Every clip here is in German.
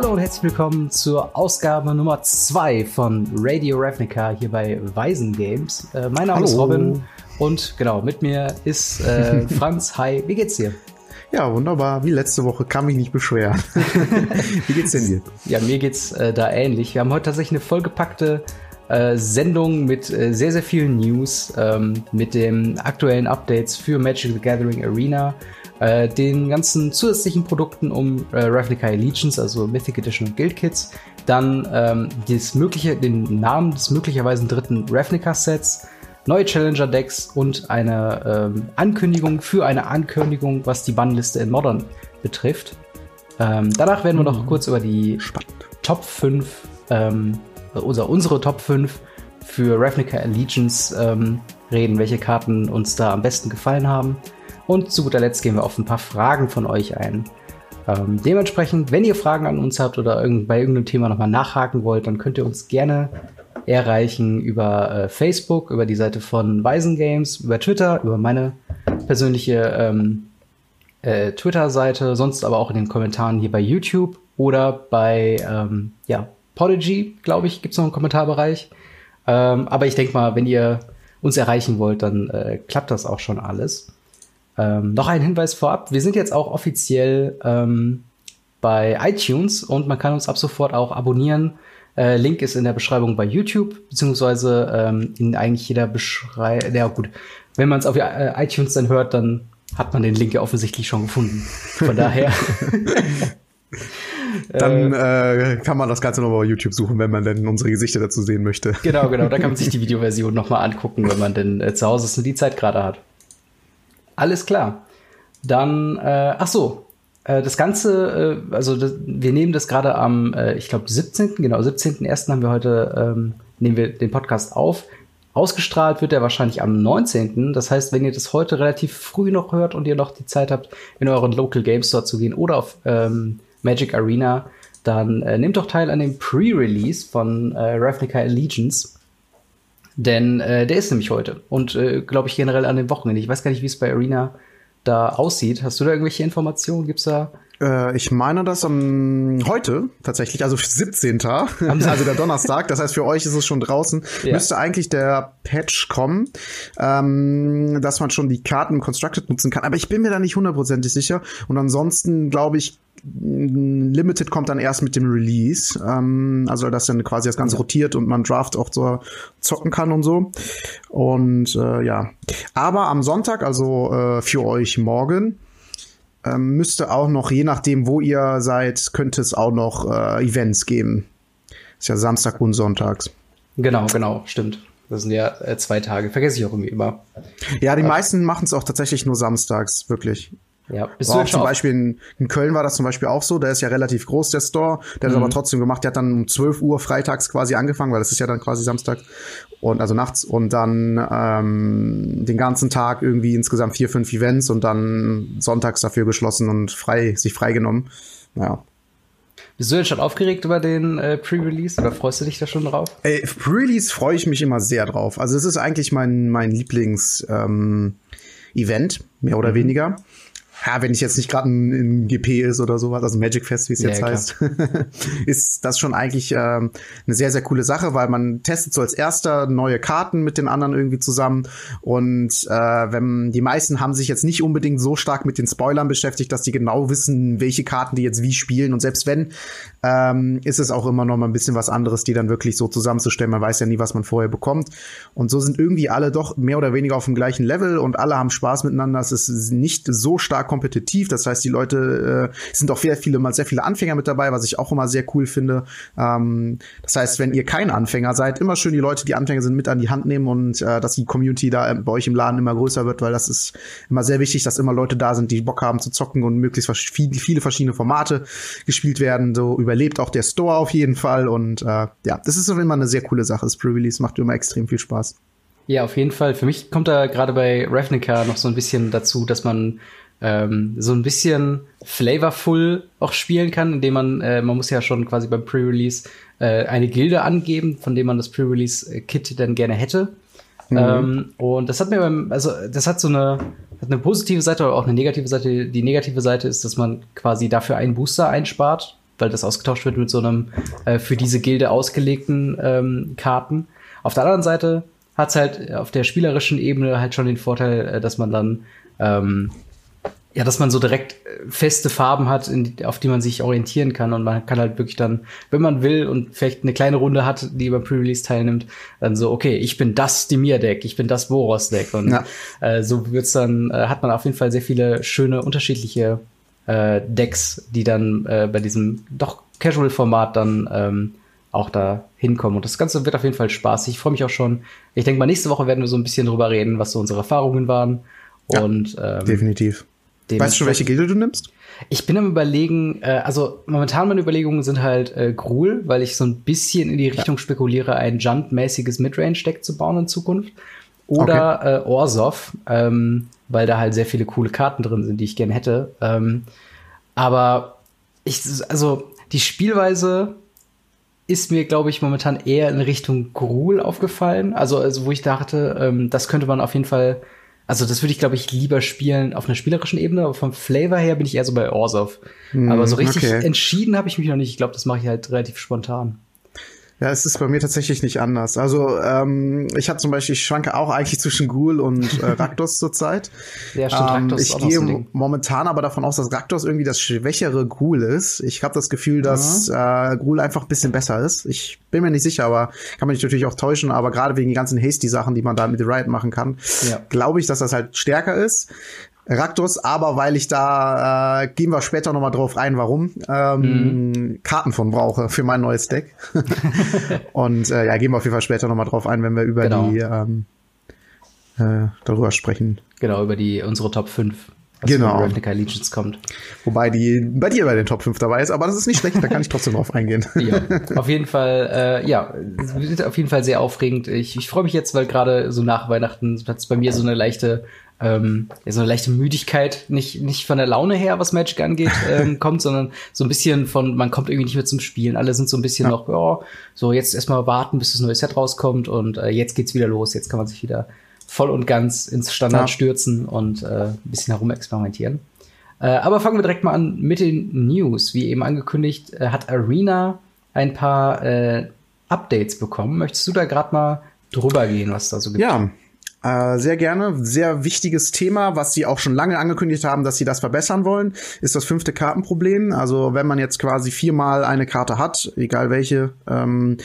Hallo und herzlich willkommen zur Ausgabe Nummer 2 von Radio Ravnica hier bei Weisen Games. Äh, mein Name Hallo. ist Robin und genau, mit mir ist äh, Franz. Hi, wie geht's dir? Ja, wunderbar. Wie letzte Woche kann mich nicht beschweren. Wie geht's denn dir? Ja, mir geht's äh, da ähnlich. Wir haben heute tatsächlich eine vollgepackte äh, Sendung mit äh, sehr, sehr vielen News, ähm, mit den aktuellen Updates für Magic the Gathering Arena, äh, den ganzen zusätzlichen Produkten um äh, Ravnica Allegiance, also Mythic Edition und Guild Kits, dann ähm, das mögliche, den Namen des möglicherweise dritten Ravnica Sets, neue Challenger Decks und eine ähm, Ankündigung für eine Ankündigung, was die Bannliste in Modern betrifft. Ähm, danach werden wir noch kurz über die Spannend. Top 5, ähm, also unsere Top 5 für Ravnica Allegiance ähm, reden, welche Karten uns da am besten gefallen haben. Und zu guter Letzt gehen wir auf ein paar Fragen von euch ein. Ähm, dementsprechend, wenn ihr Fragen an uns habt oder irgend, bei irgendeinem Thema nochmal nachhaken wollt, dann könnt ihr uns gerne erreichen über äh, Facebook, über die Seite von Weisen Games, über Twitter, über meine persönliche ähm, äh, Twitter-Seite, sonst aber auch in den Kommentaren hier bei YouTube oder bei ähm, ja, Podigy, glaube ich, gibt es noch einen Kommentarbereich. Ähm, aber ich denke mal, wenn ihr uns erreichen wollt, dann äh, klappt das auch schon alles. Ähm, noch ein Hinweis vorab: Wir sind jetzt auch offiziell ähm, bei iTunes und man kann uns ab sofort auch abonnieren. Äh, Link ist in der Beschreibung bei YouTube, beziehungsweise ähm, in eigentlich jeder Beschreibung. Ja, gut. Wenn man es auf äh, iTunes dann hört, dann hat man den Link ja offensichtlich schon gefunden. Von daher. Dann äh, kann man das Ganze nochmal bei YouTube suchen, wenn man denn unsere Gesichter dazu sehen möchte. Genau, genau. Da kann man sich die Videoversion nochmal angucken, wenn man denn äh, zu Hause ist und die Zeit gerade hat. Alles klar. Dann, äh, ach so, äh, das Ganze, äh, also das, wir nehmen das gerade am, äh, ich glaube, 17., genau, 17.01. haben wir heute, ähm, nehmen wir den Podcast auf. Ausgestrahlt wird er wahrscheinlich am 19. Das heißt, wenn ihr das heute relativ früh noch hört und ihr noch die Zeit habt, in euren Local Game Store zu gehen oder auf ähm, Magic Arena, dann äh, nehmt doch teil an dem Pre-Release von äh, Ravnica Allegiance. Denn äh, der ist nämlich heute und äh, glaube ich generell an dem Wochenende. Ich weiß gar nicht, wie es bei Arena da aussieht. Hast du da irgendwelche Informationen? Gibt's da? Äh, ich meine das am heute tatsächlich, also 17. also der Donnerstag. Das heißt, für euch ist es schon draußen. Ja. Müsste eigentlich der Patch kommen, ähm, dass man schon die Karten Constructed nutzen kann. Aber ich bin mir da nicht hundertprozentig sicher. Und ansonsten glaube ich, Limited kommt dann erst mit dem Release. Ähm, also, dass dann quasi das Ganze Ja. rotiert und man Draft auch so zocken kann und so. Und äh, ja. Aber am Sonntag, also äh, für euch morgen, ähm, müsste auch noch, je nachdem, wo ihr seid, könnte es auch noch äh, Events geben. Ist ja Samstag und Sonntags. Genau, genau, stimmt. Das sind ja äh, zwei Tage. Vergesse ich auch irgendwie immer. Ja, die meisten machen es auch tatsächlich nur samstags, wirklich. Ja, bist War du auch zum Beispiel in, in Köln war das zum Beispiel auch so. Der ist ja relativ groß, der Store. Der hat es Mhm. aber trotzdem gemacht. Der hat dann um 12 Uhr freitags quasi angefangen, weil das ist ja dann quasi Samstag und also nachts und dann ähm, den ganzen Tag irgendwie insgesamt vier, fünf Events und dann sonntags dafür geschlossen und frei sich freigenommen. Ja. Bist du jetzt schon aufgeregt über den äh, Pre-Release oder freust du dich da schon drauf? Ey, Release freue ich mich immer sehr drauf. Also es ist eigentlich mein, mein Lieblings ähm, Event, mehr oder weniger. Ja, wenn ich jetzt nicht gerade ein, ein GP ist oder sowas, also Magic Fest, wie es Ja, jetzt klar. heißt, ist das schon eigentlich ähm, eine sehr, sehr coole Sache, weil man testet so als erster neue Karten mit den anderen irgendwie zusammen. Und äh, wenn die meisten haben sich jetzt nicht unbedingt so stark mit den Spoilern beschäftigt, dass die genau wissen, welche Karten die jetzt wie spielen. Und selbst wenn, ähm, ist es auch immer noch mal ein bisschen was anderes, die dann wirklich so zusammenzustellen. Man weiß ja nie, was man vorher bekommt. Und so sind irgendwie alle doch mehr oder weniger auf dem gleichen Level und alle haben Spaß miteinander. Es ist nicht so stark kompetitiv. Das heißt, die Leute äh, sind auch sehr viele, mal sehr viele Anfänger mit dabei, was ich auch immer sehr cool finde. Ähm, das heißt, wenn ihr kein Anfänger seid, immer schön die Leute, die Anfänger sind, mit an die Hand nehmen und äh, dass die Community da äh, bei euch im Laden immer größer wird, weil das ist immer sehr wichtig, dass immer Leute da sind, die Bock haben zu zocken und möglichst viele verschiedene Formate gespielt werden. So überlebt auch der Store auf jeden Fall und äh, ja, das ist immer eine sehr coole Sache. Das Pre-Release macht immer extrem viel Spaß. Ja, auf jeden Fall. Für mich kommt da gerade bei Ravnica noch so ein bisschen dazu, dass man ähm, so ein bisschen flavorful auch spielen kann, indem man, äh, man muss ja schon quasi beim Pre-Release äh, eine Gilde angeben, von dem man das Pre-Release-Kit dann gerne hätte. Ähm, und das hat mir beim, also das hat so eine, hat eine positive Seite oder auch eine negative Seite. Die negative Seite ist, dass man quasi dafür einen Booster einspart, weil das ausgetauscht wird mit so einem äh, für diese Gilde ausgelegten ähm, Karten. Auf der anderen Seite hat es halt auf der spielerischen Ebene halt schon den Vorteil, äh, dass man dann ähm, ja, dass man so direkt äh, feste Farben hat, in, auf die man sich orientieren kann und man kann halt wirklich dann, wenn man will und vielleicht eine kleine Runde hat, die beim Pre-Release teilnimmt, dann so, okay, ich bin das Dimir-Deck, ich bin das Boros-Deck und ja. äh, so wird's dann, äh, hat man auf jeden Fall sehr viele schöne unterschiedliche äh, Decks, die dann äh, bei diesem doch Casual-Format dann ähm, auch da hinkommen. Und das Ganze wird auf jeden Fall spaßig. Ich freue mich auch schon. Ich denke mal, nächste Woche werden wir so ein bisschen drüber reden, was so unsere Erfahrungen waren. Ja, und ähm, definitiv. Weißt du schon, welche Gilde du nimmst? Ich bin am überlegen, äh, also momentan meine Überlegungen sind halt äh, Gruul, weil ich so ein bisschen in die Richtung ja. spekuliere, ein Junt-mäßiges Midrange-Deck zu bauen in Zukunft. Oder okay. äh, Orsov, ähm, weil da halt sehr viele coole Karten drin sind, die ich gerne hätte. Ähm, aber ich, also die Spielweise ist mir, glaube ich, momentan eher in Richtung Gruul aufgefallen. Also, also wo ich dachte, ähm, das könnte man auf jeden Fall also das würde ich, glaube ich, lieber spielen auf einer spielerischen Ebene, aber vom Flavor her bin ich eher so bei Orsov. Mm, aber so richtig okay. entschieden habe ich mich noch nicht. Ich glaube, das mache ich halt relativ spontan. Ja, es ist bei mir tatsächlich nicht anders. Also ähm, ich habe zum Beispiel, ich schwanke auch eigentlich zwischen Ghoul und äh, Raktos zurzeit. Ja, stimmt, ähm, Raktos Ich gehe momentan aber davon aus, dass Raktos irgendwie das schwächere Ghoul ist. Ich habe das Gefühl, dass ja. äh, Ghoul einfach ein bisschen besser ist. Ich bin mir nicht sicher, aber kann man sich natürlich auch täuschen. Aber gerade wegen den ganzen Hasty-Sachen, die man da mit The Riot machen kann, ja. glaube ich, dass das halt stärker ist. Raktos, aber weil ich da, äh, gehen wir später nochmal drauf rein, warum, ähm, mhm. Karten von brauche für mein neues Deck. und äh, ja, gehen wir auf jeden Fall später nochmal drauf ein, wenn wir über genau. die ähm, äh, darüber sprechen. Genau, über die unsere Top 5 was genau. Ravnica Legions kommt. Wobei die bei dir bei den Top 5 dabei ist, aber das ist nicht schlecht, da kann ich trotzdem drauf eingehen. ja, auf jeden Fall, äh, ja, wird auf jeden Fall sehr aufregend. Ich, ich freue mich jetzt, weil gerade so nach Weihnachten hat es bei mir so eine leichte ähm, ja, so eine leichte Müdigkeit, nicht, nicht von der Laune her, was Magic angeht, ähm, kommt, sondern so ein bisschen von, man kommt irgendwie nicht mehr zum Spielen. Alle sind so ein bisschen ja. noch, ja, so jetzt erstmal warten, bis das neue Set rauskommt und äh, jetzt geht's wieder los, jetzt kann man sich wieder voll und ganz ins Standard ja. stürzen und äh, ein bisschen herumexperimentieren. Äh, aber fangen wir direkt mal an mit den News. Wie eben angekündigt, äh, hat Arena ein paar äh, Updates bekommen. Möchtest du da gerade mal drüber gehen, was da so gibt? Ja, äh, sehr gerne. Sehr wichtiges Thema, was sie auch schon lange angekündigt haben, dass sie das verbessern wollen, ist das fünfte Kartenproblem. Also wenn man jetzt quasi viermal eine Karte hat, egal welche, ähm,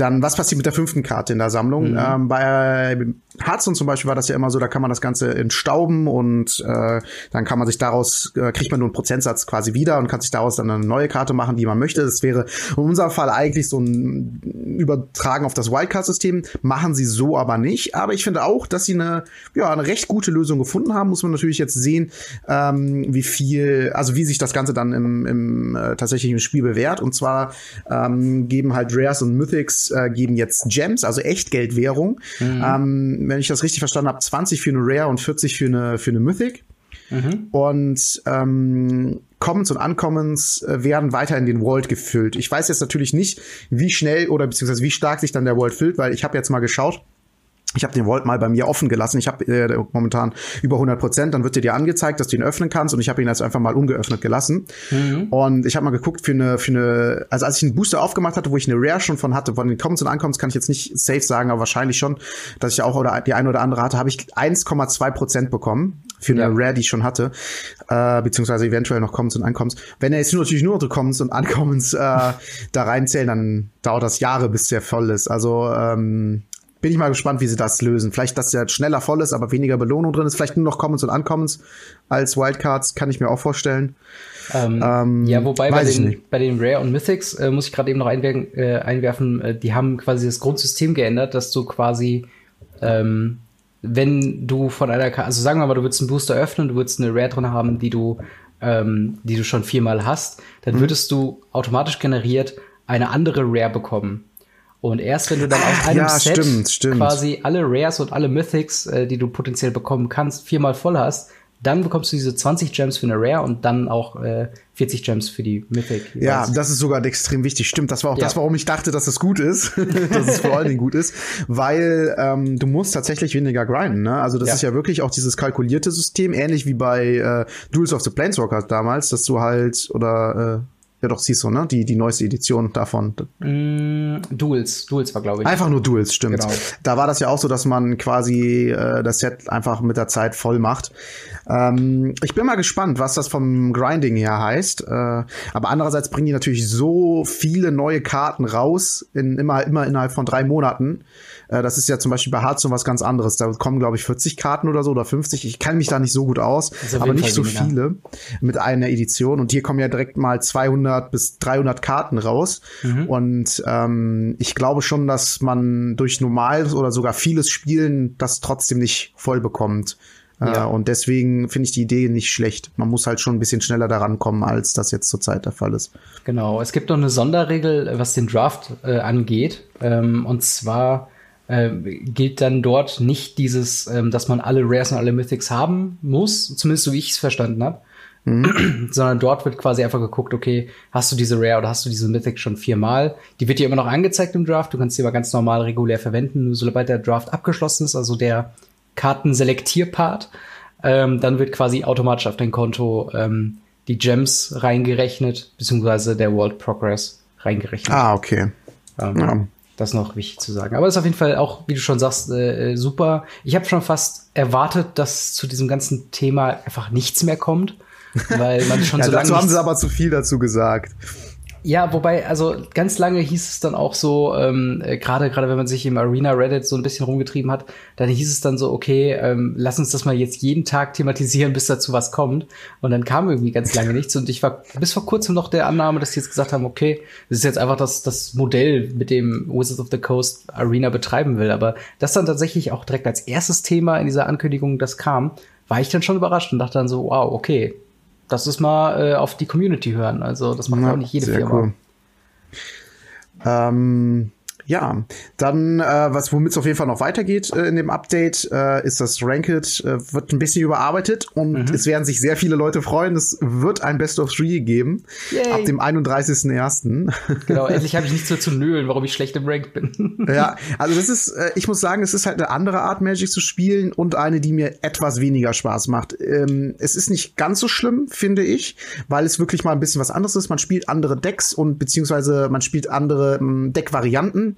dann, was passiert mit der fünften Karte in der Sammlung? Mhm. Ähm, bei Hearthstone zum Beispiel war das ja immer so, da kann man das Ganze entstauben und äh, dann kann man sich daraus, äh, kriegt man nur einen Prozentsatz quasi wieder und kann sich daraus dann eine neue Karte machen, die man möchte. Das wäre in unserem Fall eigentlich so ein Übertragen auf das Wildcard-System. Machen sie so aber nicht. Aber ich finde auch, dass sie eine, ja, eine recht gute Lösung gefunden haben. Muss man natürlich jetzt sehen, ähm, wie viel, also wie sich das Ganze dann im, im äh, tatsächlichen Spiel bewährt. Und zwar ähm, geben halt Rares und Mythics äh, geben jetzt Gems, also Echtgeldwährung. Mhm. Ähm, wenn ich das richtig verstanden habe, 20 für eine Rare und 40 für eine, für eine Mythic. Mhm. Und ähm, Commons und Uncommons äh, werden weiter in den World gefüllt. Ich weiß jetzt natürlich nicht, wie schnell oder beziehungsweise wie stark sich dann der World füllt, weil ich habe jetzt mal geschaut. Ich habe den Vault mal bei mir offen gelassen. Ich habe äh, momentan über 100 Prozent. Dann wird dir dir angezeigt, dass du ihn öffnen kannst. Und ich habe ihn jetzt einfach mal ungeöffnet gelassen. Mhm. Und ich habe mal geguckt für eine, für eine, also als ich einen Booster aufgemacht hatte, wo ich eine Rare schon von hatte, von den Commons und Ankommens kann ich jetzt nicht safe sagen, aber wahrscheinlich schon, dass ich auch oder die eine oder andere hatte, habe ich 1,2 Prozent bekommen für eine ja. Rare, die ich schon hatte, äh, beziehungsweise eventuell noch Commons und Ankommens. Wenn er jetzt natürlich nur Commons und Ankommens äh, da reinzählen, dann dauert das Jahre, bis der voll ist. Also ähm, bin ich mal gespannt, wie sie das lösen. Vielleicht, dass der schneller voll ist, aber weniger Belohnung drin ist. Vielleicht nur noch Commons und Uncommons als Wildcards, kann ich mir auch vorstellen. Ähm, ähm, ja, wobei bei den, bei den Rare und Mythics äh, muss ich gerade eben noch einwerfen, äh, einwerfen äh, die haben quasi das Grundsystem geändert, dass du quasi, ähm, wenn du von einer Karte, also sagen wir mal, du würdest einen Booster öffnen, du würdest eine Rare drin haben, die du, ähm, die du schon viermal hast, dann mhm. würdest du automatisch generiert eine andere Rare bekommen. Und erst wenn du dann aus einem ja, Set stimmt, stimmt. quasi alle Rares und alle Mythics, äh, die du potenziell bekommen kannst, viermal voll hast, dann bekommst du diese 20 Gems für eine Rare und dann auch äh, 40 Gems für die Mythic. Ja, das ist sogar extrem wichtig. Stimmt, das war auch ja. das, warum ich dachte, dass es gut ist, dass es vor allen Dingen gut ist, weil ähm, du musst tatsächlich weniger grinden. Ne? Also das ja. ist ja wirklich auch dieses kalkulierte System, ähnlich wie bei äh, Duels of the Planeswalker damals, dass du halt oder äh, Ja, doch, siehst du, ne? Die, die neueste Edition davon. Mm, Duels. Duels war, glaube ich. Einfach nur Duels, stimmt. Genau. Da war das ja auch so, dass man quasi äh, das Set einfach mit der Zeit voll macht. Ähm, ich bin mal gespannt, was das vom Grinding her heißt. Äh, aber andererseits bringen die natürlich so viele neue Karten raus, in, immer, immer innerhalb von drei Monaten. Äh, das ist ja zum Beispiel bei Hearthstone was ganz anderes. Da kommen, glaube ich, 40 Karten oder so oder 50. Ich kenne mich da nicht so gut aus, aber nicht so viele mit einer Edition. Und hier kommen ja direkt mal 200 bis 300 Karten raus. Mhm. Und ähm, ich glaube schon, dass man durch normales oder sogar vieles Spielen das trotzdem nicht voll bekommt. Äh, ja. und deswegen finde ich die Idee nicht schlecht. Man muss halt schon ein bisschen schneller daran kommen, als das jetzt zurzeit der Fall ist. Genau. Es gibt noch eine Sonderregel, was den Draft äh, angeht. Ähm, und zwar äh, gilt dann dort nicht dieses, ähm, dass man alle Rares und alle Mythics haben muss, zumindest so wie ich es verstanden habe. Mhm. Sondern dort wird quasi einfach geguckt, okay, hast du diese Rare oder hast du diese Mythic schon viermal? Die wird dir immer noch angezeigt im Draft, du kannst sie aber ganz normal regulär verwenden, nur sobald der Draft abgeschlossen ist, also der Kartenselektierpart, ähm, dann wird quasi automatisch auf dein Konto ähm, die Gems reingerechnet, beziehungsweise der World Progress reingerechnet. Ah, okay. Ähm, ja. Das ist noch wichtig zu sagen. Aber ist auf jeden Fall auch, wie du schon sagst, äh, äh super. Ich habe schon fast erwartet, dass zu diesem ganzen Thema einfach nichts mehr kommt, weil man schon ja, so lange. Dazu haben sie aber zu viel dazu gesagt. Ja, wobei, also ganz lange hieß es dann auch so, ähm, äh, gerade gerade wenn man sich im Arena Reddit so ein bisschen rumgetrieben hat, dann hieß es dann so, okay, ähm, lass uns das mal jetzt jeden Tag thematisieren, bis dazu was kommt. Und dann kam irgendwie ganz lange nichts. Und ich war bis vor kurzem noch der Annahme, dass sie jetzt gesagt haben, okay, das ist jetzt einfach das, das Modell, mit dem Wizards of the Coast Arena betreiben will. Aber das dann tatsächlich auch direkt als erstes Thema in dieser Ankündigung, das kam, war ich dann schon überrascht und dachte dann so, wow, okay, das ist mal äh, auf die Community hören. Also das macht ja, auch nicht jede Firma. Cool. Ähm, ja, dann, äh, was womit es auf jeden Fall noch weitergeht äh, in dem Update, äh, ist das Ranked, äh, wird ein bisschen überarbeitet und mhm. es werden sich sehr viele Leute freuen. Es wird ein Best of Three geben Yay. ab dem 31.01. Genau, endlich habe ich nichts mehr zu nölen, warum ich schlecht im Rank bin. ja, also das ist, äh, ich muss sagen, es ist halt eine andere Art Magic zu spielen und eine, die mir etwas weniger Spaß macht. Ähm, es ist nicht ganz so schlimm, finde ich, weil es wirklich mal ein bisschen was anderes ist. Man spielt andere Decks und beziehungsweise man spielt andere ähm, Deckvarianten.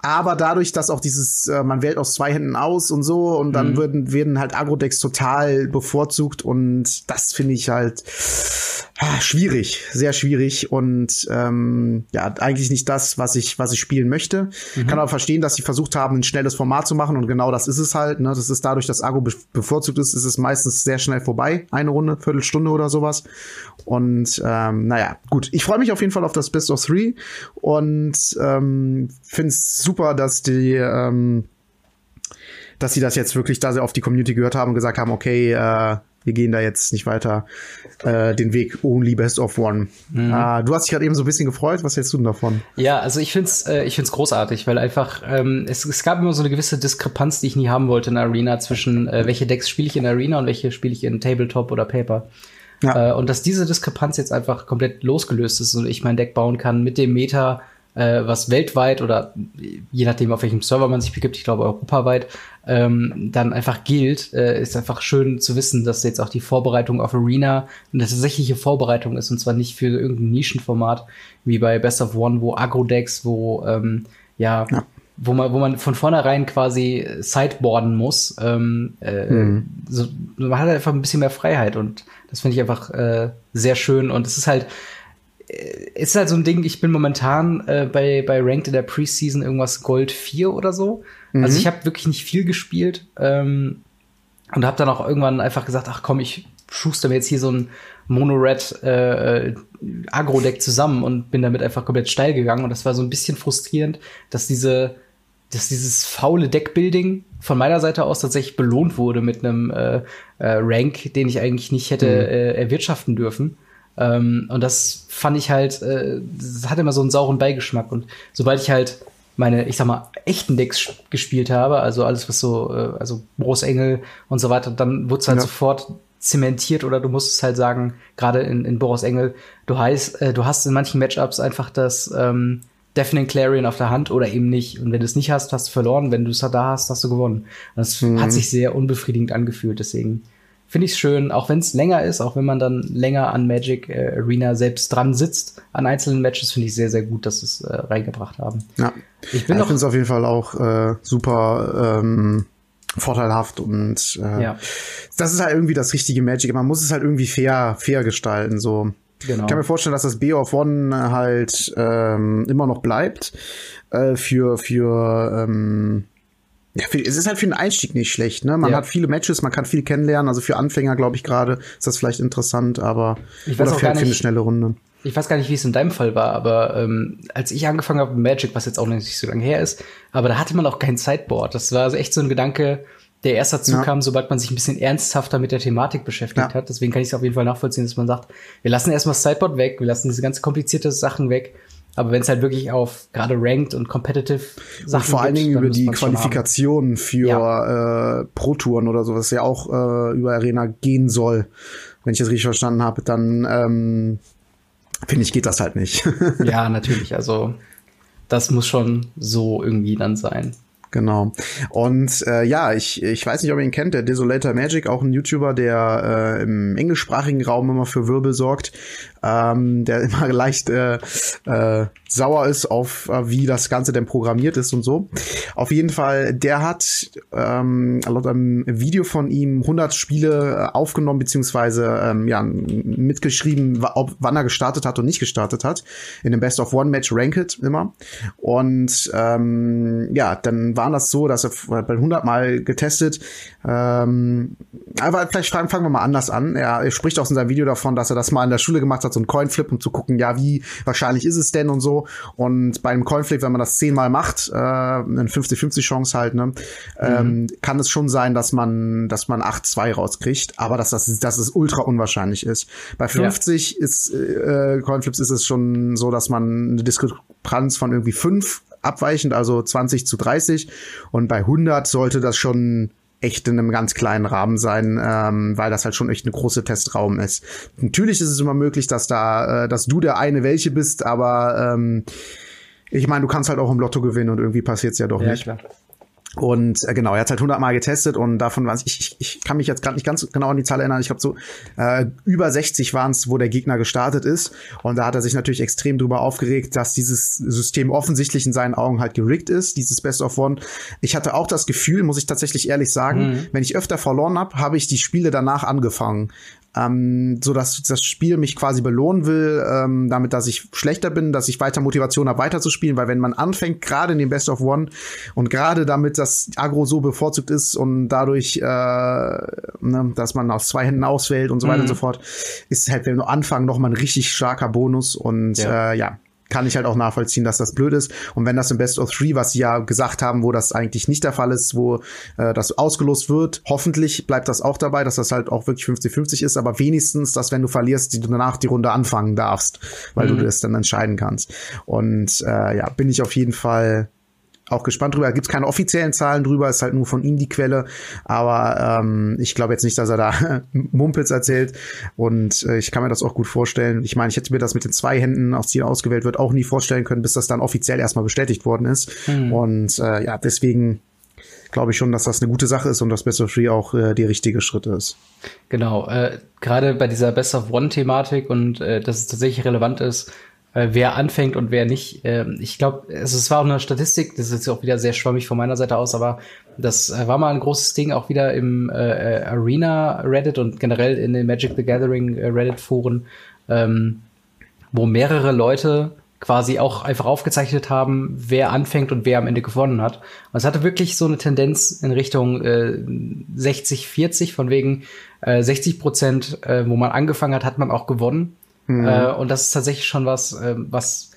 Aber dadurch, dass auch dieses, äh, man wählt aus zwei Händen aus und so, und dann mhm. würden, werden halt Agro-Decks total bevorzugt und das finde ich halt ah, schwierig, sehr schwierig und ähm, ja, eigentlich nicht das, was ich, was ich spielen möchte. Mhm. Kann aber verstehen, dass sie versucht haben, ein schnelles Format zu machen und genau das ist es halt. Ne? Das ist dadurch, dass Agro be bevorzugt ist, ist es meistens sehr schnell vorbei. Eine Runde, Viertelstunde oder sowas. Und ähm, naja, gut. Ich freue mich auf jeden Fall auf das Best of Three und ähm, finde es super, dass die, ähm, dass sie das jetzt wirklich, da sie auf die Community gehört haben und gesagt haben, okay, äh, wir gehen da jetzt nicht weiter äh, den Weg Only Best of One. Mhm. Äh, du hast dich gerade eben so ein bisschen gefreut. Was hältst du denn davon? Ja, also ich find's, äh, ich find's großartig, weil einfach ähm, es, es gab immer so eine gewisse Diskrepanz, die ich nie haben wollte in der Arena zwischen äh, welche Decks spiele ich in der Arena und welche spiele ich in Tabletop oder Paper. Ja. Äh, und dass diese Diskrepanz jetzt einfach komplett losgelöst ist und ich mein Deck bauen kann mit dem Meta, äh, was weltweit oder je nachdem, auf welchem Server man sich begibt, ich glaube europaweit, ähm, dann einfach gilt, äh, ist einfach schön zu wissen, dass jetzt auch die Vorbereitung auf Arena eine tatsächliche Vorbereitung ist und zwar nicht für irgendein Nischenformat wie bei Best of One, wo Agro-Decks, wo ähm, ja, ja wo man, wo man von vornherein quasi sideboarden muss. Ähm, äh, mhm. so, man hat einfach ein bisschen mehr Freiheit und das finde ich einfach äh, sehr schön. Und es ist halt, ist halt so ein Ding, ich bin momentan äh, bei, bei Ranked in der Preseason irgendwas Gold 4 oder so. Mhm. Also ich habe wirklich nicht viel gespielt ähm, und habe dann auch irgendwann einfach gesagt, ach komm, ich schuster mir jetzt hier so ein Mono-Red äh, äh, Agro-Deck zusammen und bin damit einfach komplett steil gegangen. Und das war so ein bisschen frustrierend, dass diese dass dieses faule Deckbuilding von meiner Seite aus tatsächlich belohnt wurde mit einem äh, äh, Rank, den ich eigentlich nicht hätte mhm. äh, erwirtschaften dürfen. Ähm, und das fand ich halt, äh, das hat immer so einen sauren Beigeschmack. Und sobald ich halt meine, ich sag mal, echten Decks gespielt habe, also alles, was so, äh, also Boros-Engel und so weiter, dann wurde es halt ja. sofort zementiert oder du musst es halt sagen, gerade in, in Boros Engel, du heißt, äh, du hast in manchen Matchups einfach das ähm, Deafening Clarion auf der Hand oder eben nicht. Und wenn du es nicht hast, hast du verloren. Wenn du es da hast, hast du gewonnen. Das mhm. hat sich sehr unbefriedigend angefühlt. Deswegen finde ich es schön, auch wenn es länger ist, auch wenn man dann länger an Magic äh, Arena selbst dran sitzt, an einzelnen Matches, finde ich sehr, sehr gut, dass sie es äh, reingebracht haben. Ja, ich bin ja, finde es auf jeden Fall auch äh, super ähm, vorteilhaft und äh, ja. das ist halt irgendwie das richtige Magic. Man muss es halt irgendwie fair, fair gestalten. So. Genau. Ich kann mir vorstellen, dass das B of One halt ähm, immer noch bleibt äh, für für ähm, ja, für, es ist halt für den Einstieg nicht schlecht, ne? Man ja. hat viele Matches, man kann viel kennenlernen. Also für Anfänger, glaube ich, gerade ist das vielleicht interessant, aber ich weiß oder für, für eine schnelle Runde. Ich weiß gar nicht, wie es in deinem Fall war, aber ähm, als ich angefangen habe mit Magic, was jetzt auch nicht so lange her ist, aber da hatte man auch kein Sideboard. Das war also echt so ein Gedanke, der erst dazu ja. kam, sobald man sich ein bisschen ernsthafter mit der Thematik beschäftigt ja. hat. Deswegen kann ich es auf jeden Fall nachvollziehen, dass man sagt, wir lassen erstmal Sideboard weg, wir lassen diese ganz komplizierte Sachen weg aber wenn es halt wirklich auf gerade Ranked und Competitive Sachen und vor allen Dingen über die Qualifikationen für ja. äh, Pro-Touren oder sowas ja auch äh, über Arena gehen soll, wenn ich das richtig verstanden habe, dann ähm, finde ich, geht das halt nicht. ja, natürlich. Also das muss schon so irgendwie dann sein. Genau. Und äh, ja, ich, ich weiß nicht, ob ihr ihn kennt, der Desolator Magic, auch ein YouTuber, der äh, im englischsprachigen Raum immer für Wirbel sorgt, ähm, der immer leicht äh, äh, sauer ist auf, äh, wie das Ganze denn programmiert ist und so. Auf jeden Fall, der hat ähm, laut einem Video von ihm 100 Spiele äh, aufgenommen, beziehungsweise ähm, ja, mitgeschrieben, ob, wann er gestartet hat und nicht gestartet hat. In dem Best of One Match Ranked immer. Und ähm, ja, dann waren das so, dass er bei 100 Mal getestet. Ähm, aber vielleicht fangen, fangen wir mal anders an. Er, er spricht auch in seinem Video davon, dass er das mal in der Schule gemacht hat, so ein Coinflip, um zu gucken, ja, wie wahrscheinlich ist es denn und so. Und bei einem Coinflip, wenn man das zehnmal macht, äh, eine 50-50 Chance halt, ne, ähm, mhm. kann es schon sein, dass man, dass man 8-2 rauskriegt, aber dass das, dass es ultra unwahrscheinlich ist. Bei 50 ja. ist äh, Coinflips ist es schon so, dass man eine Diskrepanz von irgendwie 5 abweichend, also 20 zu 30. Und bei 100 sollte das schon echt in einem ganz kleinen Rahmen sein, ähm, weil das halt schon echt eine große Testraum ist. Natürlich ist es immer möglich, dass da, äh, dass du der eine welche bist, aber ähm, ich meine, du kannst halt auch im Lotto gewinnen und irgendwie passiert es ja doch ja, nicht. Klar. Und äh, genau, er hat halt 100 Mal getestet und davon war ich, ich, ich kann mich jetzt gerade nicht ganz genau an die Zahl erinnern. Ich glaube so äh, über 60 waren es, wo der Gegner gestartet ist. Und da hat er sich natürlich extrem drüber aufgeregt, dass dieses System offensichtlich in seinen Augen halt gerickt ist, dieses Best of One. Ich hatte auch das Gefühl, muss ich tatsächlich ehrlich sagen, mhm. wenn ich öfter verloren habe, habe ich die Spiele danach angefangen ähm, so dass das Spiel mich quasi belohnen will, ähm, damit, dass ich schlechter bin, dass ich weiter Motivation habe, weiter zu spielen, weil wenn man anfängt, gerade in dem Best of One und gerade damit das Agro so bevorzugt ist und dadurch, äh, ne, dass man aus zwei Händen auswählt und so weiter mhm. und so fort, ist halt, wenn du anfangen, noch mal ein richtig starker Bonus. Und ja, äh, ja kann ich halt auch nachvollziehen, dass das blöd ist. Und wenn das im Best of Three, was sie ja gesagt haben, wo das eigentlich nicht der Fall ist, wo äh, das ausgelost wird, hoffentlich bleibt das auch dabei, dass das halt auch wirklich 50-50 ist, aber wenigstens, dass wenn du verlierst, du danach die Runde anfangen darfst, weil mhm. du das dann entscheiden kannst. Und äh, ja, bin ich auf jeden Fall auch gespannt drüber. Da gibt's keine offiziellen Zahlen drüber, ist halt nur von ihm die Quelle. Aber ähm, ich glaube jetzt nicht, dass er da Mumpels erzählt. Und äh, ich kann mir das auch gut vorstellen. Ich meine, ich hätte mir das mit den zwei Händen, aus die ausgewählt wird, auch nie vorstellen können, bis das dann offiziell erstmal bestätigt worden ist. Mhm. Und äh, ja, deswegen glaube ich schon, dass das eine gute Sache ist und dass Best of Three auch äh, die richtige Schritte ist. Genau, äh, gerade bei dieser Best of One-Thematik und äh, dass es tatsächlich relevant ist, wer anfängt und wer nicht. Äh, ich glaube, also es war auch eine Statistik, das ist jetzt auch wieder sehr schwammig von meiner Seite aus, aber das äh, war mal ein großes Ding auch wieder im äh, äh Arena Reddit und generell in den Magic the Gathering äh, Reddit Foren, ähm, wo mehrere Leute quasi auch einfach aufgezeichnet haben, wer anfängt und wer am Ende gewonnen hat. Und es hatte wirklich so eine Tendenz in Richtung äh, 60, 40, von wegen äh, 60 Prozent, äh, wo man angefangen hat, hat man auch gewonnen. Mhm. Äh, und das ist tatsächlich schon was, äh, was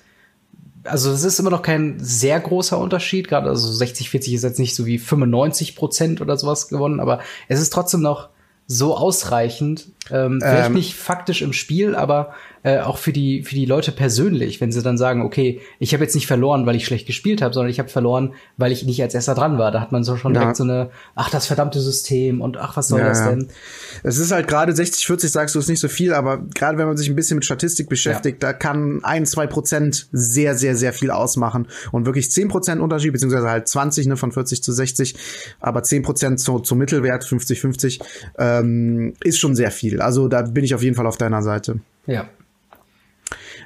also es ist immer noch kein sehr großer Unterschied, gerade also 60, 40 ist jetzt nicht so wie 95 Prozent oder sowas gewonnen, aber es ist trotzdem noch so ausreichend, Ähm, vielleicht ähm, nicht faktisch im Spiel, aber äh, auch für die für die Leute persönlich, wenn sie dann sagen, okay, ich habe jetzt nicht verloren, weil ich schlecht gespielt habe, sondern ich habe verloren, weil ich nicht als erster dran war. Da hat man so schon ja. direkt so eine, ach das verdammte System und ach was soll ja, das denn? Es ist halt gerade 60 40 sagst du ist nicht so viel, aber gerade wenn man sich ein bisschen mit Statistik beschäftigt, ja. da kann ein zwei Prozent sehr sehr sehr viel ausmachen und wirklich 10 Prozent Unterschied beziehungsweise halt 20 ne von 40 zu 60, aber 10 Prozent zu, zum Mittelwert 50 50 ähm, ist schon sehr viel. Also da bin ich auf jeden Fall auf deiner Seite. Ja,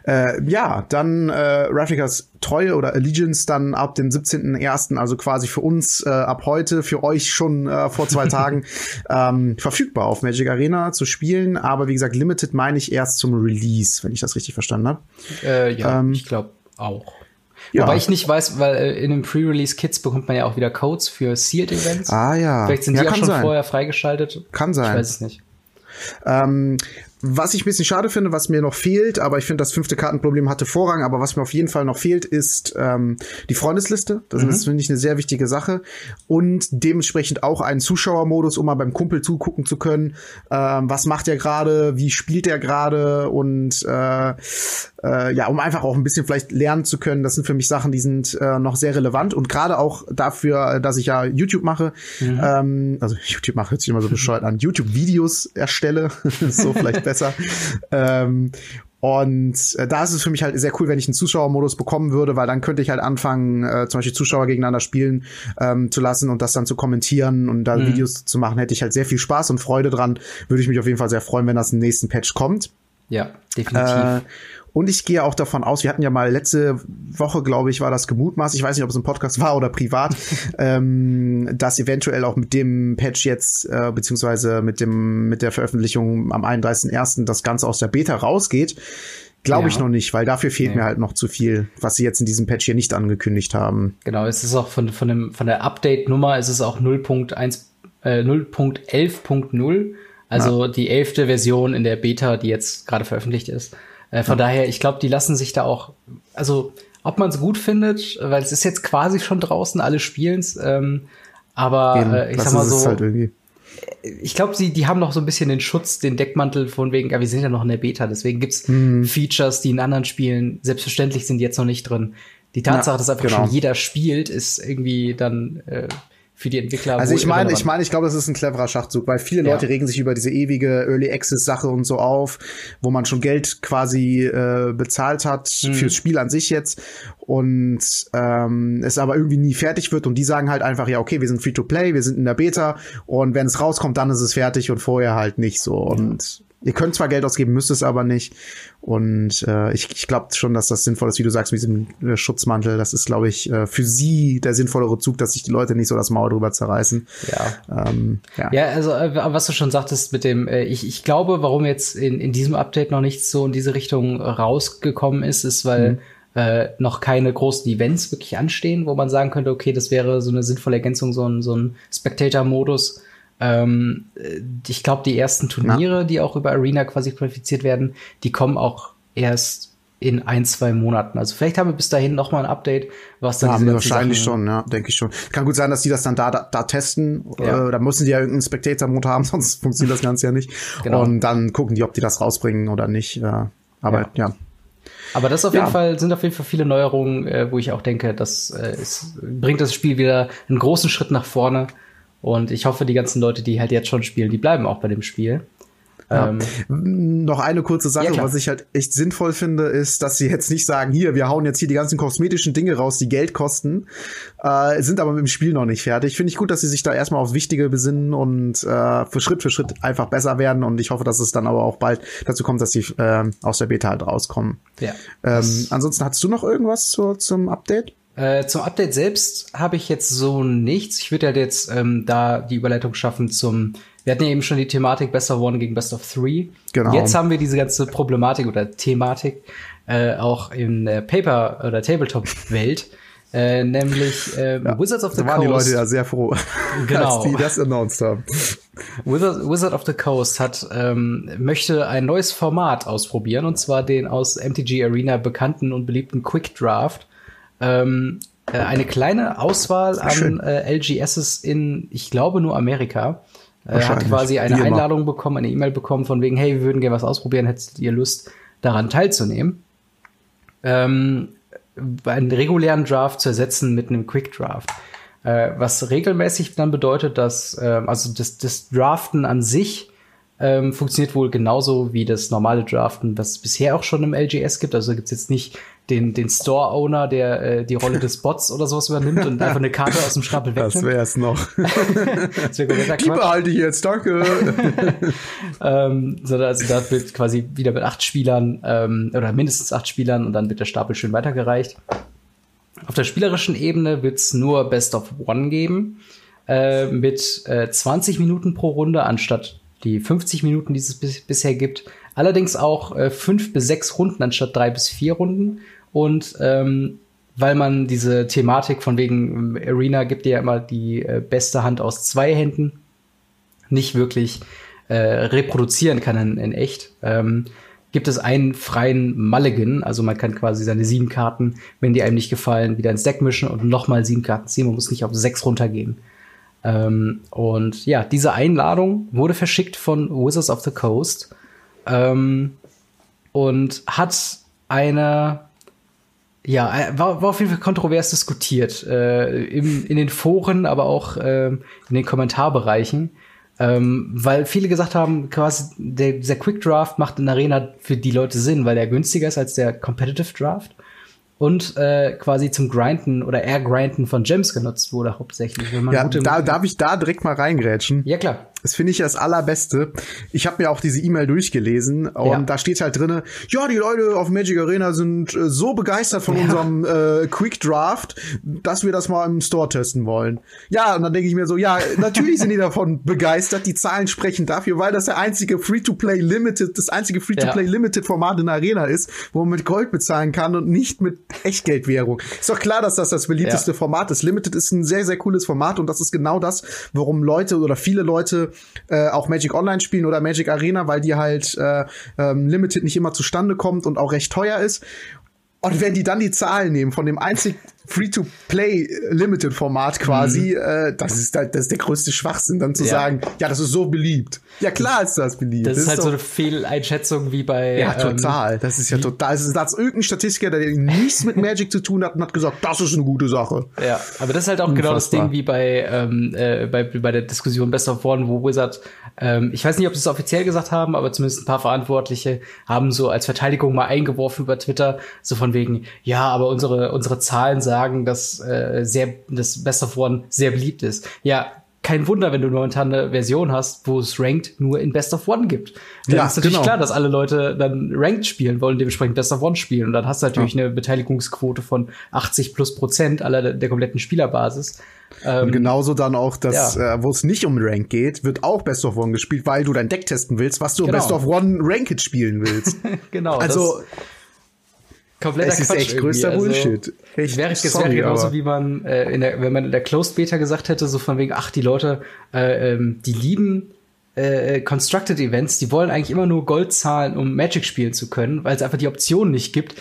äh, ja, dann äh, Ravnicas Treue oder Allegiance dann ab dem 17.01., also quasi für uns äh, ab heute, für euch schon äh, vor zwei Tagen ähm, verfügbar auf Magic Arena zu spielen. Aber wie gesagt, Limited meine ich erst zum Release, wenn ich das richtig verstanden habe. Äh, ja, ähm, ich glaube auch. Ja. Wobei ich nicht weiß, weil äh, in den Pre-Release-Kits bekommt man ja auch wieder Codes für Sealed-Events. Ah ja. Vielleicht sind ja, die auch schon sein. vorher freigeschaltet. Kann sein. Ich weiß es nicht. Ähm, was ich ein bisschen schade finde, was mir noch fehlt, aber ich finde, das fünfte Kartenproblem hatte Vorrang, aber was mir auf jeden Fall noch fehlt, ist ähm, die Freundesliste. Das mhm. ist, finde ich, eine sehr wichtige Sache. Und dementsprechend auch einen Zuschauermodus, um mal beim Kumpel zugucken zu können. Ähm, was macht er gerade, wie spielt er gerade und äh, äh, ja, um einfach auch ein bisschen vielleicht lernen zu können. Das sind für mich Sachen, die sind äh, noch sehr relevant und gerade auch dafür, dass ich ja YouTube mache, mhm. ähm, also YouTube mache hört sich immer so bescheuert an, YouTube-Videos erstelle, so vielleicht besser. ähm, und äh, da ist es für mich halt sehr cool, wenn ich einen Zuschauermodus bekommen würde, weil dann könnte ich halt anfangen, äh, zum Beispiel Zuschauer gegeneinander spielen ähm, zu lassen und das dann zu kommentieren und da mhm. Videos zu machen, hätte ich halt sehr viel Spaß und Freude dran. Würde ich mich auf jeden Fall sehr freuen, wenn das im nächsten Patch kommt. Ja, definitiv. Äh, und ich gehe auch davon aus, wir hatten ja mal letzte Woche, glaube ich, war das gemutmaßt, ich weiß nicht, ob es ein Podcast war oder privat, ähm, dass eventuell auch mit dem Patch jetzt, äh, beziehungsweise mit dem, mit der Veröffentlichung am 31.01. das Ganze aus der Beta rausgeht. Glaube ja. ich noch nicht, weil dafür fehlt nee. mir halt noch zu viel, was sie jetzt in diesem Patch hier nicht angekündigt haben. Genau, es ist auch von, von, dem, von der Update-Nummer, es ist auch 0.1, äh, 0.11.0, also ja. die elfte Version in der Beta, die jetzt gerade veröffentlicht ist. Äh, von ja. daher, ich glaube, die lassen sich da auch, also ob man es gut findet, weil es ist jetzt quasi schon draußen, alle spielen's, ähm, aber Eben, äh, ich sag mal so, halt ich glaube, sie, die haben noch so ein bisschen den Schutz, den Deckmantel von wegen, ja, wir sind ja noch in der Beta, deswegen gibt's hm. Features, die in anderen Spielen selbstverständlich sind jetzt noch nicht drin. Die Tatsache, ja, dass einfach genau. schon jeder spielt, ist irgendwie dann äh, für die Entwickler. Also ich meine, ich meine, ich glaube, das ist ein cleverer Schachzug, weil viele Leute ja. regen sich über diese ewige Early Access Sache und so auf, wo man schon Geld quasi äh, bezahlt hat mhm. fürs Spiel an sich jetzt und ähm, es aber irgendwie nie fertig wird und die sagen halt einfach ja okay, wir sind free to play, wir sind in der Beta und wenn es rauskommt, dann ist es fertig und vorher halt nicht so und Ihr könnt zwar Geld ausgeben, müsst es aber nicht. Und äh, ich, ich glaube schon, dass das sinnvoll ist, wie du sagst, mit diesem äh, Schutzmantel. Das ist, glaube ich, äh, für sie der sinnvollere Zug, dass sich die Leute nicht so das Maul drüber zerreißen. Ja. Ähm, ja. ja, also äh, was du schon sagtest mit dem, äh, ich, ich glaube, warum jetzt in, in diesem Update noch nichts so in diese Richtung rausgekommen ist, ist, weil mhm. Äh, noch keine großen Events wirklich anstehen, wo man sagen könnte, okay, das wäre so eine sinnvolle Ergänzung, so ein, so ein Spectator-Modus, ähm, ich glaube, die ersten Turniere, ja. die auch über Arena quasi qualifiziert werden, die kommen auch erst in ein, zwei Monaten. Also vielleicht haben wir bis dahin noch mal ein Update, was dann ja, diese wahrscheinlich Sachen schon, ja, denke ich schon. Kann gut sein, dass die das dann da da, da testen. Ja. Äh, da müssen die ja irgendeinen Spectator-Mode haben, sonst funktioniert das Ganze ja nicht. Genau. Und dann gucken die, ob die das rausbringen oder nicht. Äh, aber ja. ja. Aber das auf jeden Fall sind auf jeden Fall viele Neuerungen, äh, wo ich auch denke, das äh, ist, bringt das Spiel wieder einen großen Schritt nach vorne. Und ich hoffe, die ganzen Leute, die halt jetzt schon spielen, die bleiben auch bei dem Spiel. Ja. Ähm, Noch eine kurze Sache, ja, was ich halt echt sinnvoll finde, ist, dass sie jetzt nicht sagen, hier, wir hauen jetzt hier die ganzen kosmetischen Dinge raus, die Geld kosten, äh, sind aber mit dem Spiel noch nicht fertig. Finde ich gut, dass sie sich da erstmal aufs Wichtige besinnen und äh, für Schritt für Schritt einfach besser werden. Und ich hoffe, dass es dann aber auch bald dazu kommt, dass sie äh, aus der Beta halt rauskommen. Ja. Ähm, ansonsten hast du noch irgendwas zur, zum Update? Äh, zum Update selbst habe ich jetzt so nichts. Ich würde halt jetzt ähm, da die Überleitung schaffen zum. Wir hatten ja eben schon die Thematik Best of One gegen Best of Three. Genau. Jetzt haben wir diese ganze Problematik oder Thematik äh, auch in der Paper- oder Tabletop-Welt. Äh, nämlich äh, ja, Wizards of the da waren Coast. die Leute ja sehr froh, genau. als die das announced haben. Wizard, Wizard of the Coast hat ähm, möchte ein neues Format ausprobieren und zwar den aus MTG Arena bekannten und beliebten Quick Draft ähm, äh, eine kleine Auswahl an äh, LGSs in, ich glaube, nur Amerika. äh, hat quasi eine Einladung bekommen, eine E-Mail bekommen von wegen, hey, wir würden gerne was ausprobieren, hättet ihr Lust, daran teilzunehmen? Ähm, einen regulären Draft zu ersetzen mit einem Quick Draft. Äh, was regelmäßig dann bedeutet, dass äh, also das, das Draften an sich ähm, funktioniert wohl genauso wie das normale Draften, was es bisher auch schon im LGS gibt. Also gibt es jetzt nicht den, den Store-Owner, der äh, die Rolle des Bots oder sowas übernimmt und einfach eine Karte aus dem Stapel wegnimmt. Das wäre es noch. das wär die behalte ich jetzt, danke. ähm, sondern also da wird quasi wieder mit acht Spielern ähm, oder mindestens acht Spielern und dann wird der Stapel schön weitergereicht. Auf der spielerischen Ebene wird's nur Best of One geben äh, mit äh, 20 Minuten pro Runde anstatt die 50 Minuten, die es bis bisher gibt. Allerdings auch äh, fünf bis sechs Runden anstatt drei bis vier Runden. Und ähm, weil man diese Thematik von wegen ähm, Arena gibt dir ja immer die äh, beste Hand aus zwei Händen nicht wirklich äh, reproduzieren kann in, in echt, ähm, gibt es einen freien Mulligan. Also man kann quasi seine sieben Karten, wenn die einem nicht gefallen, wieder ins Deck mischen und nochmal sieben Karten ziehen. Man muss nicht auf sechs runtergehen. Ähm, und ja, diese Einladung wurde verschickt von Wizards of the Coast ähm, und hat eine ja, war, war auf jeden Fall kontrovers diskutiert äh, im, in den Foren, aber auch äh, in den Kommentarbereichen, ähm, weil viele gesagt haben, quasi der, dieser Quick Draft macht in Arena für die Leute Sinn, weil der günstiger ist als der Competitive Draft und äh, quasi zum Grinden oder Air Grinden von Gems genutzt wurde hauptsächlich. Wenn man ja, da darf ich da direkt mal reingrätschen. Ja klar. Das finde ich das allerbeste. Ich habe mir auch diese E-Mail durchgelesen und ja. da steht halt drinne, ja, die Leute auf Magic Arena sind äh, so begeistert von ja. unserem äh, Quick Draft, dass wir das mal im Store testen wollen. Ja, und dann denke ich mir so, ja, natürlich sind die davon begeistert. Die Zahlen sprechen dafür, weil das der einzige Free-to-Play Limited, das einzige Free-to-Play Limited Format in der Arena ist, wo man mit Gold bezahlen kann und nicht mit Echtgeldwährung. Ist doch klar, dass das das beliebteste. Format ist. Limited ist ein sehr, sehr cooles Format und das ist genau das, warum Leute oder viele Leute äh, auch Magic Online spielen oder Magic Arena, weil die halt äh, ähm, Limited nicht immer zustande kommt und auch recht teuer ist. Und wenn die dann die Zahlen nehmen von dem einzig Free-to-Play-Limited-Format quasi, mhm. äh, das ist halt, das ist der größte Schwachsinn, dann zu ja. sagen, ja, das ist so beliebt. Ja, klar ist das beliebt. Das, das ist halt so eine Fehleinschätzung wie bei. Ja, ähm, total. Ähm, das ist ja total. Es ist irgendein Statistiker, der nichts mit Magic zu tun hat und hat gesagt, das ist eine gute Sache. Ja, aber das ist halt auch Unfassbar. genau das Ding wie bei, ähm, äh, bei, bei der Diskussion Best of One, wo Wizard, ähm, ich weiß nicht, ob sie es offiziell gesagt haben, aber zumindest ein paar Verantwortliche haben so als Verteidigung mal eingeworfen über Twitter, so von wegen, ja, aber unsere, unsere Zahlen sagen, dass äh, sehr, das Best of One sehr beliebt ist. Ja, kein Wunder, wenn du momentan eine Version hast, wo es Ranked nur in Best of One gibt. Dann ja, ist natürlich genau. klar, dass alle Leute dann Ranked spielen wollen, dementsprechend Best of One spielen. Und dann hast du natürlich ja. eine Beteiligungsquote von 80 plus Prozent aller der, der kompletten Spielerbasis. Ähm, und genauso dann auch, dass, ja. äh, wo es nicht um Rank geht, wird auch Best of One gespielt, weil du dein Deck testen willst, was du genau. Best of One Ranked spielen willst. genau. Also, kompletter es ist Quatsch echt größter also, Bullshit. Echt, wäre, es wäre genauso, wie man, äh, in der, wenn man in der Closed Beta gesagt hätte, so von wegen, ach, die Leute, äh, ähm, die lieben äh, Constructed Events, die wollen eigentlich immer nur Gold zahlen, um Magic spielen zu können, weil es einfach die Option nicht gibt,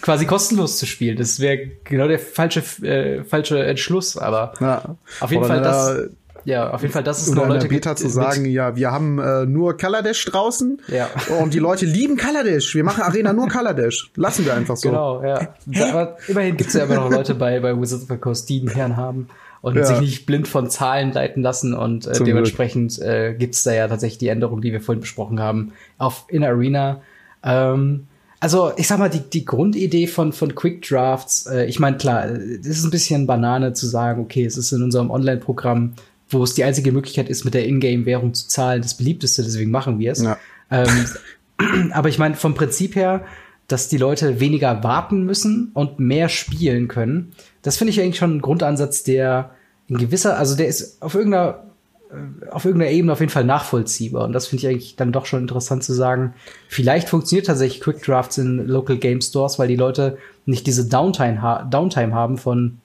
quasi kostenlos zu spielen. Das wäre genau der falsche, äh, falsche Entschluss, aber ja. auf jeden Oder Fall das ja, auf jeden Fall, das ist noch Leute Beta zu sagen, ja, wir haben äh, nur Kaladesh draußen ja. und die Leute lieben Kaladesh. Wir machen Arena nur Kaladesh. Lassen wir einfach so. Genau, ja. Aber immerhin gibt es ja immer noch Leute bei, bei Wizards of the Coast, die den Herrn haben und ja. sich nicht blind von Zahlen leiten lassen und äh, dementsprechend äh, gibt es da ja tatsächlich die Änderung, die wir vorhin besprochen haben, auf in Arena. Ähm, also ich sag mal, die, die Grundidee von, von Quick Drafts, äh, ich meine, klar, es ist ein bisschen Banane zu sagen, okay, es ist in unserem Online-Programm wo es die einzige Möglichkeit ist, mit der Ingame-Währung zu zahlen, das beliebteste, deswegen machen wir es. Ja. Ähm, aber ich meine, vom Prinzip her, dass die Leute weniger warten müssen und mehr spielen können, das finde ich eigentlich schon ein Grundansatz, der in gewisser, also der ist auf irgendeiner äh, auf irgendeiner Ebene auf jeden Fall nachvollziehbar. Und das finde ich eigentlich dann doch schon interessant zu sagen. Vielleicht funktioniert tatsächlich Quick Drafts in Local Game Stores, weil die Leute nicht diese Downtime, ha Downtime haben von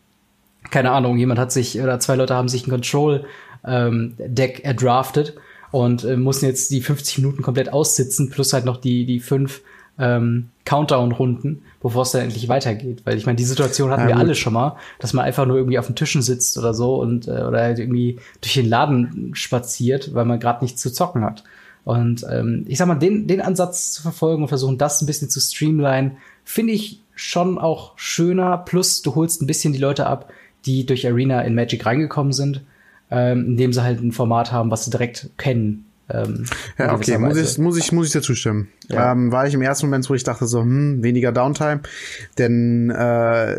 keine Ahnung, jemand hat sich oder zwei Leute haben sich ein Control ähm, Deck erdraftet und äh, mussten jetzt die 50 Minuten komplett aussitzen, plus halt noch die, die fünf ähm, Countdown-Runden, bevor es dann endlich weitergeht. Weil ich meine, die Situation hatten ja, wir alle schon mal, dass man einfach nur irgendwie auf den Tischen sitzt oder so und äh, oder halt irgendwie durch den Laden spaziert, weil man gerade nichts zu zocken hat. Und ähm, ich sag mal, den, den Ansatz zu verfolgen und versuchen, das ein bisschen zu streamline, finde ich schon auch schöner. Plus, du holst ein bisschen die Leute ab, die durch Arena in Magic reingekommen sind, ähm, indem sie halt ein Format haben, was sie direkt kennen. Ähm, ja, okay, muss ich, muss ich, muss ich dazu stimmen. Ja. Ähm, war ich im ersten Moment, wo ich dachte so, hm, weniger Downtime, denn äh,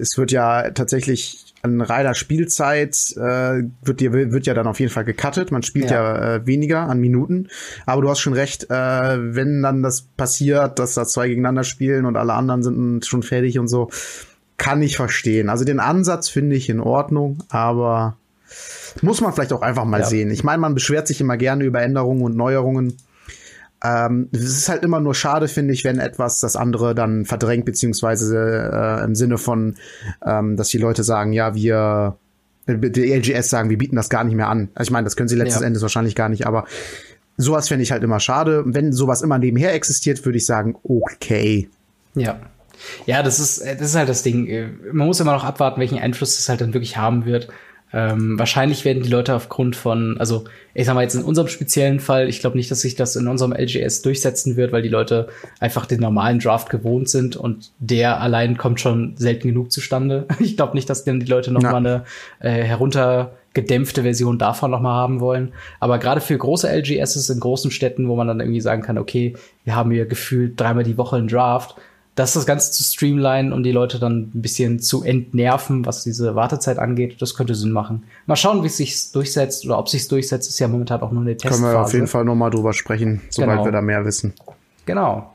es wird ja tatsächlich an reiner Spielzeit äh, wird dir wird ja dann auf jeden Fall gecuttet. Man spielt ja, ja äh, weniger an Minuten, aber du hast schon recht, äh, wenn dann das passiert, dass da zwei gegeneinander spielen und alle anderen sind schon fertig und so, kann ich verstehen. Also den Ansatz finde ich in Ordnung, aber muss man vielleicht auch einfach mal ja. sehen. Ich meine, man beschwert sich immer gerne über Änderungen und Neuerungen. Ähm, es ist halt immer nur schade, finde ich, wenn etwas das andere dann verdrängt, beziehungsweise äh, im Sinne von, ähm, dass die Leute sagen, ja, wir, die LGS sagen, wir bieten das gar nicht mehr an. Also ich meine, das können sie letztes ja. Endes wahrscheinlich gar nicht, aber sowas fände ich halt immer schade. Wenn sowas immer nebenher existiert, würde ich sagen, okay. Ja. Ja, das ist, das ist halt das Ding. Man muss immer noch abwarten, welchen Einfluss das halt dann wirklich haben wird. Ähm, wahrscheinlich werden die Leute aufgrund von, also ich sag mal jetzt in unserem speziellen Fall, ich glaube nicht, dass sich das in unserem LGS durchsetzen wird, weil die Leute einfach den normalen Draft gewohnt sind und der allein kommt schon selten genug zustande. Ich glaube nicht, dass denn die Leute noch ja. mal eine äh, heruntergedämpfte Version davon noch mal haben wollen. Aber gerade für große LGSs in großen Städten, wo man dann irgendwie sagen kann, okay, wir haben hier gefühlt dreimal die Woche einen Draft, das das Ganze zu streamlinen, um die Leute dann ein bisschen zu entnerven, was diese Wartezeit angeht, das könnte Sinn machen. Mal schauen, wie es sich durchsetzt oder ob sich durchsetzt, ist ja momentan auch nur eine Testphase. Können wir auf jeden Fall nochmal drüber sprechen, sobald genau. wir da mehr wissen. Genau.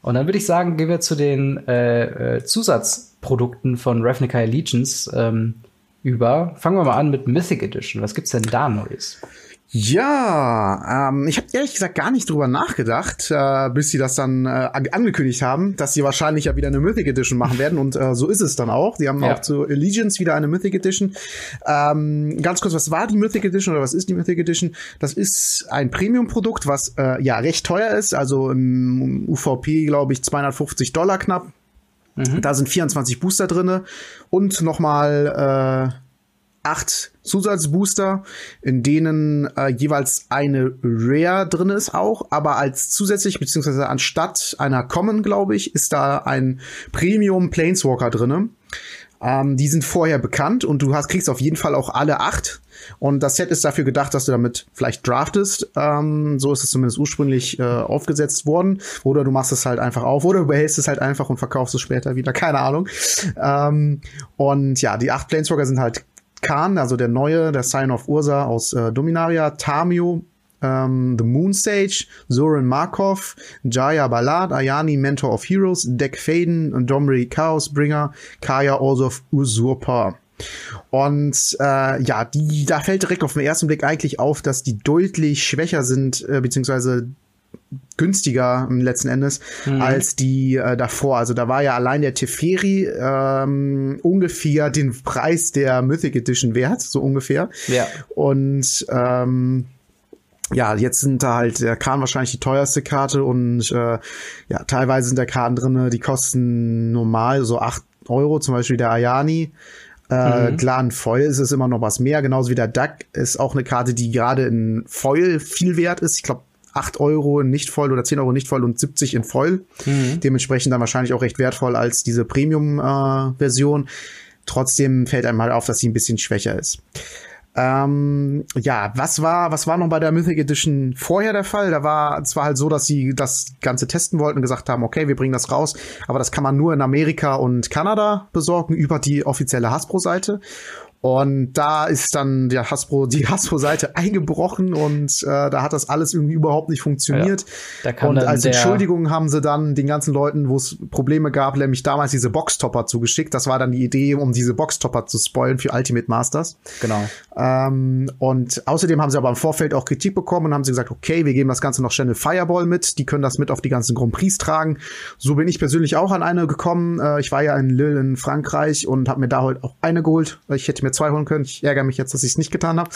Und dann würde ich sagen, gehen wir zu den äh, äh, Zusatzprodukten von Ravnica Allegiance ähm, über. Fangen wir mal an mit Mythic Edition. Was gibt's denn da Neues? Ja, ähm, ich habe ehrlich gesagt gar nicht drüber nachgedacht, äh, bis sie das dann äh, angekündigt haben, dass sie wahrscheinlich ja wieder eine Mythic Edition machen werden und äh, so ist es dann auch. Sie haben ja. auch zu Allegiance wieder eine Mythic Edition. Ähm, ganz kurz, was war die Mythic Edition oder was ist die Mythic Edition? Das ist ein Premium-Produkt, was äh, ja recht teuer ist, also im UVP glaube ich 250 Dollar knapp. Mhm. Da sind 24 Booster drinne und nochmal äh, acht Zusatzbooster, in denen äh, jeweils eine Rare drin ist auch, aber als zusätzlich, beziehungsweise anstatt einer Common, glaube ich, ist da ein Premium Planeswalker drinne. Ähm, die sind vorher bekannt und du hast, kriegst auf jeden Fall auch alle acht. Und das Set ist dafür gedacht, dass du damit vielleicht draftest. Ähm, so ist es zumindest ursprünglich äh, aufgesetzt worden. Oder du machst es halt einfach auf oder du behältst es halt einfach und verkaufst es später wieder. Keine Ahnung. Ähm, und ja, die acht Planeswalker sind halt Khan, also der neue, der Sign of Ursa aus äh, Dominaria, Tamio, ähm, The Moon Sage, Zoran Markov, Jaya Ballad, Ayani, Mentor of Heroes, Deck Faden, Domri Chaosbringer, Kaya Orsof Usurper. Und äh, ja, die, da fällt direkt auf den ersten Blick eigentlich auf, dass die deutlich schwächer sind, äh, beziehungsweise günstiger letzten Endes mhm. als die äh, davor. Also da war ja allein der Teferi ähm, ungefähr den Preis der Mythic Edition wert, so ungefähr. Ja. Und ähm, ja, jetzt sind da halt der Kahn wahrscheinlich die teuerste Karte und äh, ja, teilweise sind da Karten drinne, die kosten normal so acht Euro, zum Beispiel der Ayani. Äh, mhm. Klar, ein Foil ist es immer noch was mehr, genauso wie der Duck ist auch eine Karte, die gerade in Foil viel wert ist. Ich glaube, 8 Euro in nicht voll oder 10 Euro nicht voll und 70 in voll. Mhm. Dementsprechend dann wahrscheinlich auch recht wertvoll als diese Premium-Version. Äh, Trotzdem fällt einem halt auf, dass sie ein bisschen schwächer ist. Ähm, ja, was war, was war noch bei der Mythic Edition vorher der Fall? Da war es war halt so, dass sie das Ganze testen wollten und gesagt haben, okay, wir bringen das raus, aber das kann man nur in Amerika und Kanada besorgen über die offizielle Hasbro-Seite. Und da ist dann der Hasbro, die Hasbro-Seite eingebrochen und äh, da hat das alles irgendwie überhaupt nicht funktioniert. Ja, und als Entschuldigung haben sie dann den ganzen Leuten, wo es Probleme gab, nämlich damals diese Boxtopper zugeschickt. Das war dann die Idee, um diese Boxtopper zu spoilen für Ultimate Masters. Genau. Ähm, und außerdem haben sie aber im Vorfeld auch Kritik bekommen und haben sie gesagt, okay, wir geben das Ganze noch Channel Fireball mit. Die können das mit auf die ganzen Grand Prix tragen. So bin ich persönlich auch an eine gekommen. Äh, ich war ja in Lille in Frankreich und habe mir da heute auch eine geholt. Ich hätte mir zwei holen können. Ich ärgere mich jetzt, dass ich es nicht getan habe.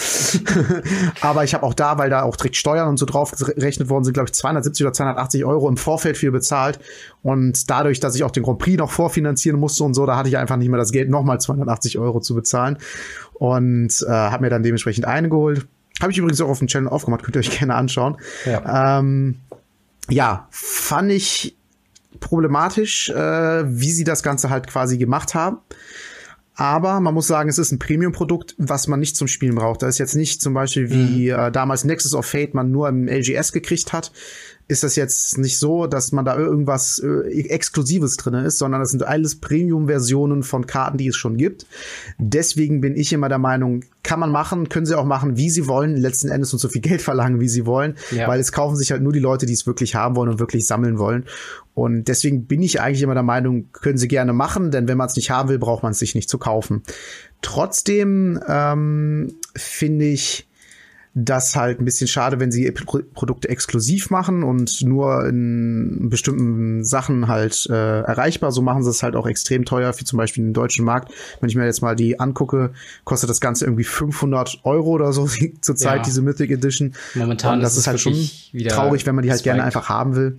Aber ich habe auch da, weil da auch direkt Steuern und so drauf gerechnet worden sind, glaube ich, 270 oder 280 Euro im Vorfeld für bezahlt. Und dadurch, dass ich auch den Grand Prix noch vorfinanzieren musste und so, da hatte ich einfach nicht mehr das Geld, nochmal 280 Euro zu bezahlen. Und äh, habe mir dann dementsprechend eine geholt. Habe ich übrigens auch auf dem Channel aufgemacht, könnt ihr euch gerne anschauen. Ja, ähm, ja fand ich problematisch, äh, wie sie das Ganze halt quasi gemacht haben. Aber man muss sagen, es ist ein Premium-Produkt, was man nicht zum Spielen braucht. Da ist jetzt nicht zum Beispiel wie mhm. äh, damals Nexus of Fate man nur im LGS gekriegt hat, ist das jetzt nicht so, dass man da irgendwas äh, Exklusives drin ist, sondern das sind alles Premium-Versionen von Karten, die es schon gibt. Deswegen bin ich immer der Meinung, kann man machen, können sie auch machen, wie sie wollen, letzten Endes und so viel Geld verlangen, wie sie wollen, ja. weil es kaufen sich halt nur die Leute, die es wirklich haben wollen und wirklich sammeln wollen. Und deswegen bin ich eigentlich immer der Meinung, können sie gerne machen, denn wenn man es nicht haben will, braucht man es sich nicht zu kaufen. Trotzdem ähm, finde ich, das halt ein bisschen schade, wenn sie Pro Produkte exklusiv machen und nur in bestimmten Sachen halt äh, erreichbar. So machen sie es halt auch extrem teuer, wie zum Beispiel den deutschen Markt. Wenn ich mir jetzt mal die angucke, kostet das Ganze irgendwie 500 Euro oder so zurzeit, ja. diese Mythic Edition. Momentan und das ist, ist halt schon traurig, wenn man die halt gerne einfach haben will.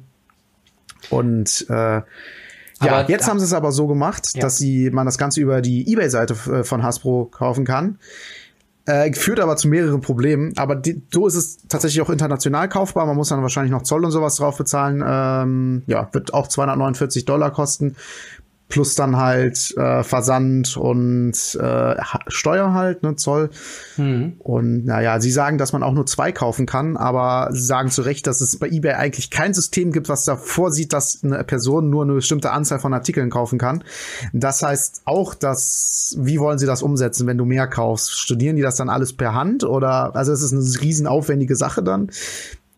Und äh, ja, aber jetzt haben sie es aber so gemacht, ja. dass sie man das Ganze über die eBay-Seite äh, von Hasbro kaufen kann. Äh, führt aber zu mehreren Problemen. Aber die, so ist es tatsächlich auch international kaufbar. Man muss dann wahrscheinlich noch Zoll und sowas drauf bezahlen. Ähm, ja, wird auch 249 Dollar kosten plus dann halt äh, Versand und äh, Steuer halt, ne, Zoll. Mhm. Und naja, sie sagen, dass man auch nur zwei kaufen kann, aber sie sagen zu Recht, dass es bei eBay eigentlich kein System gibt, was da vorsieht, dass eine Person nur eine bestimmte Anzahl von Artikeln kaufen kann. Das heißt auch, dass, wie wollen sie das umsetzen, wenn du mehr kaufst? Studieren die das dann alles per Hand oder, also es ist eine riesen aufwendige Sache dann.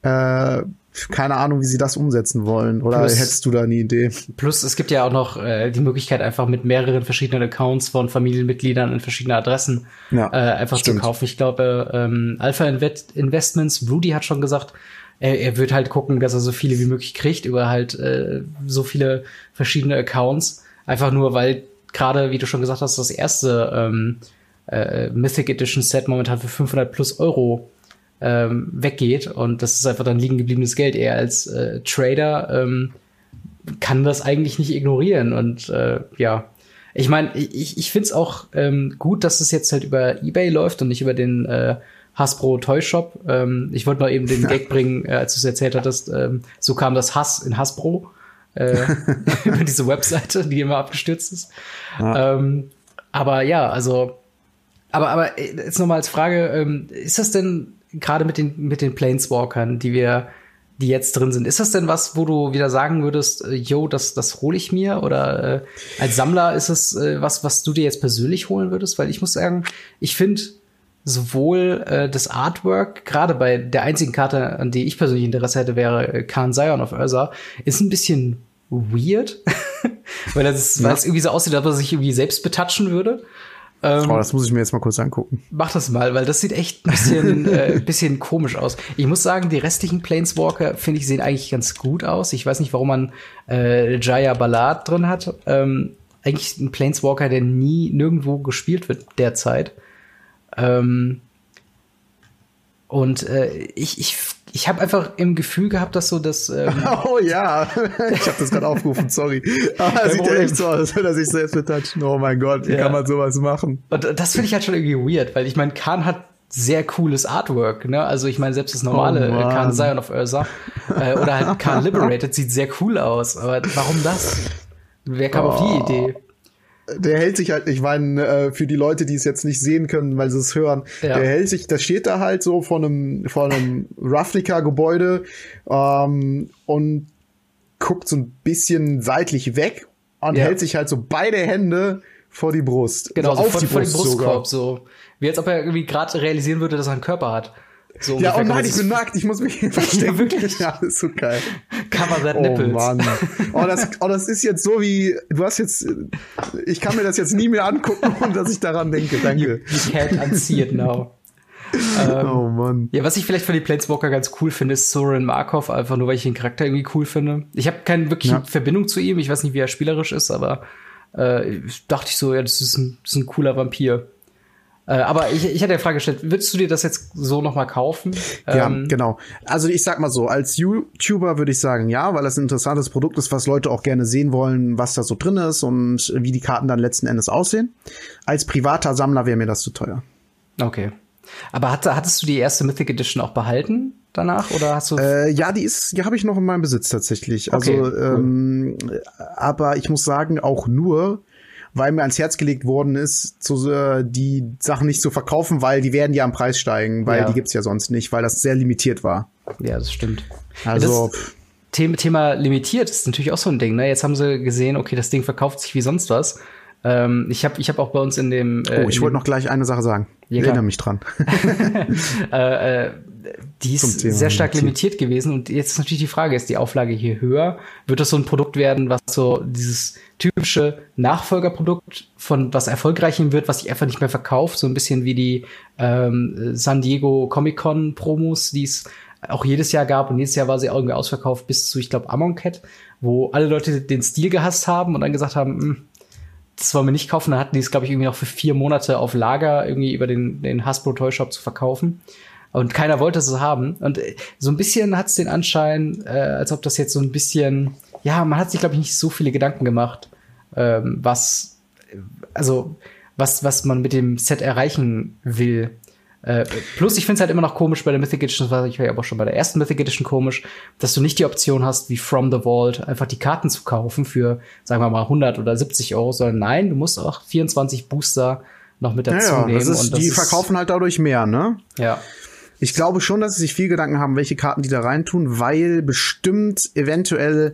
Äh, keine Ahnung, wie sie das umsetzen wollen. Oder plus, hättest du da eine Idee? Plus, es gibt ja auch noch äh, die Möglichkeit, einfach mit mehreren verschiedenen Accounts von Familienmitgliedern in verschiedene Adressen ja, äh, einfach stimmt. zu kaufen. Ich glaube, ähm, Alpha Investments, Rudy hat schon gesagt, er, er wird halt gucken, dass er so viele wie möglich kriegt über halt äh, so viele verschiedene Accounts. Einfach nur, weil gerade, wie du schon gesagt hast, das erste ähm, äh, Mythic Edition Set momentan für 500 plus Euro ähm, weggeht und das ist einfach dann liegen gebliebenes Geld. Er als äh, Trader ähm, kann das eigentlich nicht ignorieren und äh, ja. Ich meine, ich, ich finde es auch ähm, gut, dass es jetzt halt über Ebay läuft und nicht über den äh, Hasbro Toy Shop. Ähm, ich wollte noch eben den Gag bringen, äh, als du es erzählt hattest. Ähm, so kam das Hass in Hasbro äh, über diese Webseite, die immer abgestürzt ist. Ja. Ähm, aber ja, also, aber aber äh, jetzt noch mal als Frage: ähm, Ist das denn gerade mit den, mit den Planeswalkern, die wir, die jetzt drin sind, ist das denn was, wo du wieder sagen würdest, äh, yo, das, das hole ich mir? Oder äh, als Sammler ist es äh, was, was du dir jetzt persönlich holen würdest? Weil ich muss sagen, ich finde sowohl äh, das Artwork, gerade bei der einzigen Karte, an die ich persönlich Interesse hätte, wäre äh, Khan Zion of Ursa, ist ein bisschen weird, weil das ja. es irgendwie so aussieht, als ob er sich irgendwie selbst betatschen würde. Ähm, oh, das muss ich mir jetzt mal kurz angucken. Mach das mal, weil das sieht echt ein bisschen, äh, bisschen komisch aus. Ich muss sagen, die restlichen Planeswalker, finde ich, sehen eigentlich ganz gut aus. Ich weiß nicht, warum man äh, Jaya Ballard drin hat. Ähm, eigentlich ein Planeswalker, der nie nirgendwo gespielt wird derzeit. Ähm, und äh, ich, ich ich habe einfach im Gefühl gehabt, dass so das. Ähm oh ja, ich habe das gerade aufgerufen, sorry. Aber es sieht ja echt so aus, er sich selbst betatschen. Oh mein Gott, wie ja. kann man sowas machen? Und das finde ich halt schon irgendwie weird, weil ich meine, Khan hat sehr cooles Artwork, ne? Also ich meine, selbst das normale oh Khan Zion of Ursa äh, oder halt Khan Liberated sieht sehr cool aus. Aber warum das? Wer kam oh. auf die oh. Idee? Der hält sich halt, ich meine, äh, für die Leute, die es jetzt nicht sehen können, weil sie es hören, ja. der hält sich, der steht da halt so vor einem, vor einem Ravnica-Gebäude ähm, und guckt so ein bisschen seitlich weg und ja. hält sich halt so beide Hände vor die Brust. Genau, so, so auf vor, die Brust vor den Brustkorb, sogar. so. Wie als ob er irgendwie gerade realisieren würde, dass er einen Körper hat. So ja, oh nein, ich bin nackt, ich muss mich verstecken. ja, wirklich? Ja, das ist so geil. Cover that oh, nipples. Mann. Oh das, oh, das ist jetzt so wie, du hast jetzt, ich kann mir das jetzt nie mehr angucken, ohne dass ich daran denke. Danke. You, you can't unsee it now. ähm, oh Mann. Ja, was ich vielleicht von den Planeswalker ganz cool finde, ist Soren Markov, einfach nur, weil ich den Charakter irgendwie cool finde. Ich habe keine wirkliche ja. Verbindung zu ihm, ich weiß nicht, wie er spielerisch ist, aber äh, dachte ich so, ja, das ist ein, das ist ein cooler Vampir. Äh, aber ich, ich hatte die Frage gestellt, würdest du dir das jetzt so nochmal kaufen? Ja, ähm, genau. Also ich sag mal so, als YouTuber würde ich sagen, ja, weil das ein interessantes Produkt ist, was Leute auch gerne sehen wollen, was da so drin ist und wie die Karten dann letzten Endes aussehen. Als privater Sammler wäre mir das zu teuer. Okay. Aber hat, hattest du die erste Mythic Edition auch behalten danach oder hast du? Äh, ja, die ist, die habe ich noch in meinem Besitz tatsächlich. Also, okay, cool. ähm, aber ich muss sagen, auch nur, weil mir ans Herz gelegt worden ist, zu, äh, die Sachen nicht zu verkaufen, weil die werden ja am Preis steigen, weil ja. die gibt's ja sonst nicht, weil das sehr limitiert war. Ja, das stimmt. Also das Thema, Thema limitiert ist natürlich auch so ein Ding. Ne? Jetzt haben sie gesehen, okay, das Ding verkauft sich wie sonst was. Ähm, ich habe ich hab auch bei uns in dem. Äh, oh, ich wollte noch gleich eine Sache sagen. Ja, ich erinnere mich dran. äh, äh, die ist sehr stark limitiert gewesen und jetzt ist natürlich die Frage, ist die Auflage hier höher? Wird das so ein Produkt werden, was so dieses typische Nachfolgerprodukt von was erfolgreichem wird, was sich einfach nicht mehr verkauft, so ein bisschen wie die ähm, San Diego Comic Con Promos, die es auch jedes Jahr gab und jedes Jahr war sie irgendwie ausverkauft bis zu, ich glaube, Amon Cat, wo alle Leute den Stil gehasst haben und dann gesagt haben, hm, das wollen wir nicht kaufen. Dann hatten die es, glaube ich, irgendwie noch für vier Monate auf Lager irgendwie über den, den Hasbro Toy Shop zu verkaufen. Und keiner wollte es haben. Und äh, so ein bisschen hat es den Anschein, äh, als ob das jetzt so ein bisschen, ja, man hat sich, glaube ich, nicht so viele Gedanken gemacht, ähm, was, also, was, was man mit dem Set erreichen will. Äh, plus, ich finde es halt immer noch komisch bei der Mythic Edition, das war ich ja aber schon bei der ersten Mythic Edition komisch, dass du nicht die Option hast, wie From the Vault, einfach die Karten zu kaufen für, sagen wir mal, 100 oder 70 Euro, sondern nein, du musst auch 24 Booster noch mit dazu ja, nehmen. Das ist, das die verkaufen halt dadurch mehr, ne? Ja. Ich glaube schon, dass sie sich viel Gedanken haben, welche Karten die da reintun, weil bestimmt eventuell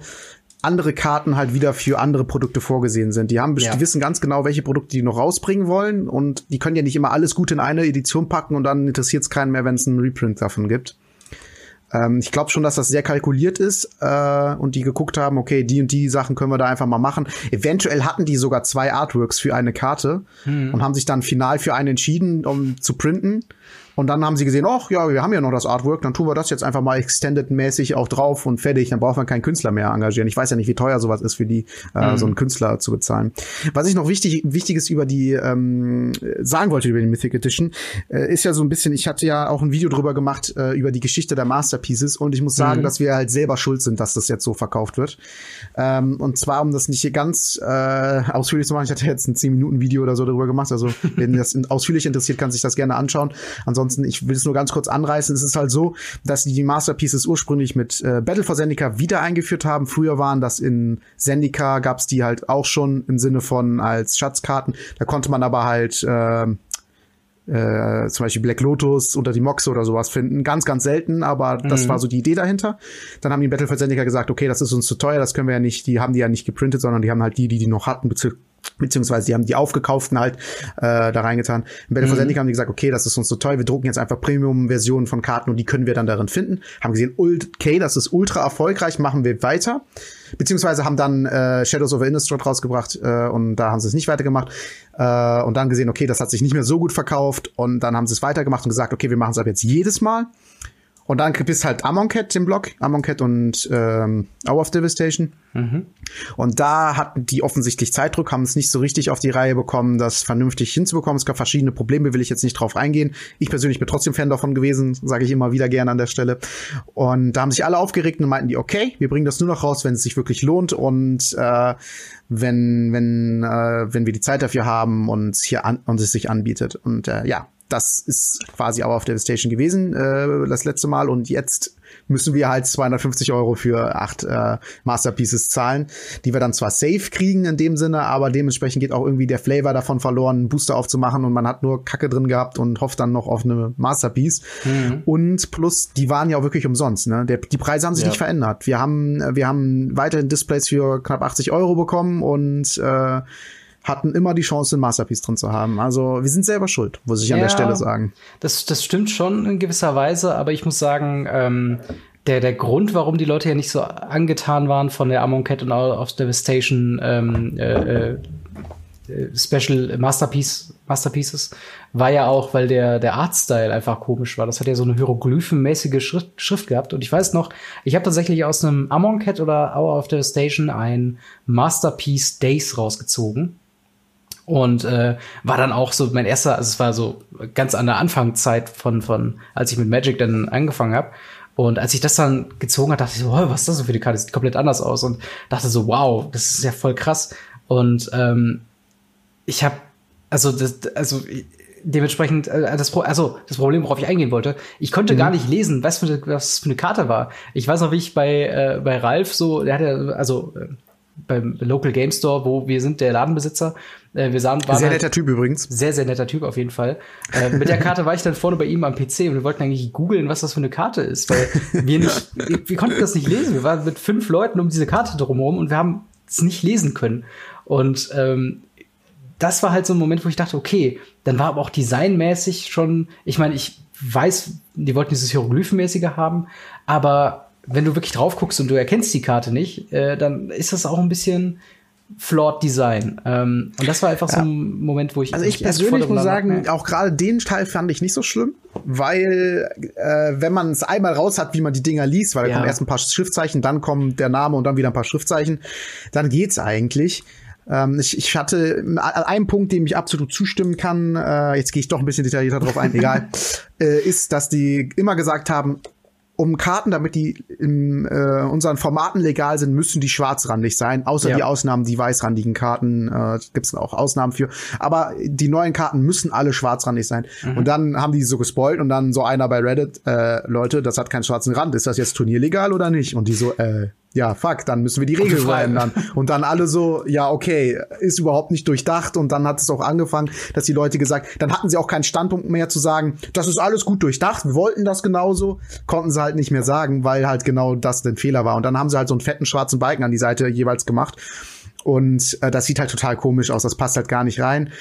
andere Karten halt wieder für andere Produkte vorgesehen sind. Die haben, ja. die wissen ganz genau, welche Produkte die noch rausbringen wollen und die können ja nicht immer alles gut in eine Edition packen und dann interessiert es keinen mehr, wenn es einen Reprint davon gibt. Ähm, ich glaube schon, dass das sehr kalkuliert ist äh, und die geguckt haben, okay, die und die Sachen können wir da einfach mal machen. Eventuell hatten die sogar zwei Artworks für eine Karte hm. und haben sich dann final für einen entschieden, um zu printen. Und dann haben sie gesehen, ach ja, wir haben ja noch das Artwork, dann tun wir das jetzt einfach mal extended-mäßig auch drauf und fertig. Dann braucht man keinen Künstler mehr engagieren. Ich weiß ja nicht, wie teuer sowas ist für die, äh, mhm. so einen Künstler zu bezahlen. Was ich noch wichtig, wichtiges über die ähm, sagen wollte über die Mythic Edition, äh, ist ja so ein bisschen, ich hatte ja auch ein Video drüber gemacht äh, über die Geschichte der Masterpieces und ich muss sagen, mhm. dass wir halt selber schuld sind, dass das jetzt so verkauft wird. Ähm, und zwar, um das nicht hier ganz äh, ausführlich zu machen, ich hatte jetzt ein 10-Minuten-Video oder so darüber gemacht, also wenn das ausführlich interessiert, kann sich das gerne anschauen. Ansonsten ansonsten, ich will es nur ganz kurz anreißen. Es ist halt so, dass die Masterpieces ursprünglich mit äh, Battle for Zendika wieder eingeführt haben. Früher waren das in Zendika, gab es die halt auch schon im Sinne von als Schatzkarten. Da konnte man aber halt äh, äh, zum Beispiel Black Lotus unter die Moxe oder sowas finden. Ganz, ganz selten, aber das mhm. war so die Idee dahinter. Dann haben die Battle for Zendika gesagt, okay, das ist uns zu teuer, das können wir ja nicht, die haben die ja nicht geprintet, sondern die haben halt die, die die noch hatten, beziehungsweise die haben die aufgekauften halt äh, da reingetan. Im Battle mhm. for Zendika haben die gesagt, okay, das ist uns so toll, wir drucken jetzt einfach Premium-Versionen von Karten und die können wir dann darin finden. Haben gesehen, okay, das ist ultra erfolgreich, machen wir weiter. Beziehungsweise haben dann äh, Shadows of Innistrad rausgebracht äh, und da haben sie es nicht weitergemacht. Äh, und dann gesehen, okay, das hat sich nicht mehr so gut verkauft und dann haben sie es weitergemacht und gesagt, okay, wir machen es ab jetzt jedes Mal. Und dann gibt es halt Amonkhet, den Block, Amonkhet und ähm, Hour of Devastation. Mhm. Und da hatten die offensichtlich Zeitdruck, haben es nicht so richtig auf die Reihe bekommen, das vernünftig hinzubekommen. Es gab verschiedene Probleme, will ich jetzt nicht drauf eingehen. Ich persönlich bin trotzdem Fan davon gewesen, sage ich immer wieder gerne an der Stelle. Und da haben sich alle aufgeregt und meinten die, okay, wir bringen das nur noch raus, wenn es sich wirklich lohnt und äh, wenn wenn äh, wenn wir die Zeit dafür haben und hier an, und es sich anbietet. Und äh, ja, das ist quasi aber auf Devastation gewesen, äh, das letzte Mal. Und jetzt müssen wir halt 250 Euro für acht äh, Masterpieces zahlen, die wir dann zwar safe kriegen in dem Sinne, aber dementsprechend geht auch irgendwie der Flavor davon verloren, einen Booster aufzumachen und man hat nur Kacke drin gehabt und hofft dann noch auf eine Masterpiece. Mhm. Und plus, die waren ja auch wirklich umsonst. Ne? Der, die Preise haben sich ja. nicht verändert. Wir haben, wir haben weiterhin Displays für knapp 80 Euro bekommen und äh, hatten immer die Chance, ein Masterpiece drin zu haben. Also wir sind selber schuld, muss ich ja, an der Stelle sagen. Das, das stimmt schon in gewisser Weise, aber ich muss sagen, ähm, der, der Grund, warum die Leute ja nicht so angetan waren von der Amon Cat und of Devastation ähm, äh, äh, Special Masterpiece, Masterpieces, war ja auch, weil der, der Artstyle einfach komisch war. Das hat ja so eine hieroglyphenmäßige Schrift, Schrift gehabt. Und ich weiß noch, ich habe tatsächlich aus einem Amon Cat oder Hour of Devastation ein Masterpiece Days rausgezogen. Und äh, war dann auch so mein erster, also es war so ganz an der Anfangszeit von, von als ich mit Magic dann angefangen habe. Und als ich das dann gezogen hat, dachte ich so, oh, was ist das so für die Karte? Das sieht komplett anders aus. Und dachte so, wow, das ist ja voll krass. Und ähm, ich habe, also das, also dementsprechend, äh, das, Pro also das Problem, worauf ich eingehen wollte, ich konnte mhm. gar nicht lesen, was für, eine, was für eine Karte war. Ich weiß noch, wie ich bei, äh, bei Ralf so, der hat ja, also äh, beim Local Game Store, wo wir sind, der Ladenbesitzer. Äh, wir sahen, waren sehr halt netter Typ übrigens. Sehr, sehr netter Typ auf jeden Fall. Äh, mit der Karte war ich dann vorne bei ihm am PC und wir wollten eigentlich googeln, was das für eine Karte ist, weil wir nicht, wir konnten das nicht lesen. Wir waren mit fünf Leuten um diese Karte drumherum und wir haben es nicht lesen können. Und ähm, das war halt so ein Moment, wo ich dachte, okay, dann war aber auch designmäßig schon, ich meine, ich weiß, die wollten dieses Hieroglyphenmäßige haben, aber wenn du wirklich drauf guckst und du erkennst die Karte nicht, äh, dann ist das auch ein bisschen flawed Design. Ähm, und das war einfach ja. so ein Moment, wo ich. Also ich persönlich muss sagen, auch gerade den Teil fand ich nicht so schlimm, weil äh, wenn man es einmal raus hat, wie man die Dinger liest, weil da ja. kommen erst ein paar Schriftzeichen, dann kommt der Name und dann wieder ein paar Schriftzeichen, dann geht's eigentlich. Ähm, ich, ich hatte einen Punkt, dem ich absolut zustimmen kann, äh, jetzt gehe ich doch ein bisschen detaillierter drauf ein, egal, äh, ist, dass die immer gesagt haben, um Karten, damit die in äh, unseren Formaten legal sind, müssen die schwarzrandig sein. Außer ja. die Ausnahmen, die weißrandigen Karten, äh, gibt es auch Ausnahmen für. Aber die neuen Karten müssen alle schwarzrandig sein. Mhm. Und dann haben die so gespoilt und dann so einer bei Reddit, äh, Leute, das hat keinen schwarzen Rand. Ist das jetzt turnierlegal oder nicht? Und die so, äh, ja, fuck, dann müssen wir die Regeln verändern. Und dann alle so, ja, okay, ist überhaupt nicht durchdacht. Und dann hat es auch angefangen, dass die Leute gesagt, dann hatten sie auch keinen Standpunkt mehr zu sagen, das ist alles gut durchdacht, wir wollten das genauso, konnten sie halt nicht mehr sagen, weil halt genau das der Fehler war. Und dann haben sie halt so einen fetten schwarzen Balken an die Seite jeweils gemacht. Und äh, das sieht halt total komisch aus, das passt halt gar nicht rein.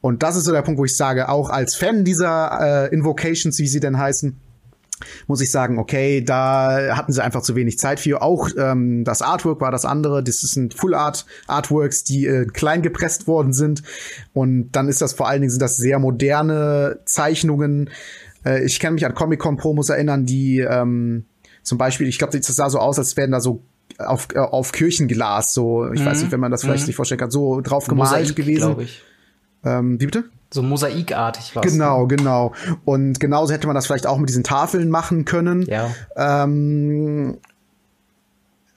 Und das ist so der Punkt, wo ich sage, auch als Fan dieser äh, Invocations, wie sie denn heißen, muss ich sagen, okay, da hatten sie einfach zu wenig Zeit für. Auch ähm, das Artwork war das andere. Das sind Full Art Artworks, die äh, klein gepresst worden sind. Und dann ist das vor allen Dingen sind das sehr moderne Zeichnungen. Äh, ich kann mich an Comic Con Promos erinnern, die ähm, zum Beispiel, ich glaube, das sah so aus, als wären da so auf, äh, auf Kirchenglas, so, ich mhm. weiß nicht, wenn man das vielleicht mhm. sich vorstellen kann, so drauf gemalt Mosaik, gewesen. Ähm, wie bitte? So mosaikartig was. Genau, genau. Und genauso hätte man das vielleicht auch mit diesen Tafeln machen können. Ja. Ähm,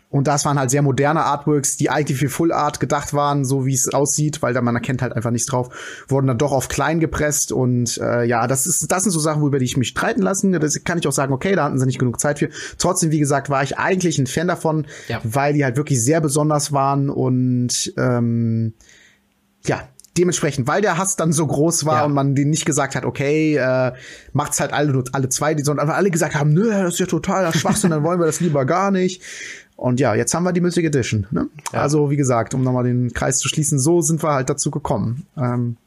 und das waren halt sehr moderne Artworks, die eigentlich für Full Art gedacht waren, so wie es aussieht, weil da man erkennt halt einfach nichts drauf, wurden dann doch auf klein gepresst und äh, ja, das ist das sind so Sachen, über die ich mich streiten lassen. Das kann ich auch sagen, okay, da hatten sie nicht genug Zeit für. Trotzdem, wie gesagt, war ich eigentlich ein Fan davon, ja. weil die halt wirklich sehr besonders waren und ähm, ja, dementsprechend, weil der Hass dann so groß war ja. und man den nicht gesagt hat, okay, äh, macht's halt alle, alle zwei, sondern alle gesagt haben, nö, das ist ja totaler Schwachsinn, dann wollen wir das lieber gar nicht. Und ja, jetzt haben wir die Mythic Edition. Ne? Ja. Also, wie gesagt, um nochmal den Kreis zu schließen, so sind wir halt dazu gekommen. Ähm,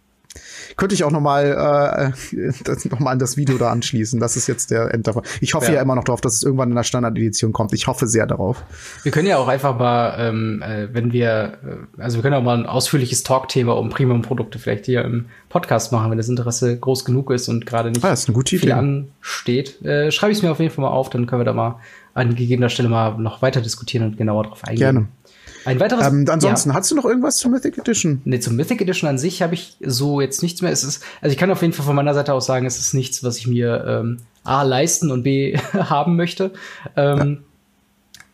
könnte ich auch noch mal, äh, das, noch mal an das Video da anschließen. Das ist jetzt der End davon. Ich hoffe ja. ja immer noch darauf, dass es irgendwann in der Standard-Edition kommt. Ich hoffe sehr darauf. Wir können ja auch einfach mal, ähm, äh, wenn wir, äh, also wir können auch mal ein ausführliches Talk-Thema um Premium-Produkte vielleicht hier im Podcast machen, wenn das Interesse groß genug ist und gerade nicht ah, viel Idee. ansteht. Äh, Schreibe ich es mir auf jeden Fall mal auf, dann können wir da mal an gegebener Stelle mal noch weiter diskutieren und genauer drauf eingehen. Gerne. Ein weiteres. Ähm, ansonsten, ja. hast du noch irgendwas zur Mythic Edition? Nee, zum Mythic Edition an sich habe ich so jetzt nichts mehr. Es ist, also ich kann auf jeden Fall von meiner Seite aus sagen, es ist nichts, was ich mir ähm, A leisten und B haben möchte. Ähm,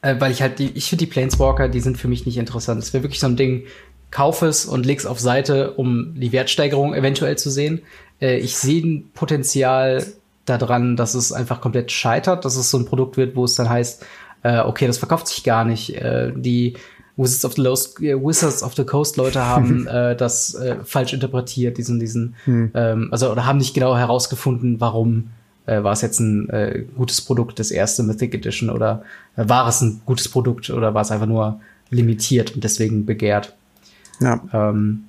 ja. äh, weil ich halt die, ich finde die Planeswalker, die sind für mich nicht interessant. Es wäre wirklich so ein Ding, kauf es und leg's auf Seite, um die Wertsteigerung eventuell zu sehen. Äh, ich sehe ein Potenzial daran, dass es einfach komplett scheitert, dass es so ein Produkt wird, wo es dann heißt, äh, okay, das verkauft sich gar nicht. Äh, die Wizards of the, Lost, äh, Wizards of the Coast Leute haben äh, das äh, falsch interpretiert, diesen, diesen, hm. ähm, also oder haben nicht genau herausgefunden, warum äh, war es jetzt ein äh, gutes Produkt, das erste Mythic Edition oder äh, war es ein gutes Produkt oder war es einfach nur limitiert und deswegen begehrt. Ja. Ähm,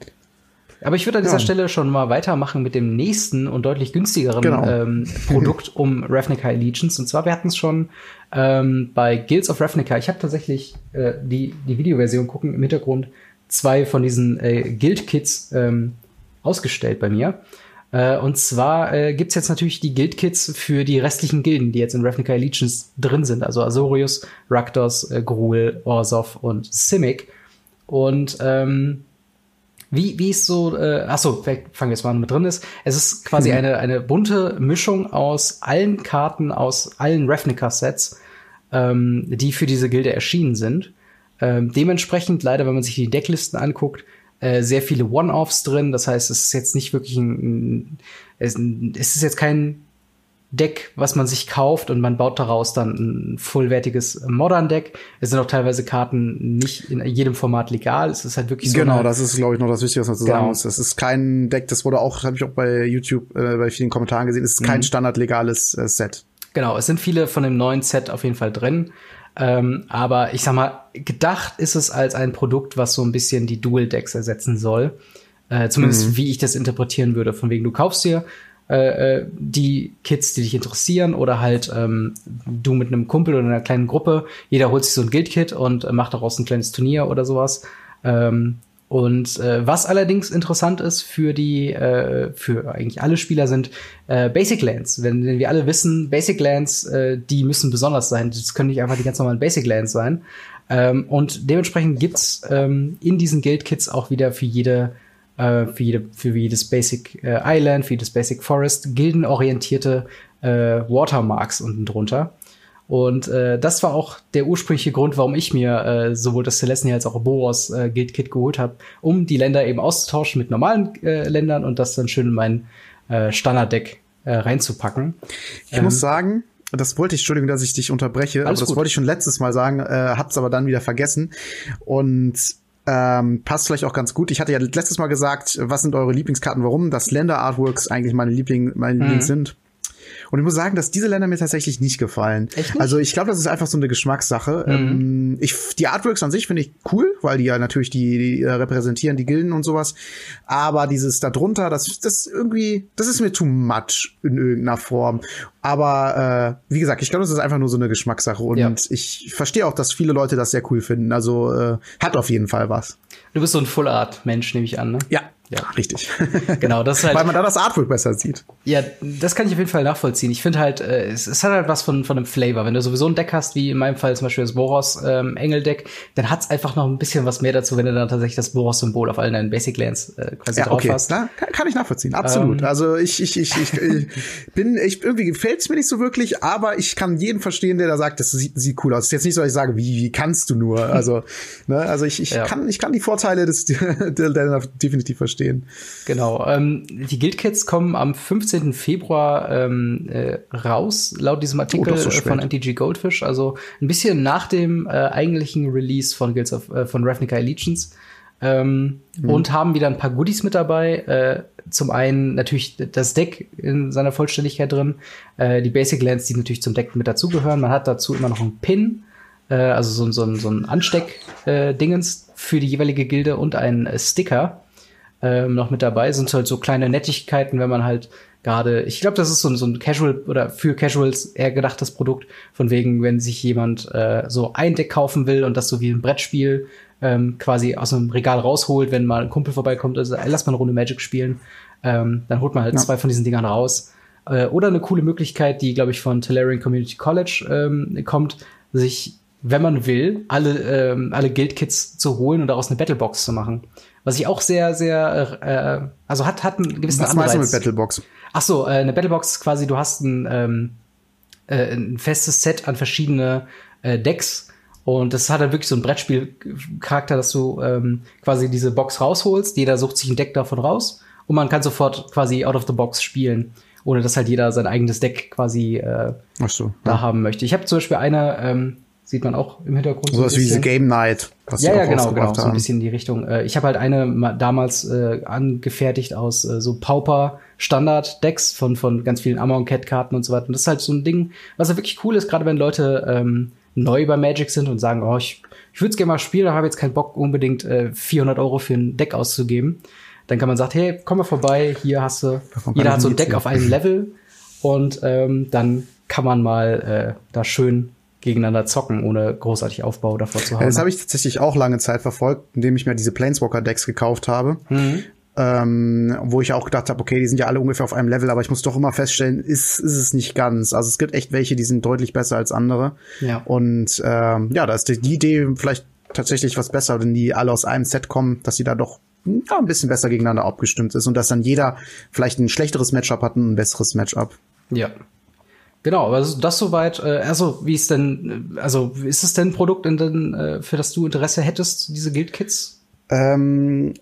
aber ich würde an dieser ja. Stelle schon mal weitermachen mit dem nächsten und deutlich günstigeren genau. ähm, Produkt um Ravnica Allegiance. Und zwar, wir hatten es schon ähm, bei Guilds of Ravnica. Ich habe tatsächlich äh, die, die Videoversion gucken im Hintergrund zwei von diesen äh, Guild-Kits ähm, ausgestellt bei mir. Äh, und zwar äh, gibt jetzt natürlich die Guild-Kits für die restlichen Gilden, die jetzt in Ravnica Allegiance drin sind. Also Azorius, Rakdos, äh, Gruul, Orzov und Simic. Und ähm, wie, wie ist so, äh, achso, vielleicht fangen wir jetzt mal an mit drin ist. Es ist quasi mhm. eine, eine bunte Mischung aus allen Karten, aus allen Ravnica-Sets, ähm, die für diese Gilde erschienen sind. Ähm, dementsprechend, leider, wenn man sich die Decklisten anguckt, äh, sehr viele One-Offs drin. Das heißt, es ist jetzt nicht wirklich ein, ein es, es ist jetzt kein Deck, was man sich kauft und man baut daraus dann ein vollwertiges Modern Deck. Es sind auch teilweise Karten nicht in jedem Format legal. Es ist halt wirklich so. Genau, das ist, glaube ich, noch das Wichtige, was man zu sagen genau. muss. Es ist kein Deck, das wurde auch, habe ich auch bei YouTube äh, bei vielen Kommentaren gesehen, es ist kein mhm. standardlegales äh, Set. Genau, es sind viele von dem neuen Set auf jeden Fall drin. Ähm, aber ich sag mal, gedacht ist es als ein Produkt, was so ein bisschen die Dual Decks ersetzen soll. Äh, zumindest mhm. wie ich das interpretieren würde. Von wegen, du kaufst dir äh, äh, die Kids, die dich interessieren, oder halt ähm, du mit einem Kumpel oder einer kleinen Gruppe, jeder holt sich so ein Guild-Kit und äh, macht daraus ein kleines Turnier oder sowas. Ähm, und äh, was allerdings interessant ist für die, äh, für eigentlich alle Spieler sind äh, Basic Lands. Wenn, wenn wir alle wissen, Basic Lands, äh, die müssen besonders sein. Das können nicht einfach die ganz normalen Basic Lands sein. Ähm, und dementsprechend gibt's ähm, in diesen Guild Kits auch wieder für jede äh, für, jede, für jedes Basic äh, Island, für jedes Basic Forest, gildenorientierte äh, Watermarks unten drunter. Und äh, das war auch der ursprüngliche Grund, warum ich mir äh, sowohl das Celestia als auch Boros äh, Guild Kit geholt habe, um die Länder eben auszutauschen mit normalen äh, Ländern und das dann schön in mein äh, Standarddeck äh, reinzupacken. Ich ähm, muss sagen, das wollte ich, Entschuldigung, dass ich dich unterbreche, aber das gut. wollte ich schon letztes Mal sagen, äh, hab's aber dann wieder vergessen. Und ähm, passt vielleicht auch ganz gut. Ich hatte ja letztes Mal gesagt, was sind eure Lieblingskarten, warum das Länder-Artworks eigentlich meine Liebling, meine mhm. Lieblings sind. Und ich muss sagen, dass diese Länder mir tatsächlich nicht gefallen. Echt nicht? Also ich glaube, das ist einfach so eine Geschmackssache. Mhm. Ähm, ich, die Artworks an sich finde ich cool, weil die ja natürlich die, die äh, repräsentieren die Gilden und sowas. Aber dieses da drunter, das, das irgendwie, das ist mir too much in irgendeiner Form. Aber äh, wie gesagt, ich glaube, das ist einfach nur so eine Geschmackssache. Und ja. ich verstehe auch, dass viele Leute das sehr cool finden. Also äh, hat auf jeden Fall was. Du bist so ein Full Art Mensch, nehme ich an, ne? Ja, ja, richtig. Genau, das ist halt. Weil man da das Artwork besser sieht. Ja, das kann ich auf jeden Fall nachvollziehen. Ich finde halt, äh, es, es, hat halt was von, von einem Flavor. Wenn du sowieso ein Deck hast, wie in meinem Fall zum Beispiel das Boros ähm, Engel-Deck, dann hat's einfach noch ein bisschen was mehr dazu, wenn du dann tatsächlich das Boros-Symbol auf allen deinen Basic Lands äh, quasi ja, drauf okay. hast. Na, kann, kann ich nachvollziehen, absolut. Ähm, also ich, ich, ich, ich, ich bin, ich irgendwie gefällt's mir nicht so wirklich, aber ich kann jeden verstehen, der da sagt, das sieht, sieht cool aus. ist jetzt nicht so, dass ich sage, wie, wie kannst du nur? Also, ne, also ich, ich ja. kann, ich kann die Vorteile des der, der definitiv verstehen. Genau. Genau. Ähm, die Guild Kits kommen am 15. Februar ähm, äh, raus, laut diesem Artikel oh, so von NTG Goldfish. Also ein bisschen nach dem äh, eigentlichen Release von Guilds of, äh, von Ravnica Allegiance. Ähm, mhm. Und haben wieder ein paar Goodies mit dabei. Äh, zum einen natürlich das Deck in seiner Vollständigkeit drin, äh, die Basic Lands, die natürlich zum Deck mit dazugehören. Man hat dazu immer noch einen Pin, äh, also so, so, so ein Ansteck-Dingens äh, für die jeweilige Gilde und einen äh, Sticker ähm, noch mit dabei. Sind halt so kleine Nettigkeiten, wenn man halt gerade, ich glaube, das ist so, so ein Casual oder für Casuals eher gedachtes Produkt, von wegen, wenn sich jemand äh, so ein Deck kaufen will und das so wie ein Brettspiel ähm, quasi aus einem Regal rausholt, wenn mal ein Kumpel vorbeikommt, also lass mal eine Runde Magic spielen, ähm, dann holt man halt ja. zwei von diesen Dingern raus. Äh, oder eine coole Möglichkeit, die, glaube ich, von Tellerian Community College ähm, kommt, sich wenn man will, alle, ähm, alle Guild-Kits zu holen und daraus eine Battlebox zu machen. Was ich auch sehr, sehr, äh, also hat, hat einen gewissen Was Anreiz. meinst du mit Battlebox? Ach so, äh, eine Battlebox quasi, du hast ein, ähm, äh, ein festes Set an verschiedene äh, Decks und das hat dann wirklich so einen Brettspielcharakter, dass du ähm, quasi diese Box rausholst, jeder sucht sich ein Deck davon raus und man kann sofort quasi out of the box spielen, ohne dass halt jeder sein eigenes Deck quasi äh, so, da ja. haben möchte. Ich habe zum Beispiel eine, ähm, sieht man auch im Hintergrund. So was wie diese Game Night. Was ja, ja, genau, genau, so ein bisschen in die Richtung. Äh, ich habe halt eine damals äh, angefertigt aus äh, so Pauper Standard Decks von von ganz vielen Amon Cat Karten und so weiter. Und das ist halt so ein Ding, was ja wirklich cool ist, gerade wenn Leute ähm, neu bei Magic sind und sagen, oh, ich, ich würde es gerne mal spielen, aber habe jetzt keinen Bock unbedingt äh, 400 Euro für ein Deck auszugeben. Dann kann man sagen, hey, komm mal vorbei, hier hast du, jeder hat so ein Deck auf einem Level und ähm, dann kann man mal äh, da schön gegeneinander zocken, ohne großartig Aufbau davor zu haben. Ja, das habe ich tatsächlich auch lange Zeit verfolgt, indem ich mir diese Planeswalker-Decks gekauft habe. Mhm. Ähm, wo ich auch gedacht habe, okay, die sind ja alle ungefähr auf einem Level, aber ich muss doch immer feststellen, ist, ist es nicht ganz. Also es gibt echt welche, die sind deutlich besser als andere. Ja. Und ähm, ja, da ist die Idee vielleicht tatsächlich was besser, wenn die alle aus einem Set kommen, dass sie da doch ja, ein bisschen besser gegeneinander abgestimmt ist und dass dann jeder vielleicht ein schlechteres Matchup hat und ein besseres Matchup. Ja. Genau, aber das soweit, äh, also wie ist denn, äh, also ist es denn ein Produkt, in den, äh, für das du Interesse hättest, diese Guild-Kits? Ähm,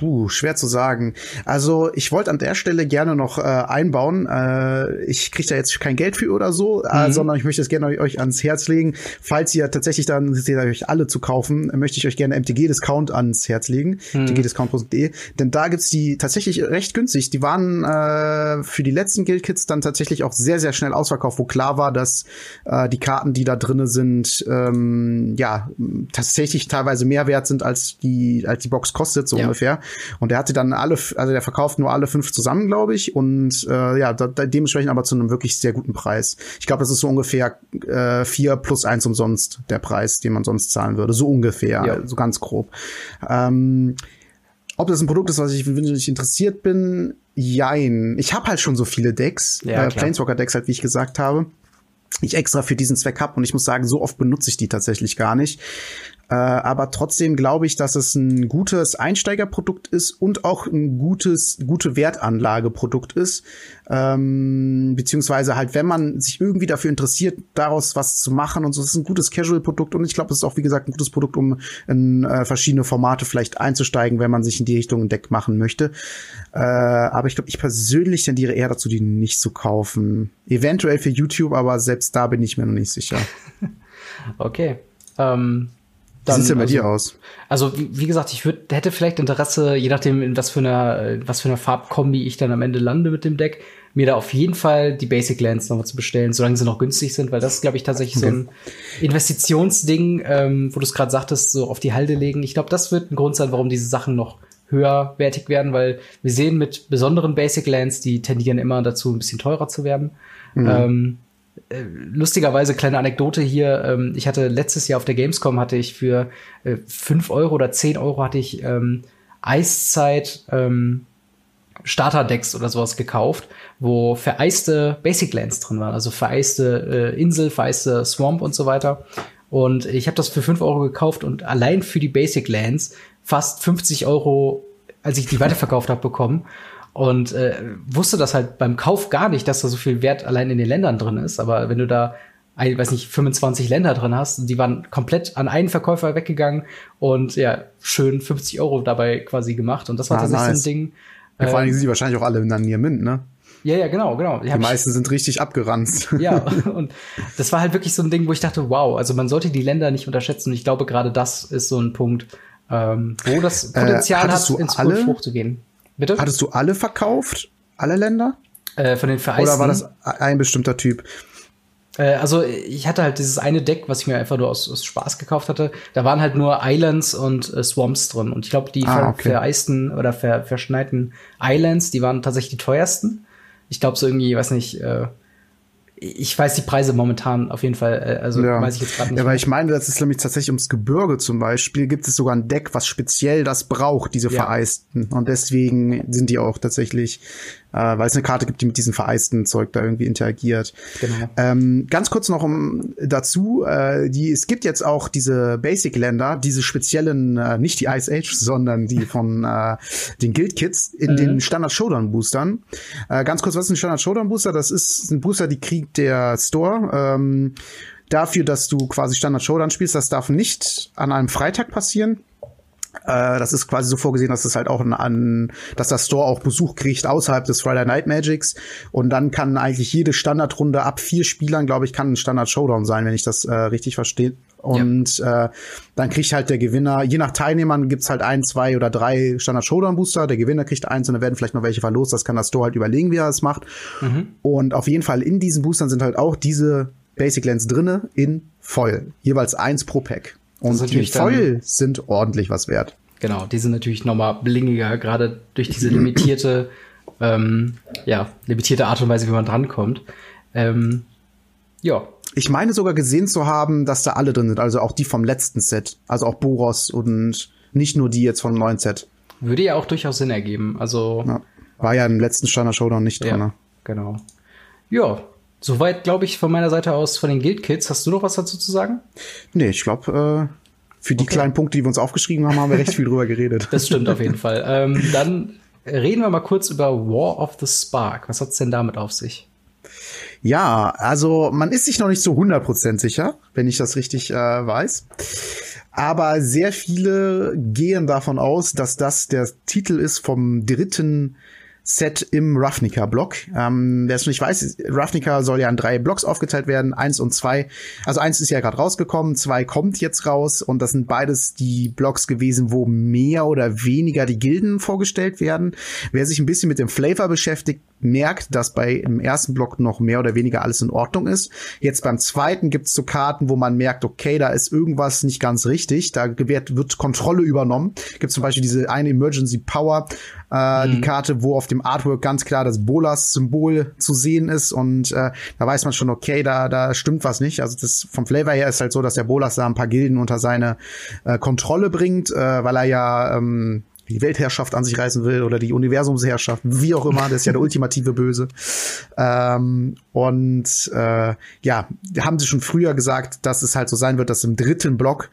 Puh, schwer zu sagen. Also ich wollte an der Stelle gerne noch äh, einbauen. Äh, ich kriege da jetzt kein Geld für oder so, äh, mhm. äh, sondern ich möchte es gerne euch ans Herz legen. Falls ihr tatsächlich dann seht, euch alle zu kaufen, möchte ich euch gerne MTG-Discount ans Herz legen. Mhm. mtgdiscount.de. Denn da gibt's die tatsächlich recht günstig. Die waren äh, für die letzten Guild-Kits dann tatsächlich auch sehr, sehr schnell ausverkauft, wo klar war, dass äh, die Karten, die da drinnen sind, ähm, ja, tatsächlich teilweise mehr wert sind, als die, als die Box kostet, so ja. ungefähr. Und er hatte dann alle, also der verkauft nur alle fünf zusammen, glaube ich. Und äh, ja, da, da dementsprechend aber zu einem wirklich sehr guten Preis. Ich glaube, das ist so ungefähr äh, vier plus eins umsonst der Preis, den man sonst zahlen würde. So ungefähr, ja. so ganz grob. Ähm, ob das ein Produkt ist, was ich, wenn ich interessiert bin, jein. Ich habe halt schon so viele Decks, ja, äh, Planeswalker-Decks halt, wie ich gesagt habe ich extra für diesen Zweck habe und ich muss sagen, so oft benutze ich die tatsächlich gar nicht. Äh, aber trotzdem glaube ich, dass es ein gutes Einsteigerprodukt ist und auch ein gutes, gute Wertanlageprodukt ist. Ähm, beziehungsweise halt, wenn man sich irgendwie dafür interessiert, daraus was zu machen und so, es ist ein gutes Casual-Produkt und ich glaube, es ist auch, wie gesagt, ein gutes Produkt, um in äh, verschiedene Formate vielleicht einzusteigen, wenn man sich in die Richtung ein Deck machen möchte. Äh, aber ich glaube, ich persönlich tendiere eher dazu, die nicht zu kaufen. Eventuell für YouTube, aber selbst da bin ich mir noch nicht sicher. okay. Ähm dann, Wie sieht's denn bei also, dir aus? Also, wie, wie gesagt, ich würd, hätte vielleicht Interesse, je nachdem, in was für einer, was für einer Farbkombi ich dann am Ende lande mit dem Deck, mir da auf jeden Fall die Basic Lands nochmal zu bestellen, solange sie noch günstig sind, weil das glaube ich, tatsächlich okay. so ein Investitionsding, ähm, wo du es gerade sagtest, so auf die Halde legen. Ich glaube, das wird ein Grund sein, warum diese Sachen noch höherwertig werden, weil wir sehen mit besonderen Basic Lands, die tendieren immer dazu, ein bisschen teurer zu werden. Mhm. Ähm, äh, lustigerweise kleine Anekdote hier. Ähm, ich hatte letztes Jahr auf der Gamescom hatte ich für äh, 5 Euro oder 10 Euro hatte ich ähm, Eiszeit ähm, Starterdecks oder sowas gekauft, wo vereiste Basic Lands drin waren, also vereiste äh, Insel, vereiste Swamp und so weiter. Und ich habe das für 5 Euro gekauft und allein für die Basic Lands fast 50 Euro, als ich die weiterverkauft habe, bekommen und äh, wusste das halt beim Kauf gar nicht, dass da so viel Wert allein in den Ländern drin ist. Aber wenn du da, ich weiß nicht, 25 Länder drin hast, die waren komplett an einen Verkäufer weggegangen und ja, schön 50 Euro dabei quasi gemacht. Und das war ah, tatsächlich nice. so ein Ding. Ja, vor allen Dingen sind die wahrscheinlich auch alle dann Near Mint, ne? Ja, ja, genau, genau. Die, meisten sind richtig abgeranzt. Ja, und das war halt wirklich so ein Ding, wo ich dachte, wow, also man sollte die Länder nicht unterschätzen. Und ich glaube, gerade das ist so ein Punkt, ähm, wo das äh, Potenzial äh, hat, ins hochzugehen. Bitte? Hattest du alle verkauft? Alle Länder? Äh, von den Vereisten? Oder war das ein bestimmter Typ? Äh, also ich hatte halt dieses eine Deck, was ich mir einfach nur aus, aus Spaß gekauft hatte. Da waren halt nur Islands und äh, Swamps drin. Und ich glaube, die ah, okay. vereisten oder ver verschneiten Islands, die waren tatsächlich die teuersten. Ich glaube so irgendwie, weiß nicht, äh, ich weiß die Preise momentan auf jeden Fall, äh, also ja. weiß ich jetzt gerade nicht. Ja, weil ich meine, das ist nämlich tatsächlich ums Gebirge zum Beispiel, gibt es sogar ein Deck, was speziell das braucht, diese ja. Vereisten. Und deswegen sind die auch tatsächlich äh, weil es eine Karte gibt, die mit diesem vereisten Zeug da irgendwie interagiert. Genau. Ähm, ganz kurz noch um dazu, äh, die, es gibt jetzt auch diese Basic-Länder, diese speziellen, äh, nicht die Ice Age, sondern die von äh, den Guild-Kits in mhm. den Standard-Showdown-Boostern. Äh, ganz kurz, was ist ein Standard-Showdown-Booster? Das ist ein Booster, die kriegt der Store. Ähm, dafür, dass du quasi Standard Showdown spielst, das darf nicht an einem Freitag passieren. Äh, das ist quasi so vorgesehen, dass es halt auch an, dass das Store auch Besuch kriegt außerhalb des Friday Night Magics. Und dann kann eigentlich jede Standardrunde ab vier Spielern, glaube ich, kann ein Standard Showdown sein, wenn ich das äh, richtig verstehe. Und ja. äh, dann kriegt halt der Gewinner, je nach Teilnehmern gibt's halt ein, zwei oder drei Standard Showdown Booster. Der Gewinner kriegt eins und dann werden vielleicht noch welche verlost. Das kann das Store halt überlegen, wie er das macht. Mhm. Und auf jeden Fall in diesen Boostern sind halt auch diese Basic Lens drinne in Foil. Jeweils eins pro Pack. Und die Foil sind ordentlich was wert. Genau, die sind natürlich nochmal blingiger, gerade durch diese limitierte, ähm, ja, limitierte Art und Weise, wie man drankommt. Ähm, ja. Ich meine sogar gesehen zu haben, dass da alle drin sind, also auch die vom letzten Set, also auch Boros und nicht nur die jetzt vom neuen Set. Würde ja auch durchaus Sinn ergeben. Also ja. war ja im letzten Standard Showdown nicht drin. Ja, genau. Ja, Soweit, glaube ich, von meiner Seite aus von den Guild Kids. Hast du noch was dazu zu sagen? Nee, ich glaube, äh, Für die okay. kleinen Punkte, die wir uns aufgeschrieben haben, haben wir recht viel drüber geredet. Das stimmt auf jeden Fall. Ähm, dann reden wir mal kurz über War of the Spark. Was hat's denn damit auf sich? Ja, also man ist sich noch nicht so 100% sicher, wenn ich das richtig äh, weiß. Aber sehr viele gehen davon aus, dass das der Titel ist vom dritten Set im Ravnica-Block. Ähm, wer es nicht weiß, Ravnica soll ja in drei Blocks aufgeteilt werden, eins und zwei. Also eins ist ja gerade rausgekommen, zwei kommt jetzt raus und das sind beides die Blocks gewesen, wo mehr oder weniger die Gilden vorgestellt werden. Wer sich ein bisschen mit dem Flavor beschäftigt, merkt, dass bei im ersten Block noch mehr oder weniger alles in Ordnung ist. Jetzt beim zweiten gibt es so Karten, wo man merkt, okay, da ist irgendwas nicht ganz richtig. Da wird Kontrolle übernommen. Gibt zum Beispiel diese eine Emergency Power, äh, mhm. die Karte, wo auf dem Artwork ganz klar das Bolas-Symbol zu sehen ist und äh, da weiß man schon, okay, da da stimmt was nicht. Also das vom Flavor her ist halt so, dass der Bolas da ein paar Gilden unter seine äh, Kontrolle bringt, äh, weil er ja ähm, die Weltherrschaft an sich reißen will oder die Universumsherrschaft, wie auch immer, das ist ja der ultimative Böse. Ähm, und äh, ja, haben sie schon früher gesagt, dass es halt so sein wird, dass im dritten Block,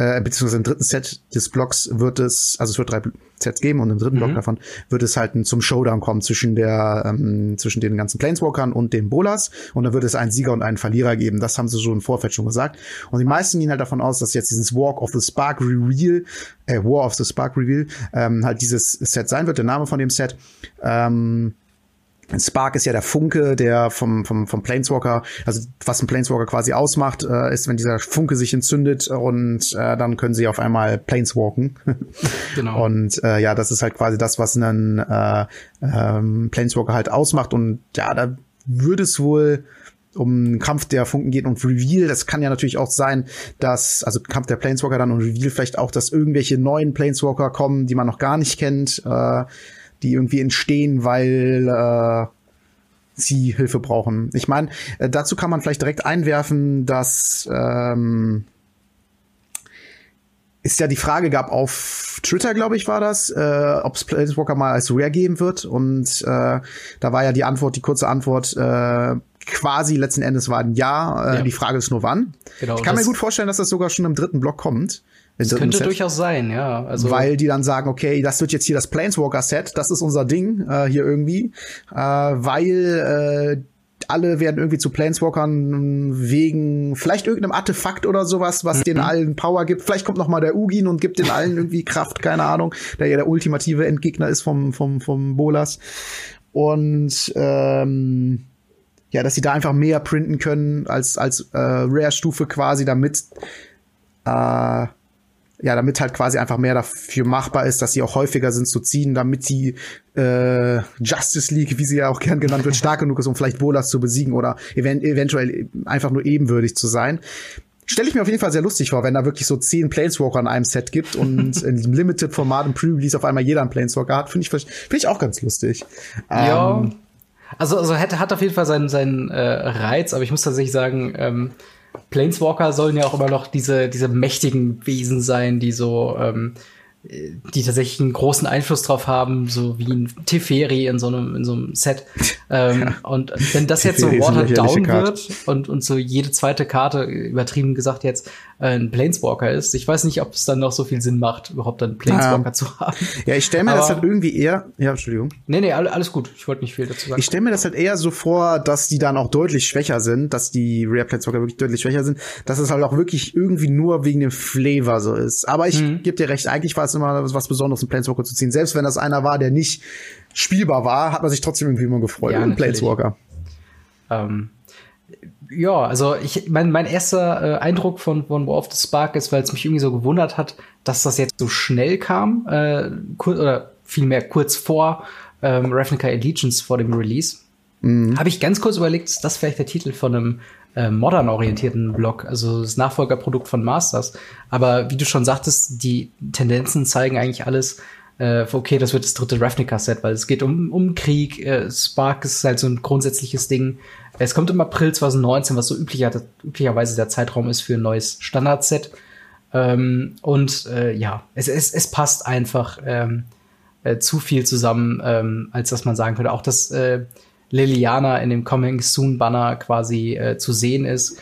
äh, beziehungsweise im dritten Set des Blocks wird es, also es wird drei Sets geben und im dritten mhm. Block davon wird es halt zum Showdown kommen zwischen der, ähm, zwischen den ganzen Planeswalkern und den Bolas und dann wird es einen Sieger und einen Verlierer geben. Das haben sie so im Vorfeld schon gesagt. Und die meisten gehen halt davon aus, dass jetzt dieses Walk of the Spark Reveal, äh, War of the Spark Reveal, ähm, halt dieses Set sein wird, der Name von dem Set. Ähm, Spark ist ja der Funke, der vom, vom, vom Planeswalker, also was ein Planeswalker quasi ausmacht, äh, ist, wenn dieser Funke sich entzündet und äh, dann können sie auf einmal Planeswalken. genau. Und äh, ja, das ist halt quasi das, was einen äh, ähm, Planeswalker halt ausmacht. Und ja, da würde es wohl um Kampf der Funken geht und Reveal. Das kann ja natürlich auch sein, dass, also Kampf der Planeswalker dann und Reveal vielleicht auch, dass irgendwelche neuen Planeswalker kommen, die man noch gar nicht kennt. Äh, die irgendwie entstehen, weil äh, sie Hilfe brauchen. Ich meine, äh, dazu kann man vielleicht direkt einwerfen, dass ähm, es ja die Frage gab auf Twitter, glaube ich, war das, äh, ob es Planeswalker mal als Rare geben wird. Und äh, da war ja die Antwort, die kurze Antwort, äh, quasi letzten Endes war ein Ja. Äh, ja. Die Frage ist nur wann. Genau, ich kann mir gut vorstellen, dass das sogar schon im dritten Block kommt. Das könnte Set. durchaus sein, ja. Also Weil die dann sagen, okay, das wird jetzt hier das Planeswalker-Set, das ist unser Ding äh, hier irgendwie, äh, weil äh, alle werden irgendwie zu Planeswalkern wegen vielleicht irgendeinem Artefakt oder sowas, was mhm. den allen Power gibt. Vielleicht kommt noch mal der Ugin und gibt den allen irgendwie Kraft, keine Ahnung, der ja der ultimative Endgegner ist vom vom vom Bolas. Und ähm, ja, dass sie da einfach mehr printen können als als äh, Rare-Stufe quasi, damit äh, ja, damit halt quasi einfach mehr dafür machbar ist, dass sie auch häufiger sind zu ziehen, damit die äh, Justice League, wie sie ja auch gern genannt wird, stark genug ist, um vielleicht Bolas zu besiegen oder event eventuell einfach nur ebenwürdig zu sein. Stelle ich mir auf jeden Fall sehr lustig vor, wenn da wirklich so zehn Planeswalker in einem Set gibt und in diesem Limited-Format im Pre-Release auf einmal jeder einen Planeswalker hat, finde ich, finde ich auch ganz lustig. Ja. Ähm, also, also hat, hat auf jeden Fall seinen, seinen äh, Reiz, aber ich muss tatsächlich sagen, ähm, Planeswalker sollen ja auch immer noch diese, diese mächtigen Wesen sein, die so, ähm, die tatsächlich einen großen Einfluss drauf haben, so wie ein Teferi in so einem, in so einem Set. Ähm, ja. Und wenn das jetzt so watered down wird und, und so jede zweite Karte, übertrieben gesagt jetzt, ein Planeswalker ist, ich weiß nicht, ob es dann noch so viel Sinn macht, überhaupt dann Planeswalker ja. zu haben. Ja, ich stelle mir Aber, das halt irgendwie eher, ja, Entschuldigung. Nee, nee, alles gut. Ich wollte nicht viel dazu sagen. Ich stelle mir das halt eher so vor, dass die dann auch deutlich schwächer sind, dass die Rare Planeswalker wirklich deutlich schwächer sind, dass es halt auch wirklich irgendwie nur wegen dem Flavor so ist. Aber ich mhm. gebe dir recht, eigentlich war es immer was Besonderes, einen Planeswalker zu ziehen. Selbst wenn das einer war, der nicht spielbar war, hat man sich trotzdem irgendwie immer gefreut. Ja, Planeswalker. Ähm, ja, also ich mein, mein erster äh, Eindruck von, von War of the Spark ist, weil es mich irgendwie so gewundert hat, dass das jetzt so schnell kam, äh, kur oder vielmehr kurz vor ähm, Ravnica Allegiance vor dem Release. Mhm. Habe ich ganz kurz überlegt, ist das vielleicht der Titel von einem äh, modern-orientierten Blog, also das Nachfolgerprodukt von Masters. Aber wie du schon sagtest, die Tendenzen zeigen eigentlich alles, äh, okay, das wird das dritte Ravnica-Set, weil es geht um, um Krieg, äh, Spark ist halt so ein grundsätzliches Ding. Es kommt im April 2019, was so üblicher, üblicherweise der Zeitraum ist für ein neues Standard-Set. Ähm, und äh, ja, es, es, es passt einfach ähm, äh, zu viel zusammen, ähm, als dass man sagen könnte, auch dass äh, Liliana in dem Coming Soon Banner quasi äh, zu sehen ist.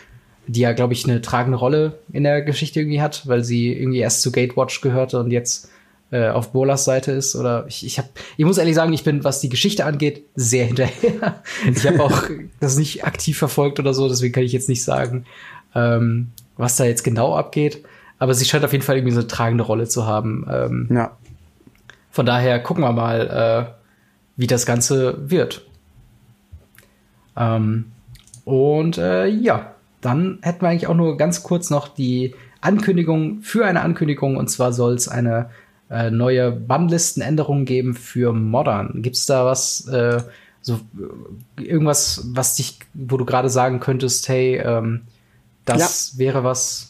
die ja, glaube ich, eine tragende Rolle in der Geschichte irgendwie hat, weil sie irgendwie erst zu Gatewatch gehörte und jetzt äh, auf Bolas Seite ist. Oder ich, ich habe, ich muss ehrlich sagen, ich bin, was die Geschichte angeht, sehr hinterher. ich habe auch das nicht aktiv verfolgt oder so, deswegen kann ich jetzt nicht sagen, ähm, was da jetzt genau abgeht. Aber sie scheint auf jeden Fall irgendwie so eine tragende Rolle zu haben. Ähm, ja. Von daher gucken wir mal, äh, wie das Ganze wird. Ähm, und äh, ja, dann hätten wir eigentlich auch nur ganz kurz noch die Ankündigung für eine Ankündigung. Und zwar soll es eine äh, neue Bannlistenänderung geben für Modern. Gibt es da was, äh, so irgendwas, was dich, wo du gerade sagen könntest, hey, ähm, das ja. wäre was,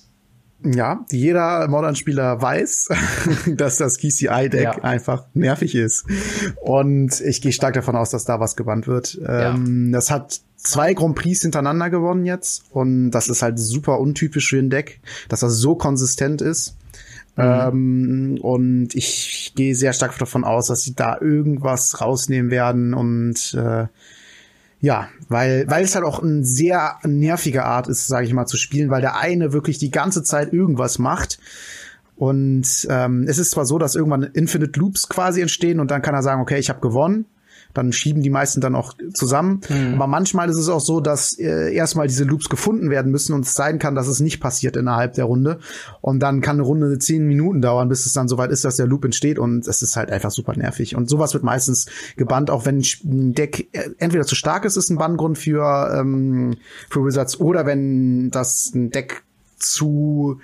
ja, jeder Modern-Spieler weiß, dass das KCI-Deck ja. einfach nervig ist. Und ich gehe stark davon aus, dass da was gebannt wird. Ja. Ähm, das hat zwei Grand Prix hintereinander gewonnen jetzt. Und das ist halt super untypisch für ein Deck, dass das so konsistent ist. Mhm. Ähm, und ich gehe sehr stark davon aus, dass sie da irgendwas rausnehmen werden und äh, ja, weil, weil es halt auch eine sehr nervige Art ist, sage ich mal, zu spielen, weil der eine wirklich die ganze Zeit irgendwas macht. Und ähm, es ist zwar so, dass irgendwann Infinite Loops quasi entstehen und dann kann er sagen, okay, ich habe gewonnen dann schieben die meisten dann auch zusammen. Mhm. Aber manchmal ist es auch so, dass äh, erstmal diese Loops gefunden werden müssen und es sein kann, dass es nicht passiert innerhalb der Runde. Und dann kann eine Runde zehn Minuten dauern, bis es dann soweit ist, dass der Loop entsteht und es ist halt einfach super nervig. Und sowas wird meistens gebannt, auch wenn ein Deck äh, entweder zu stark ist, ist ein Banngrund für, ähm, für Wizards, oder wenn das ein Deck zu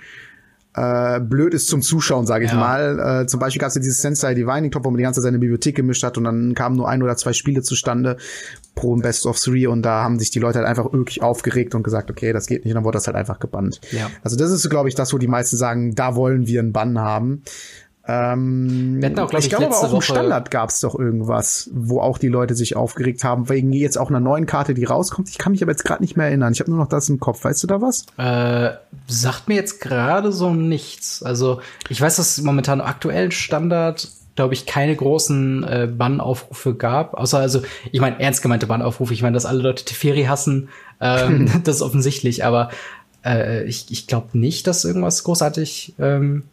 äh, blöd ist zum Zuschauen, sage ich ja. mal. Äh, zum Beispiel gab es ja dieses Sensei Divining Top, wo man die ganze Zeit seine Bibliothek gemischt hat und dann kamen nur ein oder zwei Spiele zustande pro Best of Three und da haben sich die Leute halt einfach wirklich aufgeregt und gesagt, okay, das geht nicht und dann wurde das halt einfach gebannt. Ja. Also das ist, glaube ich, das, wo die meisten sagen, da wollen wir einen Bann haben. Ähm, wir auch, glaub ich, ich glaube aber auch im Standard gab es doch irgendwas, wo auch die Leute sich aufgeregt haben, wegen jetzt auch einer neuen Karte, die rauskommt. Ich kann mich aber jetzt gerade nicht mehr erinnern. Ich habe nur noch das im Kopf. Weißt du da was? Äh, sagt mir jetzt gerade so nichts. Also ich weiß, dass es momentan aktuell Standard glaube ich, keine großen äh, Bannaufrufe gab. Außer, also, ich meine, ernst gemeinte Bannaufrufe. Ich meine, dass alle Leute Teferi hassen, ähm, das ist offensichtlich. Aber äh, ich, ich glaube nicht, dass irgendwas großartig ähm,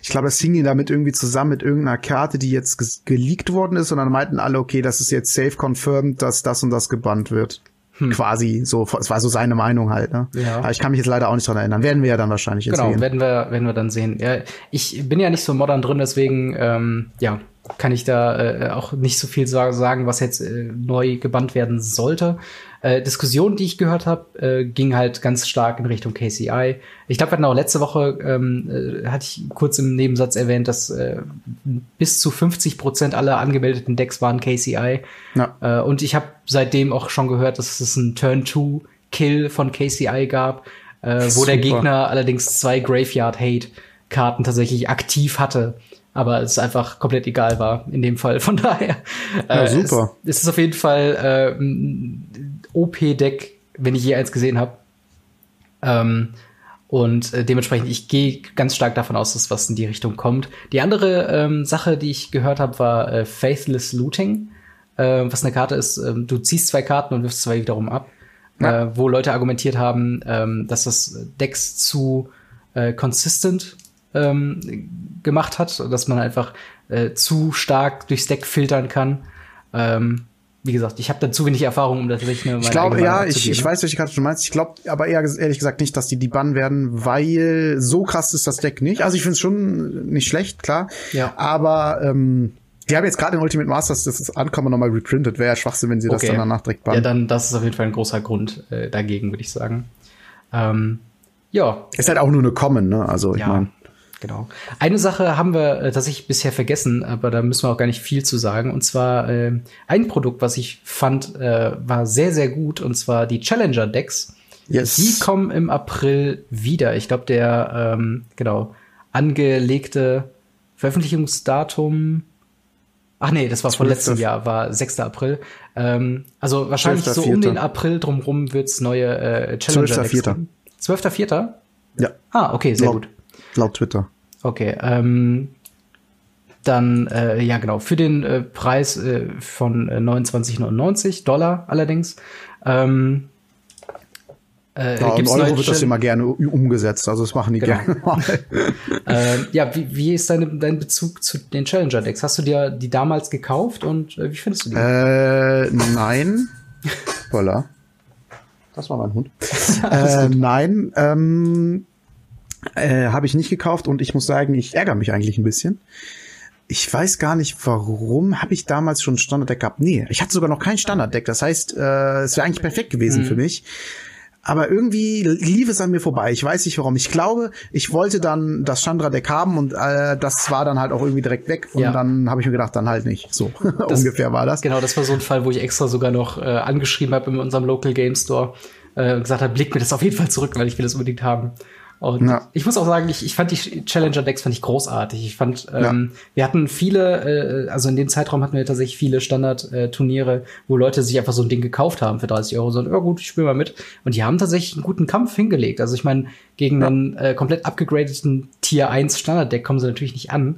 ich glaube, das hing damit irgendwie zusammen mit irgendeiner Karte, die jetzt geleakt worden ist und dann meinten alle, okay, das ist jetzt safe confirmed, dass das und das gebannt wird. Hm. Quasi so, es war so seine Meinung halt. Ne? Ja. Aber ich kann mich jetzt leider auch nicht dran erinnern. Werden wir ja dann wahrscheinlich jetzt genau, sehen. Genau, werden wir, werden wir dann sehen. Ja, ich bin ja nicht so modern drin, deswegen ähm, ja, kann ich da äh, auch nicht so viel sagen, was jetzt äh, neu gebannt werden sollte. Äh, Diskussion, die ich gehört habe, äh, ging halt ganz stark in Richtung KCI. Ich glaube, wir hatten auch letzte Woche, ähm, äh, hatte ich kurz im Nebensatz erwähnt, dass äh, bis zu 50 Prozent aller angemeldeten Decks waren KCI. Ja. Äh, und ich habe seitdem auch schon gehört, dass es einen Turn-2-Kill von KCI gab, äh, wo der Gegner allerdings zwei Graveyard-Hate-Karten tatsächlich aktiv hatte aber es einfach komplett egal war in dem Fall. Von daher ja, äh, super. Es, es ist auf jeden Fall äh, OP-Deck, wenn ich je eins gesehen habe. Ähm, und äh, dementsprechend, ich gehe ganz stark davon aus, dass was in die Richtung kommt. Die andere ähm, Sache, die ich gehört habe, war äh, Faithless Looting. Äh, was eine Karte ist, äh, du ziehst zwei Karten und wirfst zwei wiederum ab. Ja. Äh, wo Leute argumentiert haben, ähm, dass das Decks zu äh, consistent ähm, gemacht hat, dass man einfach äh, zu stark durchs Deck filtern kann. Ähm, wie gesagt, ich habe da zu wenig Erfahrung, um das wirklich Ich glaube, ja, ich, ich weiß, welche Karte du meinst. Ich glaube aber eher, ehrlich gesagt nicht, dass die die bannen werden, weil so krass ist das Deck nicht. Also ich finde es schon nicht schlecht, klar. Ja. Aber ähm, die haben jetzt gerade in Ultimate Masters das Ankommen nochmal reprintet. Wäre ja Schwachsinn, wenn sie okay. das dann danach direkt bannen. Ja, dann das ist auf jeden Fall ein großer Grund äh, dagegen, würde ich sagen. Ähm, ja. Ist halt auch nur eine Common, ne? Also ich ja. meine. Genau. Eine Sache haben wir äh, tatsächlich bisher vergessen, aber da müssen wir auch gar nicht viel zu sagen. Und zwar äh, ein Produkt, was ich fand, äh, war sehr, sehr gut, und zwar die Challenger Decks. Yes. Die kommen im April wieder. Ich glaube, der ähm, genau angelegte Veröffentlichungsdatum. Ach nee, das war von letztem Jahr, war 6. April. Ähm, also wahrscheinlich so um den April drumrum wird's neue äh, Challenger Decks 12.4. 12.4. Ja. Ah, okay, sehr Laut, gut. Laut Twitter. Okay, ähm, dann, äh, ja genau, für den äh, Preis äh, von äh, 29,99 Dollar allerdings. Ähm, Äh, ja, im Euro wird das immer gerne umgesetzt, also das machen die genau. gerne mal. äh, ja, wie, wie ist deine, dein Bezug zu den Challenger-Decks? Hast du dir die damals gekauft und äh, wie findest du die? Äh, nein. Voila. Das war mein Hund. äh, nein, ähm, äh, habe ich nicht gekauft und ich muss sagen, ich ärgere mich eigentlich ein bisschen. Ich weiß gar nicht, warum habe ich damals schon ein Standarddeck gehabt. Nee, ich hatte sogar noch kein Standarddeck. Das heißt, äh, es wäre eigentlich perfekt gewesen mhm. für mich. Aber irgendwie lief es an mir vorbei. Ich weiß nicht warum. Ich glaube, ich wollte dann das Chandra-Deck haben und äh, das war dann halt auch irgendwie direkt weg. Und ja. dann habe ich mir gedacht, dann halt nicht. So das, ungefähr war das. Genau, das war so ein Fall, wo ich extra sogar noch äh, angeschrieben habe in unserem Local Game Store äh, und gesagt habe, blick mir das auf jeden Fall zurück, weil ich will das unbedingt haben. Und ja. ich muss auch sagen, ich, ich fand die Challenger-Decks fand ich großartig. Ich fand, ähm, ja. wir hatten viele, äh, also in dem Zeitraum hatten wir tatsächlich viele Standard-Turniere, wo Leute sich einfach so ein Ding gekauft haben für 30 Euro. So, ja gut, ich spiele mal mit. Und die haben tatsächlich einen guten Kampf hingelegt. Also ich meine, gegen ja. einen äh, komplett abgegradeten Tier 1 Standard-Deck kommen sie natürlich nicht an.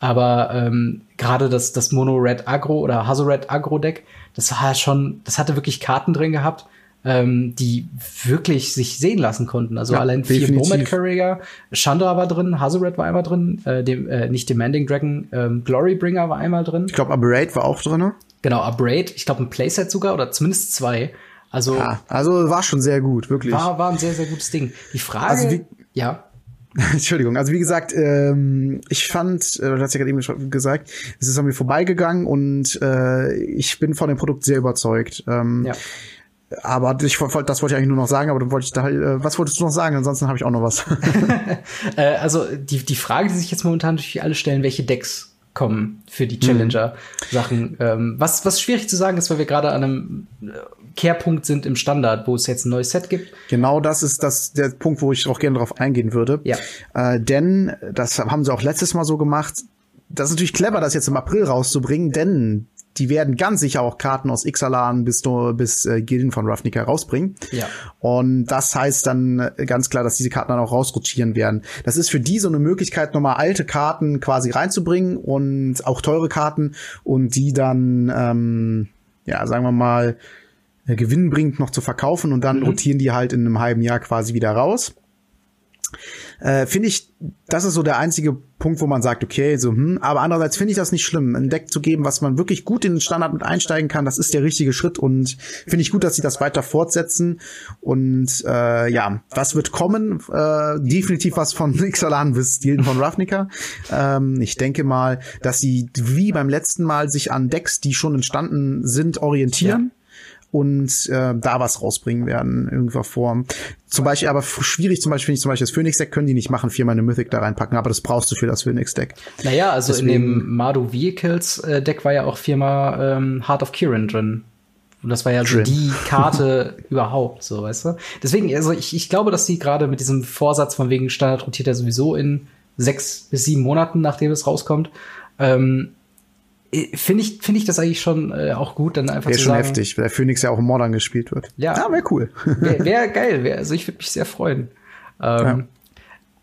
Aber ähm, gerade das, das Mono Red Agro oder Hazo Red Agro Deck, das war schon, das hatte wirklich Karten drin gehabt ähm, die wirklich sich sehen lassen konnten. Also ja, allein vier Nomad Courier, Chandra war drin, Hazoret war einmal drin, äh, dem, äh, nicht Demanding Dragon, ähm, Glorybringer war einmal drin. Ich glaube, Aberrate war auch drin. Genau, Aberrate, ich glaube ein Playset sogar oder zumindest zwei. Also, ja, also war schon sehr gut, wirklich. War, war ein sehr, sehr gutes Ding. Die Frage, also wie, ja. Entschuldigung, also wie gesagt, ähm, ich fand, äh, du hast ja gerade eben gesagt, es ist an mir vorbeigegangen und äh, ich bin von dem Produkt sehr überzeugt. Ähm, ja. Aber ich, das wollte ich eigentlich nur noch sagen, aber dann wollte ich da, äh, was wolltest du noch sagen? Ansonsten habe ich auch noch was. äh, also die, die Frage, die sich jetzt momentan durch alle stellen, welche Decks kommen für die Challenger-Sachen. Mhm. Was, was schwierig zu sagen ist, weil wir gerade an einem äh, Kehrpunkt sind im Standard, wo es jetzt ein neues Set gibt. Genau das ist das der Punkt, wo ich auch gerne drauf eingehen würde. Ja. Äh, denn, das haben sie auch letztes Mal so gemacht, das ist natürlich clever, das jetzt im April rauszubringen, denn die werden ganz sicher auch Karten aus Ixalan bis, bis äh, Gilden von Ravnica rausbringen. Ja. Und das heißt dann äh, ganz klar, dass diese Karten dann auch rausrotieren werden. Das ist für die so eine Möglichkeit, nochmal alte Karten quasi reinzubringen und auch teure Karten und die dann, ähm, ja, sagen wir mal, äh, gewinnbringend noch zu verkaufen und dann mhm. rotieren die halt in einem halben Jahr quasi wieder raus äh, finde ich, das ist so der einzige Punkt, wo man sagt, okay, so, hm, aber andererseits finde ich das nicht schlimm, ein Deck zu geben, was man wirklich gut in den Standard mit einsteigen kann, das ist der richtige Schritt und finde ich gut, dass sie das weiter fortsetzen und äh, ja, was wird kommen? Äh, definitiv was von Ixalan bis Stil von Ravnica. ähm, ich denke mal, dass sie wie beim letzten Mal sich an Decks, die schon entstanden sind, orientieren. Ja und äh, da was rausbringen werden in irgendeiner Form. Zum Beispiel, aber schwierig zum Beispiel, finde ich zum Beispiel das Phoenix-Deck können die nicht machen, viermal eine Mythic da reinpacken, aber das brauchst du für das Phoenix-Deck. Naja, also Deswegen, in dem Mardu Vehicles-Deck äh, war ja auch viermal ähm, Heart of Kirin drin. Und das war ja so die Karte überhaupt, so, weißt du? Deswegen, also ich, ich glaube, dass die gerade mit diesem Vorsatz von wegen Standard rotiert er sowieso in sechs bis sieben Monaten, nachdem es rauskommt, ähm, äh, finde ich, finde ich das eigentlich schon äh, auch gut, dann einfach wär zu schon sagen, heftig, weil der Phoenix ja auch im Modern gespielt wird. Ja, ja wäre cool. Wäre wär geil, wär, also ich würde mich sehr freuen. Ähm, ja.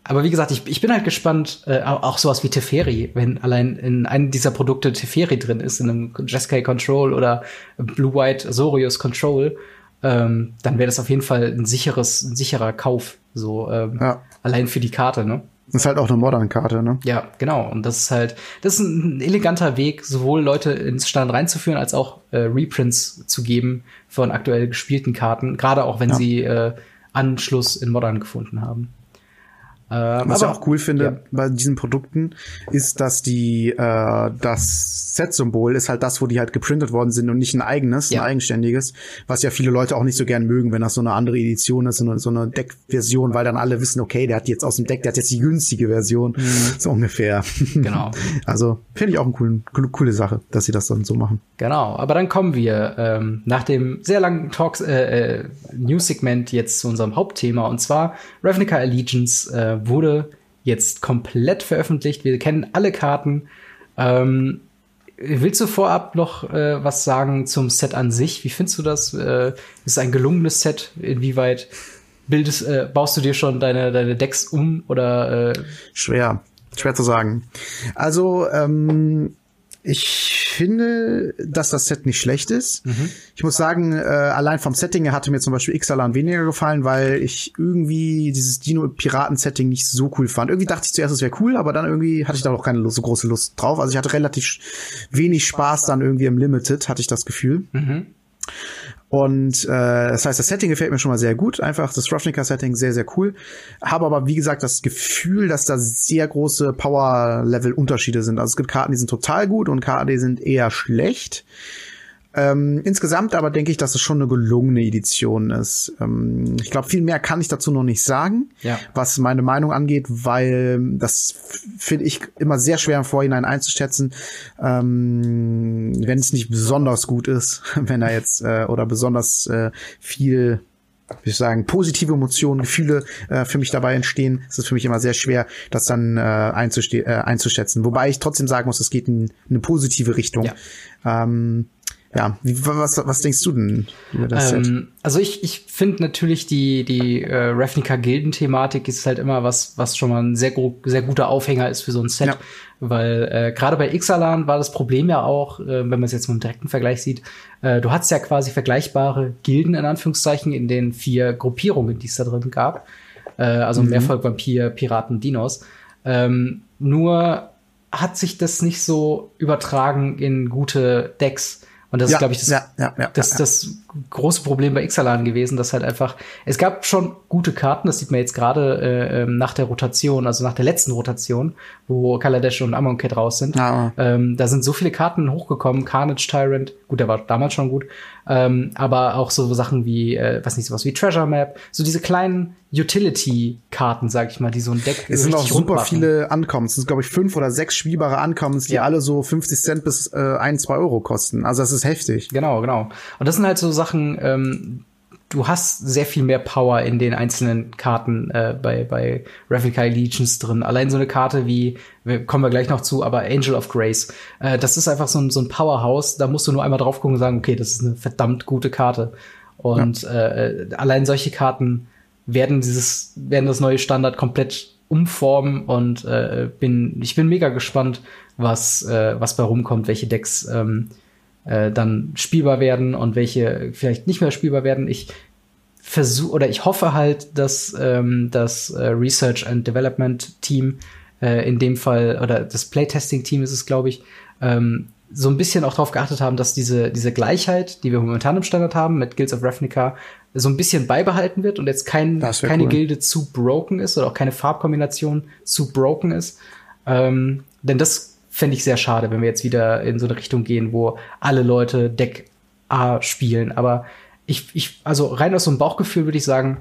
Aber wie gesagt, ich, ich bin halt gespannt, äh, auch sowas wie Teferi, wenn allein in einem dieser Produkte Teferi drin ist, in einem Jeskai Control oder Blue White Sorius Control, ähm, dann wäre das auf jeden Fall ein sicheres, ein sicherer Kauf, so ähm, ja. allein für die Karte, ne? Das ist halt auch eine Modern-Karte, ne? Ja, genau. Und das ist halt, das ist ein eleganter Weg, sowohl Leute ins Stand reinzuführen, als auch äh, Reprints zu geben von aktuell gespielten Karten, gerade auch wenn ja. sie äh, Anschluss in Modern gefunden haben. Ähm, Was ich auch cool finde ja. bei diesen Produkten, ist, dass die äh, das Set-Symbol ist halt das, wo die halt geprintet worden sind und nicht ein eigenes, ja. ein eigenständiges, was ja viele Leute auch nicht so gern mögen, wenn das so eine andere Edition ist, so eine, so eine Deck-Version, weil dann alle wissen, okay, der hat jetzt aus dem Deck, der hat jetzt die günstige Version, mhm. so ungefähr. Genau. also finde ich auch eine coole, coole Sache, dass sie das dann so machen. Genau, aber dann kommen wir ähm, nach dem sehr langen Talks äh, äh, News-Segment jetzt zu unserem Hauptthema und zwar Ravnica Allegiance äh, wurde jetzt komplett veröffentlicht. Wir kennen alle Karten. Ähm, willst du vorab noch äh, was sagen zum Set an sich? Wie findest du das? Äh, ist es ein gelungenes Set? Inwieweit bildest, äh, baust du dir schon deine, deine Decks um oder? Äh? Schwer, schwer zu sagen. Also ähm, Ich finde, dass das Set nicht schlecht ist. Mhm. Ich muss sagen, äh, allein vom Setting her hatte mir zum Beispiel Ixalan weniger gefallen, weil ich irgendwie dieses Dino-Piraten-Setting nicht so cool fand. Irgendwie dachte ich zuerst, es wäre cool, aber dann irgendwie hatte ich da auch keine so große Lust drauf. Also ich hatte relativ wenig Spaß dann irgendwie im Limited, hatte ich das Gefühl. Mhm. Und äh, das heißt, das Setting gefällt mir schon mal sehr gut. Einfach das Ravnica-Setting sehr, sehr cool. Habe aber, wie gesagt, das Gefühl, dass da sehr große Power-Level-Unterschiede sind. Also es gibt Karten, die sind total gut und Karten, die sind eher schlecht. Ähm, insgesamt aber denke ich, dass es schon eine gelungene Edition ist. Ähm, ich glaube, viel mehr kann ich dazu noch nicht sagen, ja. was meine Meinung angeht, weil das finde ich immer sehr schwer im Vorhinein einzuschätzen, ähm, wenn es nicht besonders gut ist, wenn er jetzt äh, oder besonders äh, viel wie ich sagen, positive Emotionen, Gefühle äh, für mich dabei entstehen, ist es für mich immer sehr schwer, das dann äh, einzuste äh, einzuschätzen. Wobei ich trotzdem sagen muss, es geht in eine positive Richtung. Ja. Ähm, ja, wie, was, was denkst du denn über das ähm, Set? Also ich, ich finde natürlich die, die äh, Ravnica-Gilden-Thematik ist halt immer was, was schon mal ein sehr, sehr guter Aufhänger ist für so ein Set. Ja. Weil äh, gerade bei Ixalan war das Problem ja auch, äh, wenn man es jetzt mit einem direkten Vergleich sieht, äh, du hattest ja quasi vergleichbare Gilden in Anführungszeichen in den vier Gruppierungen, die es da drin gab. Äh, also mhm. Mehrvolk, Vampir, Piraten, Dinos. Ähm, nur hat sich das nicht so übertragen in gute Decks. Und das ja, ist, glaube ich, das, ja, ja, das, das große Problem bei Ixalan gewesen, dass halt einfach, es gab schon gute Karten, das sieht man jetzt gerade äh, ähm, nach der Rotation, also nach der letzten Rotation, wo Kaladesh und Amonkhet raus sind. Ja. Ähm, da sind so viele Karten hochgekommen, Carnage Tyrant, gut, der war damals schon gut, ähm, aber auch so Sachen wie, äh, was nicht, sowas wie Treasure Map, so diese kleinen Utility-Karten, sag ich mal, die so ein Deck Es sind auch super viele Ankommens. Es sind, glaube ich, fünf oder sechs spielbare Ankommens, die ja. alle so 50 Cent bis äh, ein, zwei Euro kosten. Also das ist heftig. Genau, genau. Und das sind halt so Sachen, ähm, du hast sehr viel mehr Power in den einzelnen Karten äh, bei, bei Ravnica Allegiance drin. Allein so eine Karte wie, kommen wir gleich noch zu, aber Angel of Grace, äh, das ist einfach so ein, so ein Powerhouse, da musst du nur einmal drauf gucken und sagen, okay, das ist eine verdammt gute Karte. Und ja. äh, allein solche Karten werden dieses, werden das neue Standard komplett umformen und äh, bin, ich bin mega gespannt, was, äh, was bei rumkommt, welche Decks ähm, äh, dann spielbar werden und welche vielleicht nicht mehr spielbar werden. Ich versuche oder ich hoffe halt, dass ähm, das äh, Research and Development Team äh, in dem Fall oder das Playtesting Team ist es, glaube ich, ähm, so ein bisschen auch darauf geachtet haben, dass diese, diese Gleichheit, die wir momentan im Standard haben mit Guilds of Ravnica, so ein bisschen beibehalten wird und jetzt kein, keine cool. Gilde zu broken ist oder auch keine Farbkombination zu broken ist. Ähm, denn das fände ich sehr schade, wenn wir jetzt wieder in so eine Richtung gehen, wo alle Leute Deck A spielen. Aber ich, ich, also rein aus so einem Bauchgefühl würde ich sagen,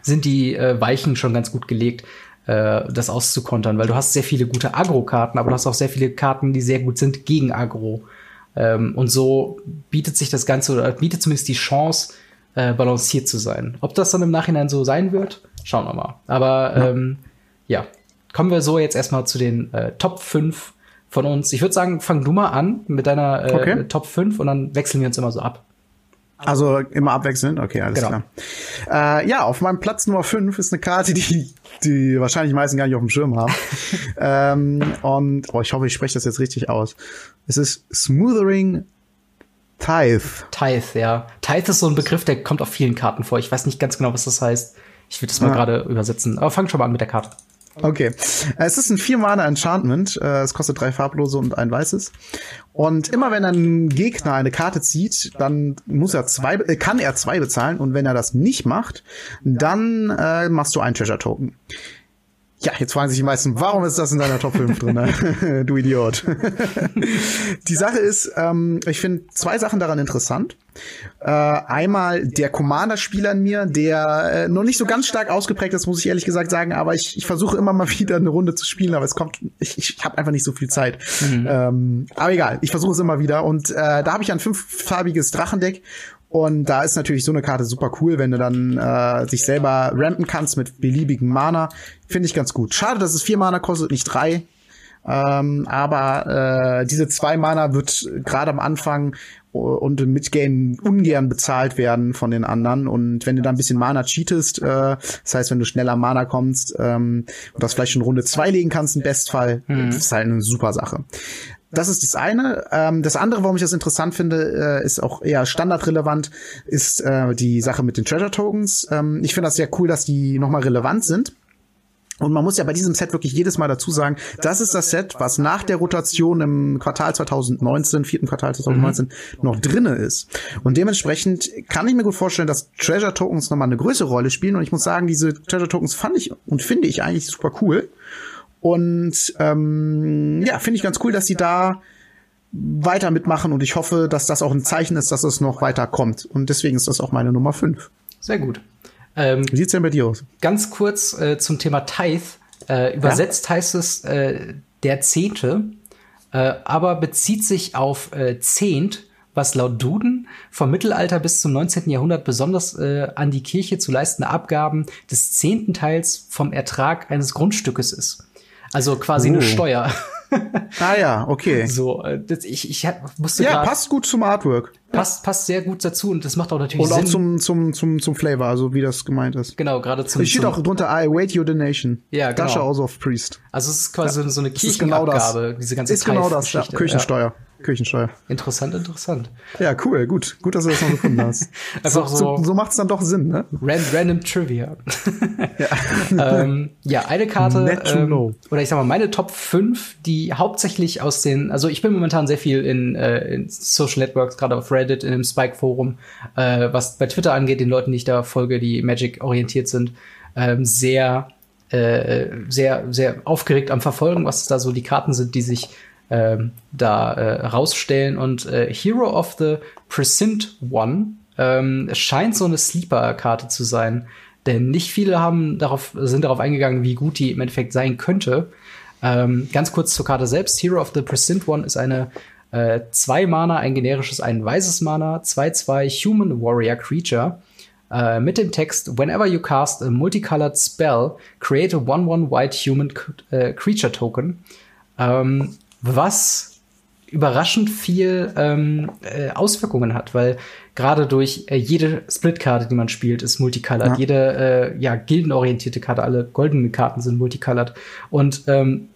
sind die äh, Weichen schon ganz gut gelegt, äh, das auszukontern, weil du hast sehr viele gute Agro-Karten, aber du hast auch sehr viele Karten, die sehr gut sind gegen Agro. Ähm, und so bietet sich das Ganze oder bietet zumindest die Chance, äh, balanciert zu sein. Ob das dann im Nachhinein so sein wird, schauen wir mal. Aber ja, ähm, ja. kommen wir so jetzt erstmal zu den äh, Top 5 von uns. Ich würde sagen, fang du mal an mit deiner äh, okay. Top 5 und dann wechseln wir uns immer so ab. Also immer abwechselnd? Okay, alles genau. klar. Äh, ja, auf meinem Platz Nummer 5 ist eine Karte, die die wahrscheinlich die meisten gar nicht auf dem Schirm haben. ähm, und oh, ich hoffe, ich spreche das jetzt richtig aus. Es ist Smoothering Tithe. Tithe, ja. Tithe ist so ein Begriff, der kommt auf vielen Karten vor. Ich weiß nicht ganz genau, was das heißt. Ich will das mal ja. gerade übersetzen. Aber fang schon mal an mit der Karte. Okay. Es ist ein vier-Mana Enchantment. Äh, es kostet drei farblose und ein weißes. Und immer wenn ein Gegner eine Karte zieht, dann muss er zwei, äh, kann er zwei bezahlen. Und wenn er das nicht macht, dann äh, machst du ein Treasure Token. Ja, jetzt fragen sich die meisten, warum ist das in deiner Top 5 drin? Du Idiot. die Sache ist, ähm, ich finde zwei Sachen daran interessant. Äh, einmal der Commander-Spieler in mir, der äh, noch nicht so ganz stark ausgeprägt ist, muss ich ehrlich gesagt sagen, aber ich, ich versuche immer mal wieder eine Runde zu spielen, aber es kommt, ich, ich habe einfach nicht so viel Zeit. Mhm. Ähm, aber egal, ich versuche es immer wieder. Und äh, da habe ich ein fünffarbiges Drachendeck und da ist natürlich so eine Karte super cool, wenn du dann äh, sich selber rampen kannst mit beliebigen Mana. Finde ich ganz gut. Schade, dass es vier Mana kostet, nicht drei. Ähm, aber äh, diese zwei Mana wird gerade am Anfang und im Midgame ungern bezahlt werden von den anderen. Und wenn du da ein bisschen Mana cheatest, äh, das heißt, wenn du schneller Mana kommst ähm, und das vielleicht in Runde zwei legen kannst, im Bestfall, mhm. ist halt eine super Sache. Das ist das eine. Ähm, das andere, warum ich das interessant finde, äh, ist auch eher standardrelevant, ist äh, die Sache mit den Treasure Tokens. Ähm, ich finde das sehr cool, dass die nochmal relevant sind. Und man muss ja bei diesem Set wirklich jedes Mal dazu sagen, das ist das Set, was nach der Rotation im Quartal 2019, vierten Quartal 2019, mhm. noch drinne ist. Und dementsprechend kann ich mir gut vorstellen, dass Treasure Tokens nochmal eine größere Rolle spielen. Und ich muss sagen, diese Treasure Tokens fand ich und finde ich eigentlich super cool. Und ähm, ja, finde ich ganz cool, dass sie da weiter mitmachen und ich hoffe, dass das auch ein Zeichen ist, dass es noch weiter kommt. Und deswegen ist das auch meine Nummer 5. Sehr gut. Ähm, Wie sieht's denn bei dir aus? Ganz kurz äh, zum Thema Tithe. Äh, übersetzt ja? heißt es äh, der Zehnte, äh, aber bezieht sich auf äh, Zehnt, was laut Duden vom Mittelalter bis zum 19. Jahrhundert besonders äh, an die Kirche zu leistende Abgaben des zehnten Teils vom Ertrag eines Grundstückes ist. Also quasi oh. eine Steuer. ah ja, okay. So, äh, das, ich, ich musste Ja, passt gut zum Artwork. Passt, passt sehr gut dazu und das macht auch natürlich Sinn. Und auch zum, zum, zum, zum Flavor, also wie das gemeint ist. Genau, gerade zum. Es steht auch drunter, I await your donation. Ja, genau. Dasha also of Priest. Also es ist quasi ja. so eine Kirchenabgabe, genau diese ganze Ist genau das, ja, Kirchensteuer. Ja. Kirchensteuer. Interessant, interessant. Ja, cool, gut. Gut, dass du das noch gefunden hast. So, so, so macht es dann doch Sinn, ne? Random, random Trivia. ja. ähm, ja, eine Karte, ähm, oder ich sag mal, meine Top 5, die hauptsächlich aus den, also ich bin momentan sehr viel in, äh, in Social Networks, gerade auf Reddit, in dem Spike-Forum, äh, was bei Twitter angeht, den Leuten, die ich da folge, die Magic orientiert sind, ähm, sehr äh, sehr, sehr aufgeregt am Verfolgen, was da so die Karten sind, die sich ähm, da äh, rausstellen. Und äh, Hero of the Present One ähm, scheint so eine Sleeper-Karte zu sein. Denn nicht viele haben darauf, sind darauf eingegangen, wie gut die im Endeffekt sein könnte. Ähm, ganz kurz zur Karte selbst. Hero of the Present One ist eine äh, zwei Mana, ein generisches, ein weißes Mana, 2-2 Human Warrior Creature äh, mit dem Text Whenever you cast a multicolored spell, create a 1-1 white human äh, creature token. Ähm, was überraschend viel ähm, äh, Auswirkungen hat, weil gerade durch äh, jede Split-Karte, die man spielt, ist multicolored. Ja. Jede äh, ja, gildenorientierte Karte, alle goldenen Karten sind multicolored. Und ähm,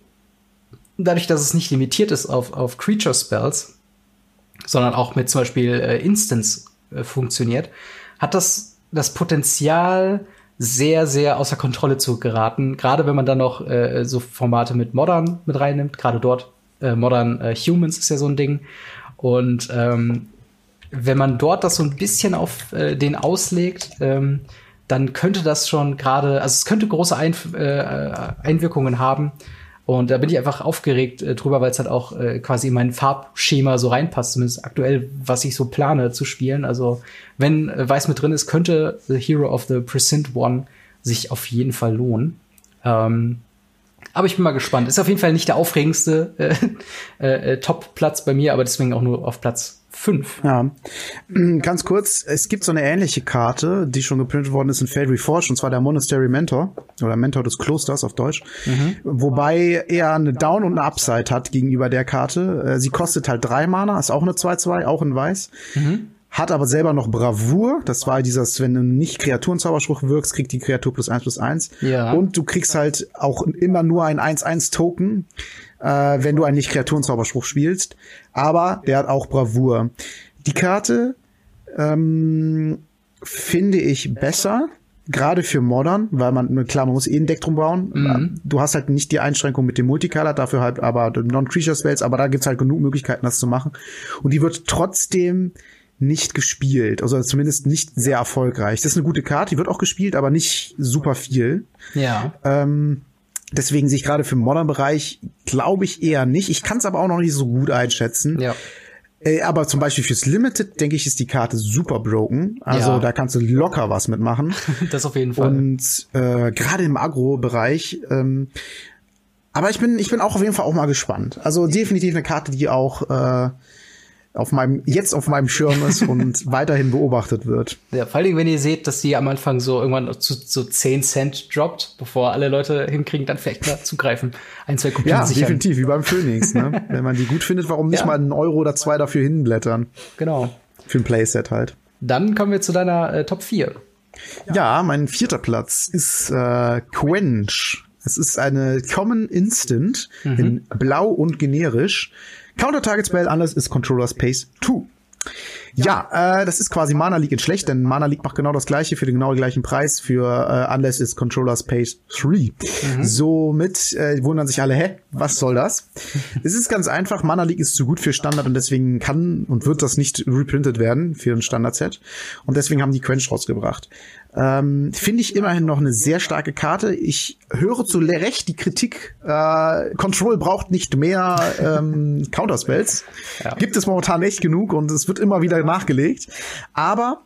dadurch, dass es nicht limitiert ist auf, auf Creature Spells, sondern auch mit zum Beispiel äh, Instance äh, funktioniert, hat das das Potenzial, sehr, sehr außer Kontrolle zu geraten. Gerade wenn man dann noch äh, so Formate mit Modern mit reinnimmt, gerade dort äh, Modern äh, Humans ist ja so ein Ding. Und ähm, wenn man dort das so ein bisschen auf äh, den auslegt, ähm, dann könnte das schon gerade, also es könnte große Einf äh, Einwirkungen haben. Und da bin ich einfach aufgeregt äh, drüber, weil es halt auch äh, quasi in mein Farbschema so reinpasst, zumindest aktuell, was ich so plane zu spielen. Also wenn äh, Weiß mit drin ist, könnte The Hero of the Present One sich auf jeden Fall lohnen. Ähm, aber ich bin mal gespannt. Ist auf jeden Fall nicht der aufregendste äh, äh, äh Top-Platz bei mir, aber deswegen auch nur auf Platz 5. Ja. Mm, ganz kurz, es gibt so eine ähnliche Karte, die schon geprintet worden ist in Fade Reforged, und zwar der Monastery Mentor oder Mentor des Klosters auf Deutsch. Mhm. Wobei er eine Down- und eine Upside hat gegenüber der Karte. Äh, sie kostet halt drei Mana, ist auch eine 2-2, auch in Weiß. Mhm hat aber selber noch Bravour. Das war dieses, wenn du nicht Kreaturenzauberspruch wirkst, kriegt die Kreatur plus eins plus eins. Ja. Und du kriegst halt auch immer nur ein 1-1-Token, äh, wenn du einen nicht Kreaturenzauberspruch spielst. Aber der hat auch Bravour. Die Karte ähm, finde ich besser, gerade für Modern, weil man, klar, man muss eh ein Deck drum bauen. Mhm. Du hast halt nicht die Einschränkung mit dem Multicolor, dafür halt aber Non-Creature Spells, aber da gibt's halt genug Möglichkeiten, das zu machen. Und die wird trotzdem nicht gespielt, also zumindest nicht sehr erfolgreich. Das ist eine gute Karte, die wird auch gespielt, aber nicht super viel. Ja. Ähm, deswegen sich gerade für den Modern-Bereich glaube ich eher nicht. Ich kann es aber auch noch nicht so gut einschätzen. Ja. Äh, aber zum Beispiel fürs Limited, denke ich, ist die Karte super broken. Also ja. da kannst du locker was mitmachen. das auf jeden Fall. Und äh, gerade im Agro-Bereich. Ähm, aber ich bin, ich bin auch auf jeden Fall auch mal gespannt. Also definitiv eine Karte, die auch äh, auf meinem, jetzt auf meinem Schirm ist und weiterhin beobachtet wird. Ja, vor allem, wenn ihr seht, dass die am Anfang so irgendwann zu so 10 Cent droppt, bevor alle Leute hinkriegen, dann vielleicht mal zugreifen. Ein, zwei Kopien Ja, sichern. definitiv, wie beim Phoenix, ne? wenn man die gut findet, warum nicht ja. mal einen Euro oder zwei dafür hinblättern? Genau. Für ein Playset halt. Dann kommen wir zu deiner äh, Top 4. Ja, mein vierter Platz ist äh, Quench. Es ist eine Common Instant mhm. in blau und generisch Counter Target Spell, anders ist Controller Space 2. Ja, äh, das ist quasi Mana League in schlecht, denn Mana League macht genau das gleiche für den genau gleichen Preis für äh, Unless is Controller Space 3. Mhm. Somit äh, wundern sich alle, hä, was soll das? es ist ganz einfach, Mana League ist zu gut für Standard und deswegen kann und wird das nicht reprintet werden für ein Standard-Set. Und deswegen haben die Quench rausgebracht. Ähm, Finde ich immerhin noch eine sehr starke Karte. Ich höre zu Recht die Kritik, äh, Control braucht nicht mehr ähm, Counterspells. Ja. Gibt es momentan echt genug und es wird immer wieder nachgelegt. Aber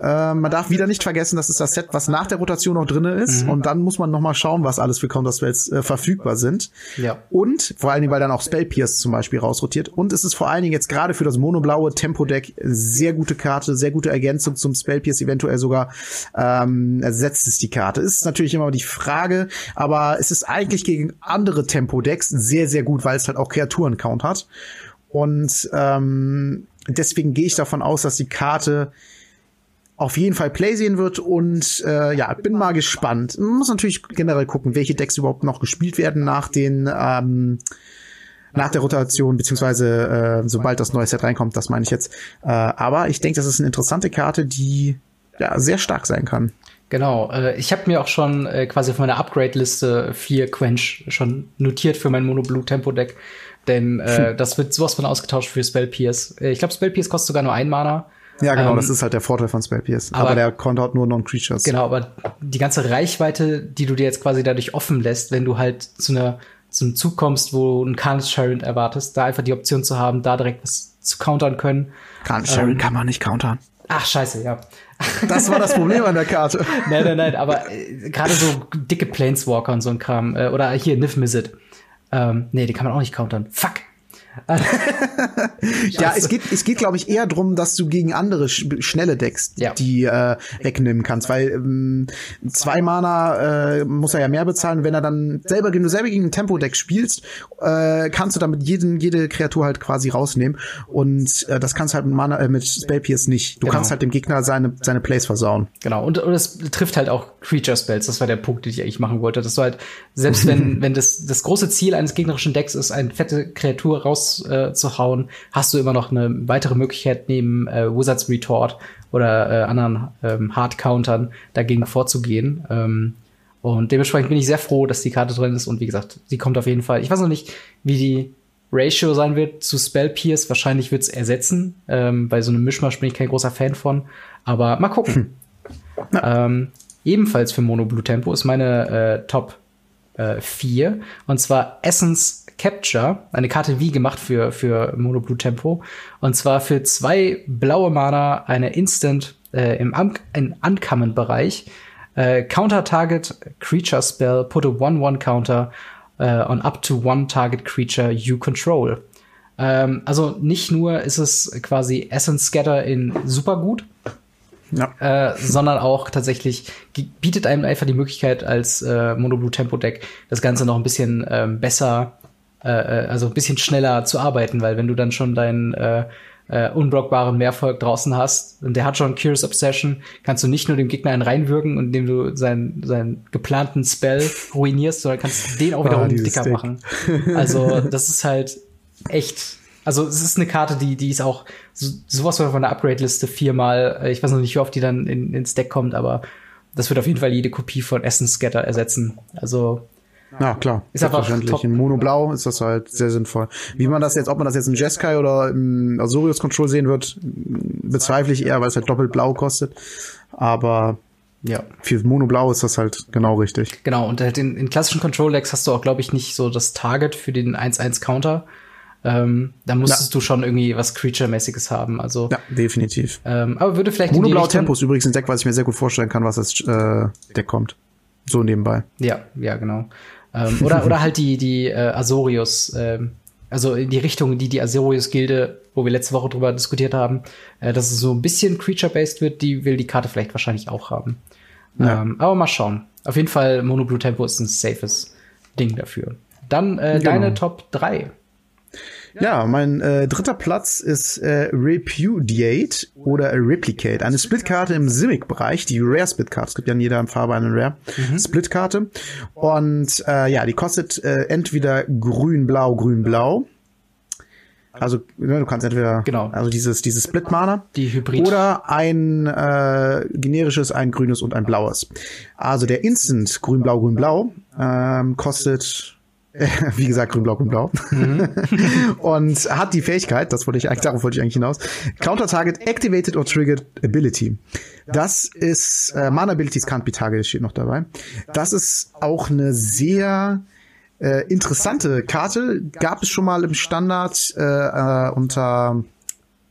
äh, man darf wieder nicht vergessen, das ist das Set, was nach der Rotation noch drinne ist. Mhm. Und dann muss man noch mal schauen, was alles für Counterspells äh, verfügbar sind. Ja. Und vor allen Dingen, weil dann auch Spell Pierce zum Beispiel rausrotiert. Und es ist vor allen Dingen jetzt gerade für das monoblaue Tempo-Deck sehr gute Karte, sehr gute Ergänzung zum Spell Pierce, eventuell sogar ähm, ersetzt es die Karte. Ist natürlich immer die Frage, aber es ist eigentlich gegen andere Tempo-Decks sehr, sehr gut, weil es halt auch Kreaturen-Count hat. Und ähm, deswegen gehe ich davon aus, dass die Karte auf jeden Fall Play sehen wird und äh, ja, bin mal gespannt. Man muss natürlich generell gucken, welche Decks überhaupt noch gespielt werden nach den ähm, nach der Rotation, beziehungsweise äh, sobald das neue Set reinkommt, das meine ich jetzt. Äh, aber ich denke, das ist eine interessante Karte, die ja sehr stark sein kann. Genau, äh, ich habe mir auch schon äh, quasi auf meiner Upgrade-Liste vier Quench schon notiert für mein Mono Blue Tempo Deck, denn äh, hm. das wird sowas von ausgetauscht für Spell Pierce. Ich glaube, Spell Pierce kostet sogar nur ein Mana. Ja, genau, ähm, das ist halt der Vorteil von Spell Pierce. Aber, aber der countert nur Non-Creatures. Genau, aber die ganze Reichweite, die du dir jetzt quasi dadurch offen lässt, wenn du halt zu einer zum Zug kommst, wo du einen Carnage Sharon erwartest, da einfach die Option zu haben, da direkt was zu countern können. Carnage Sharon ähm, kann man nicht countern. Ach, scheiße, ja. Das war das Problem an der Karte. nein, nein, nein, aber äh, gerade so dicke Planeswalker und so ein Kram. Äh, oder hier, Niff Mizzet. Ähm, nee, die kann man auch nicht countern. Fuck. ja, es geht, es geht, glaube ich, eher drum, dass du gegen andere sch schnelle Decks ja. die äh, wegnehmen kannst, weil ähm, zwei Mana äh, muss er ja mehr bezahlen. Wenn er dann selber, wenn du selber gegen ein Tempo-Deck spielst, äh, kannst du damit jeden, jede Kreatur halt quasi rausnehmen und äh, das kannst du halt mit Mana, äh, mit Spell Pierce nicht. Du genau. kannst halt dem Gegner seine seine Plays versauen. Genau und und es trifft halt auch Creature Spells. Das war der Punkt, den ich eigentlich machen wollte. Das war halt selbst wenn wenn das das große Ziel eines gegnerischen Decks ist, eine fette Kreatur raus rauszuhauen, äh, hast du immer noch eine weitere Möglichkeit neben äh, Wizards Retort oder äh, anderen ähm, Hard-Countern dagegen vorzugehen. Ähm, und dementsprechend bin ich sehr froh, dass die Karte drin ist. Und wie gesagt, sie kommt auf jeden Fall. Ich weiß noch nicht, wie die Ratio sein wird zu Spell Pierce. Wahrscheinlich wird es ersetzen. Ähm, bei so einem Mischmasch bin ich kein großer Fan von. Aber mal gucken. Hm. Ähm, ebenfalls für Mono Blue Tempo ist meine äh, Top äh, 4. Und zwar Essence Capture, eine Karte wie gemacht für, für Mono Blue Tempo. Und zwar für zwei blaue Mana eine Instant äh, im, Uncommon-Bereich. Äh, Counter Target Creature Spell, put a 1-1 Counter uh, on up to one target creature you control. Ähm, also nicht nur ist es quasi Essence Scatter in super gut, ja. Äh, sondern auch tatsächlich bietet einem einfach die Möglichkeit als äh, Mono Blue Tempo Deck das Ganze noch ein bisschen ähm, besser äh, äh, also ein bisschen schneller zu arbeiten, weil wenn du dann schon deinen äh, äh, unblockbaren Mehrvolk draußen hast und der hat schon Curious Obsession, kannst du nicht nur dem Gegner einen reinwirken, indem du seinen, seinen geplanten Spell ruinierst, sondern kannst den auch wiederum oh, dicker Stick. machen. Also das ist halt echt also es ist eine Karte, die, die ist auch so, sowas von der Upgrade-Liste viermal. Äh, ich weiß noch nicht, wie oft die dann in, ins Deck kommt, aber das wird auf jeden Fall jede Kopie von Essence Scatter ersetzen. Also ja, klar. Ist einfach verständlich. In Mono Blau ist das halt sehr sinnvoll. Wie man das jetzt, ob man das jetzt in Jeskai oder im Azorius Control sehen wird, bezweifle ich eher, weil es halt doppelt blau kostet. Aber ja. Für Mono Blau ist das halt genau richtig. Genau, und halt in, in klassischen Control Decks hast du auch, glaube ich, nicht so das Target für den 1-1 Counter. Ähm, da musstest ja. du schon irgendwie was Creature-mäßiges haben. Also ja, definitiv. Ähm, aber würde vielleicht Mono Blau Tempo ist übrigens ein Deck, was ich mir sehr gut vorstellen kann, was als äh, Deck kommt. So nebenbei. Ja, ja, genau. Ähm, oder, oder halt die, die äh, Azorius, ähm, also in die Richtung, die die Azorius-Gilde, wo wir letzte Woche drüber diskutiert haben, äh, dass es so ein bisschen Creature-based wird, die will die Karte vielleicht wahrscheinlich auch haben. Ja. Ähm, aber mal schauen. Auf jeden Fall, Mono Blue Tempo ist ein safes Ding dafür. Dann äh, genau. deine Top 3. Ja, mein äh, dritter Platz ist äh, Repudiate oder Replicate. Eine Splitkarte im Simic-Bereich, die Rare Splitkarte. Es gibt ja in jeder Farbe eine Rare mhm. Splitkarte. Und äh, ja, die kostet äh, entweder grün-blau, grün-blau. Also ne, du kannst entweder Genau. also dieses dieses Split Mana Die Hybrid. oder ein äh, generisches, ein grünes und ein blaues. Also der Instant grün blau grün blau ähm, kostet wie gesagt grün blau grün blau und hat die Fähigkeit, das wollte ich eigentlich darauf wollte ich eigentlich hinaus. Counter Target Activated or Triggered Ability. Das ist äh, Mana Abilities can't be targeted steht noch dabei. Das ist auch eine sehr äh, interessante Karte. Gab es schon mal im Standard äh, äh, unter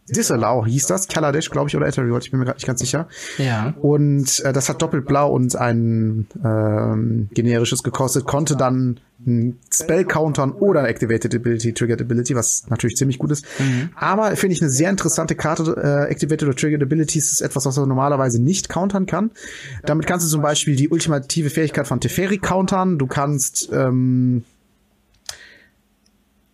Disallow hieß das, Kaladesh, glaube ich, oder Ethereal, ich bin mir gerade nicht ganz sicher. Ja. Und äh, das hat doppelt blau und ein ähm, generisches gekostet, konnte dann ein Spell countern oder ein Activated Ability, Triggered Ability, was natürlich ziemlich gut ist. Aber finde ich eine sehr interessante Karte. Äh, Activated oder Triggered Abilities ist etwas, was man normalerweise nicht countern kann. Damit kannst du zum Beispiel die ultimative Fähigkeit von Teferi countern. Du kannst ähm,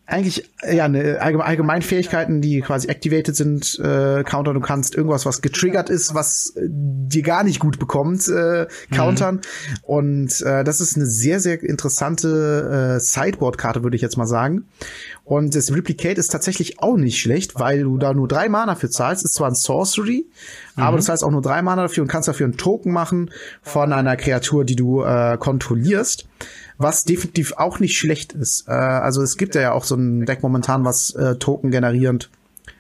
eigentlich äh, ja eine allgemein, allgemein Fähigkeiten, die quasi activated sind, äh, countern. Du kannst irgendwas, was getriggert ist, was äh, dir gar nicht gut bekommt, äh, countern. Und äh, das ist eine sehr sehr interessante äh, Sideboard-Karte, würde ich jetzt mal sagen. Und das Replicate ist tatsächlich auch nicht schlecht, weil du da nur drei Mana für zahlst. Ist zwar ein Sorcery, aber das heißt auch nur drei Mana dafür und kannst dafür einen Token machen von einer Kreatur, die du äh, kontrollierst. Was definitiv auch nicht schlecht ist. Äh, also es gibt ja auch so ein Deck momentan, was äh, Token generierend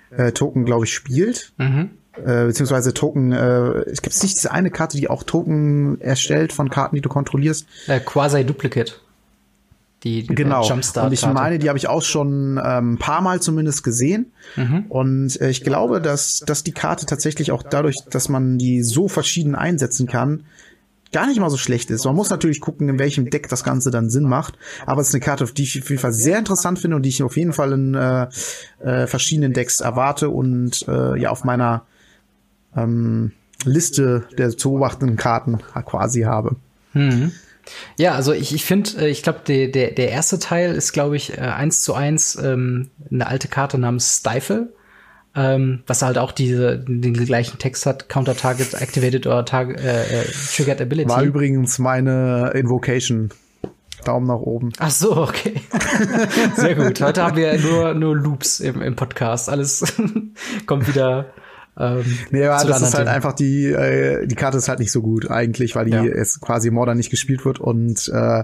äh, Token, glaube ich, spielt. Mhm. Äh, beziehungsweise Token, äh, es gibt nicht diese eine Karte, die auch Token erstellt von Karten, die du kontrollierst. Äh, Quasi-Duplicate. Die die Genau. Jumpstart. und ich meine, die habe ich auch schon ähm, ein paar Mal zumindest gesehen. Und äh, ich glaube, dass, dass die Karte tatsächlich auch dadurch, dass man die so verschieden einsetzen kann, gar nicht mal so schlecht ist. Man muss natürlich gucken, in welchem Deck das Ganze dann Sinn macht. Aber es ist eine Karte, die ich auf jeden Fall sehr interessant finde und die ich auf jeden Fall in äh, äh, verschiedenen Decks erwarte und äh, ja auf meiner ähm, Liste der zu beobachtenden Karten quasi habe. Ja, also ich, ich finde, äh, ich glaube, der, der, der erste Teil ist, glaube ich, äh, eins zu eins ähm, eine alte Karte namens Stifle, ähm, was halt auch diese, den gleichen Text hat, Counter Target Activated oder Target, äh, äh, Triggered Ability. War übrigens meine Invocation. Daumen nach oben. Ach so, okay. Sehr gut. Heute haben wir nur, nur Loops im, im Podcast. Alles kommt wieder. Ähm, Nee, aber das ist halt Themen. einfach die, äh, die Karte ist halt nicht so gut eigentlich, weil die Ja. jetzt quasi Modern nicht gespielt wird und äh,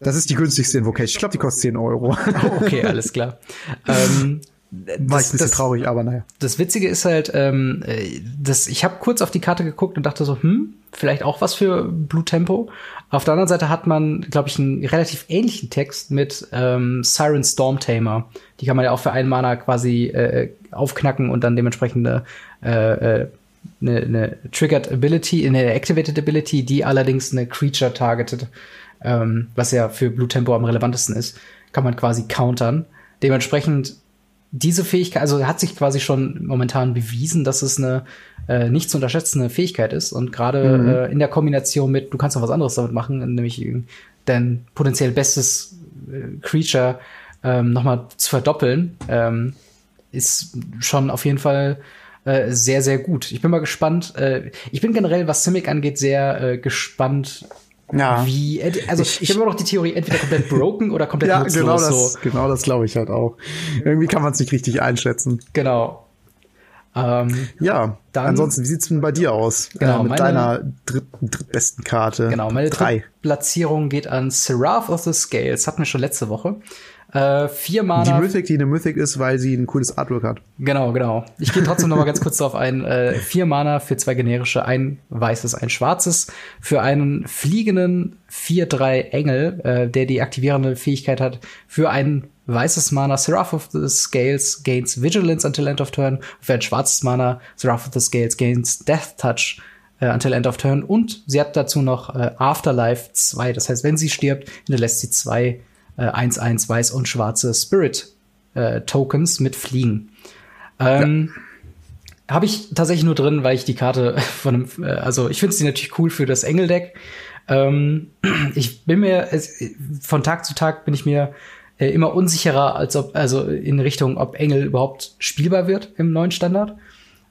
das ist die günstigste Invocation. Ich glaube, die kostet 10 Euro. Okay, alles klar. ähm, War ich ein das, bisschen das, traurig, aber naja. das Witzige ist halt, ähm, äh, das, ich habe kurz auf die Karte geguckt und dachte so, hm, vielleicht auch was für Blue Tempo. Auf der anderen Seite hat man, glaube ich, einen relativ ähnlichen Text mit ähm, Siren Storm Tamer. Die kann man ja auch für einen Mana quasi äh, aufknacken und dann dementsprechend eine, äh, äh, eine, eine Triggered Ability, eine Activated Ability, die allerdings eine Creature targeted, ähm, was ja für Blue Tempo am relevantesten ist, kann man quasi countern. Dementsprechend diese Fähigkeit, also hat sich quasi schon momentan bewiesen, dass es eine äh, nicht zu unterschätzende Fähigkeit ist und gerade äh, in der Kombination mit, du kannst noch was anderes damit machen, nämlich dein potenziell bestes äh, Creature ähm, nochmal zu verdoppeln, ähm, ist schon auf jeden Fall äh, sehr, sehr gut. Ich bin mal gespannt. Äh, ich bin generell, was Simic angeht, sehr äh, gespannt, Ja. wie. Also ich, Ich- habe immer noch die Theorie, entweder komplett broken oder komplett Ja, nutzlos. genau das, So. genau das glaube ich halt auch. Irgendwie kann man es nicht richtig einschätzen. Genau. Ähm, Ja, Dann- ansonsten, wie sieht's denn bei dir aus? Genau, äh, mit meine- deiner dritten, drittbesten Karte. genau, meine Drei. Platzierung geht an Seraph of the Scales. Hatten wir schon letzte Woche. Äh, vier Mana. Die Mythic, die eine Mythic ist, weil sie ein cooles Artwork hat. Genau, genau. Ich gehe trotzdem noch mal ganz kurz darauf ein. Äh, vier Mana für zwei generische, ein weißes, ein schwarzes. Für einen fliegenden 4-3 Engel, äh, der die aktivierende Fähigkeit hat, für ein weißes Mana Seraph of the Scales gains Vigilance until end of turn. Für ein schwarzes Mana Seraph of the Scales gains Death Touch äh, until end of turn. Und sie hat dazu noch äh, Afterlife 2. Das heißt, wenn sie stirbt, hinterlässt sie zwei 1-1 weiß und schwarze Spirit äh, Tokens mit Fliegen. Ähm, Habe ich tatsächlich nur drin, weil ich die Karte von einem, äh, also ich finde sie natürlich cool für das Engeldeck. Ähm, ich bin mir, es, von Tag zu Tag bin ich mir äh, immer unsicherer, als ob, also in Richtung, ob Engel überhaupt spielbar wird im neuen Standard.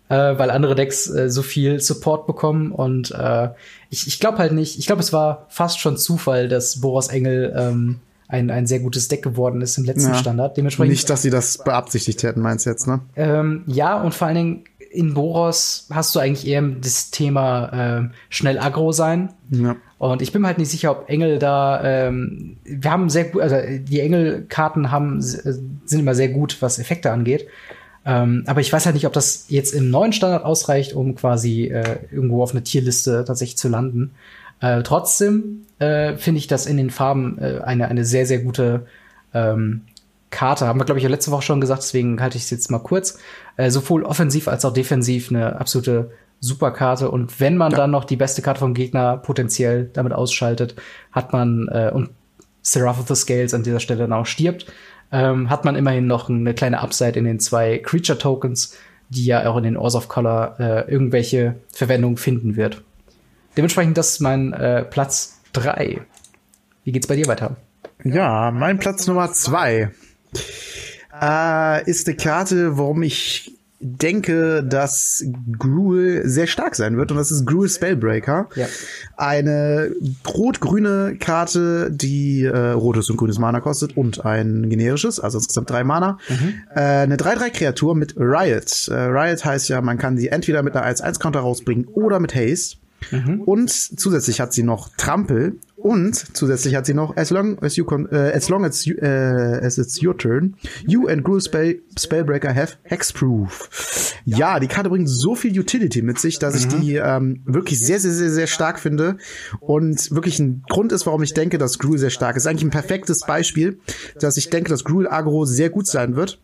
Äh, weil andere Decks äh, so viel Support bekommen und äh, ich, ich glaube halt nicht, ich glaube, es war fast schon Zufall, dass Boros Engel ähm, ein, ein sehr gutes Deck geworden ist im letzten Ja. Standard. Dementsprechend Nicht, dass sie das beabsichtigt hätten, meinst du jetzt, ne? ähm, ja, und vor allen Dingen in Boros hast du eigentlich eher das Thema ähm, schnell aggro sein. Ja. Und ich bin mir halt nicht sicher, ob Engel da, ähm, wir haben sehr gut, also die Engel-Karten haben, sind immer sehr gut, was Effekte angeht. Ähm, aber ich weiß halt nicht, ob das jetzt im neuen Standard ausreicht, um quasi äh, irgendwo auf eine Tierliste tatsächlich zu landen. Äh, trotzdem äh, finde ich das in den Farben äh, eine, eine sehr, sehr gute ähm, Karte. Haben wir, glaube ich, ja letzte Woche schon gesagt, deswegen halte ich es jetzt mal kurz. Äh, sowohl offensiv als auch defensiv eine absolute Superkarte. Und wenn man dann noch die beste Karte vom Gegner potenziell damit ausschaltet, hat man äh, und Seraph of the Scales an dieser Stelle dann auch stirbt, ähm, hat man immerhin noch eine kleine Upside in den zwei Creature Tokens, die ja auch in den Ors of Color äh, irgendwelche Verwendung finden wird. Dementsprechend, das ist mein äh, Platz drei. Wie geht's bei dir weiter? Ja, mein Platz Nummer zwei äh, ist eine Karte, warum ich denke, dass Gruul sehr stark sein wird und das ist Gruul Spellbreaker. Ja. Eine rot-grüne Karte, die äh, rotes und grünes Mana kostet und ein generisches, also insgesamt drei Mana. Äh, eine 3-3-Kreatur mit Riot. Äh, Riot heißt ja, man kann sie entweder mit einer 1-1-Counter rausbringen oder mit Haste. Und zusätzlich hat sie noch Trampel. Und zusätzlich hat sie noch as long as you con äh, as long as you, äh, as it's your turn, you and Gruul Spell Spellbreaker have Hexproof. Ja, die Karte bringt so viel Utility mit sich, dass ich die ähm, wirklich sehr sehr sehr sehr stark finde. Und wirklich ein Grund ist, warum ich denke, dass Gruul sehr stark ist. Eigentlich ein perfektes Beispiel, dass ich denke, dass Gruul Agro sehr gut sein wird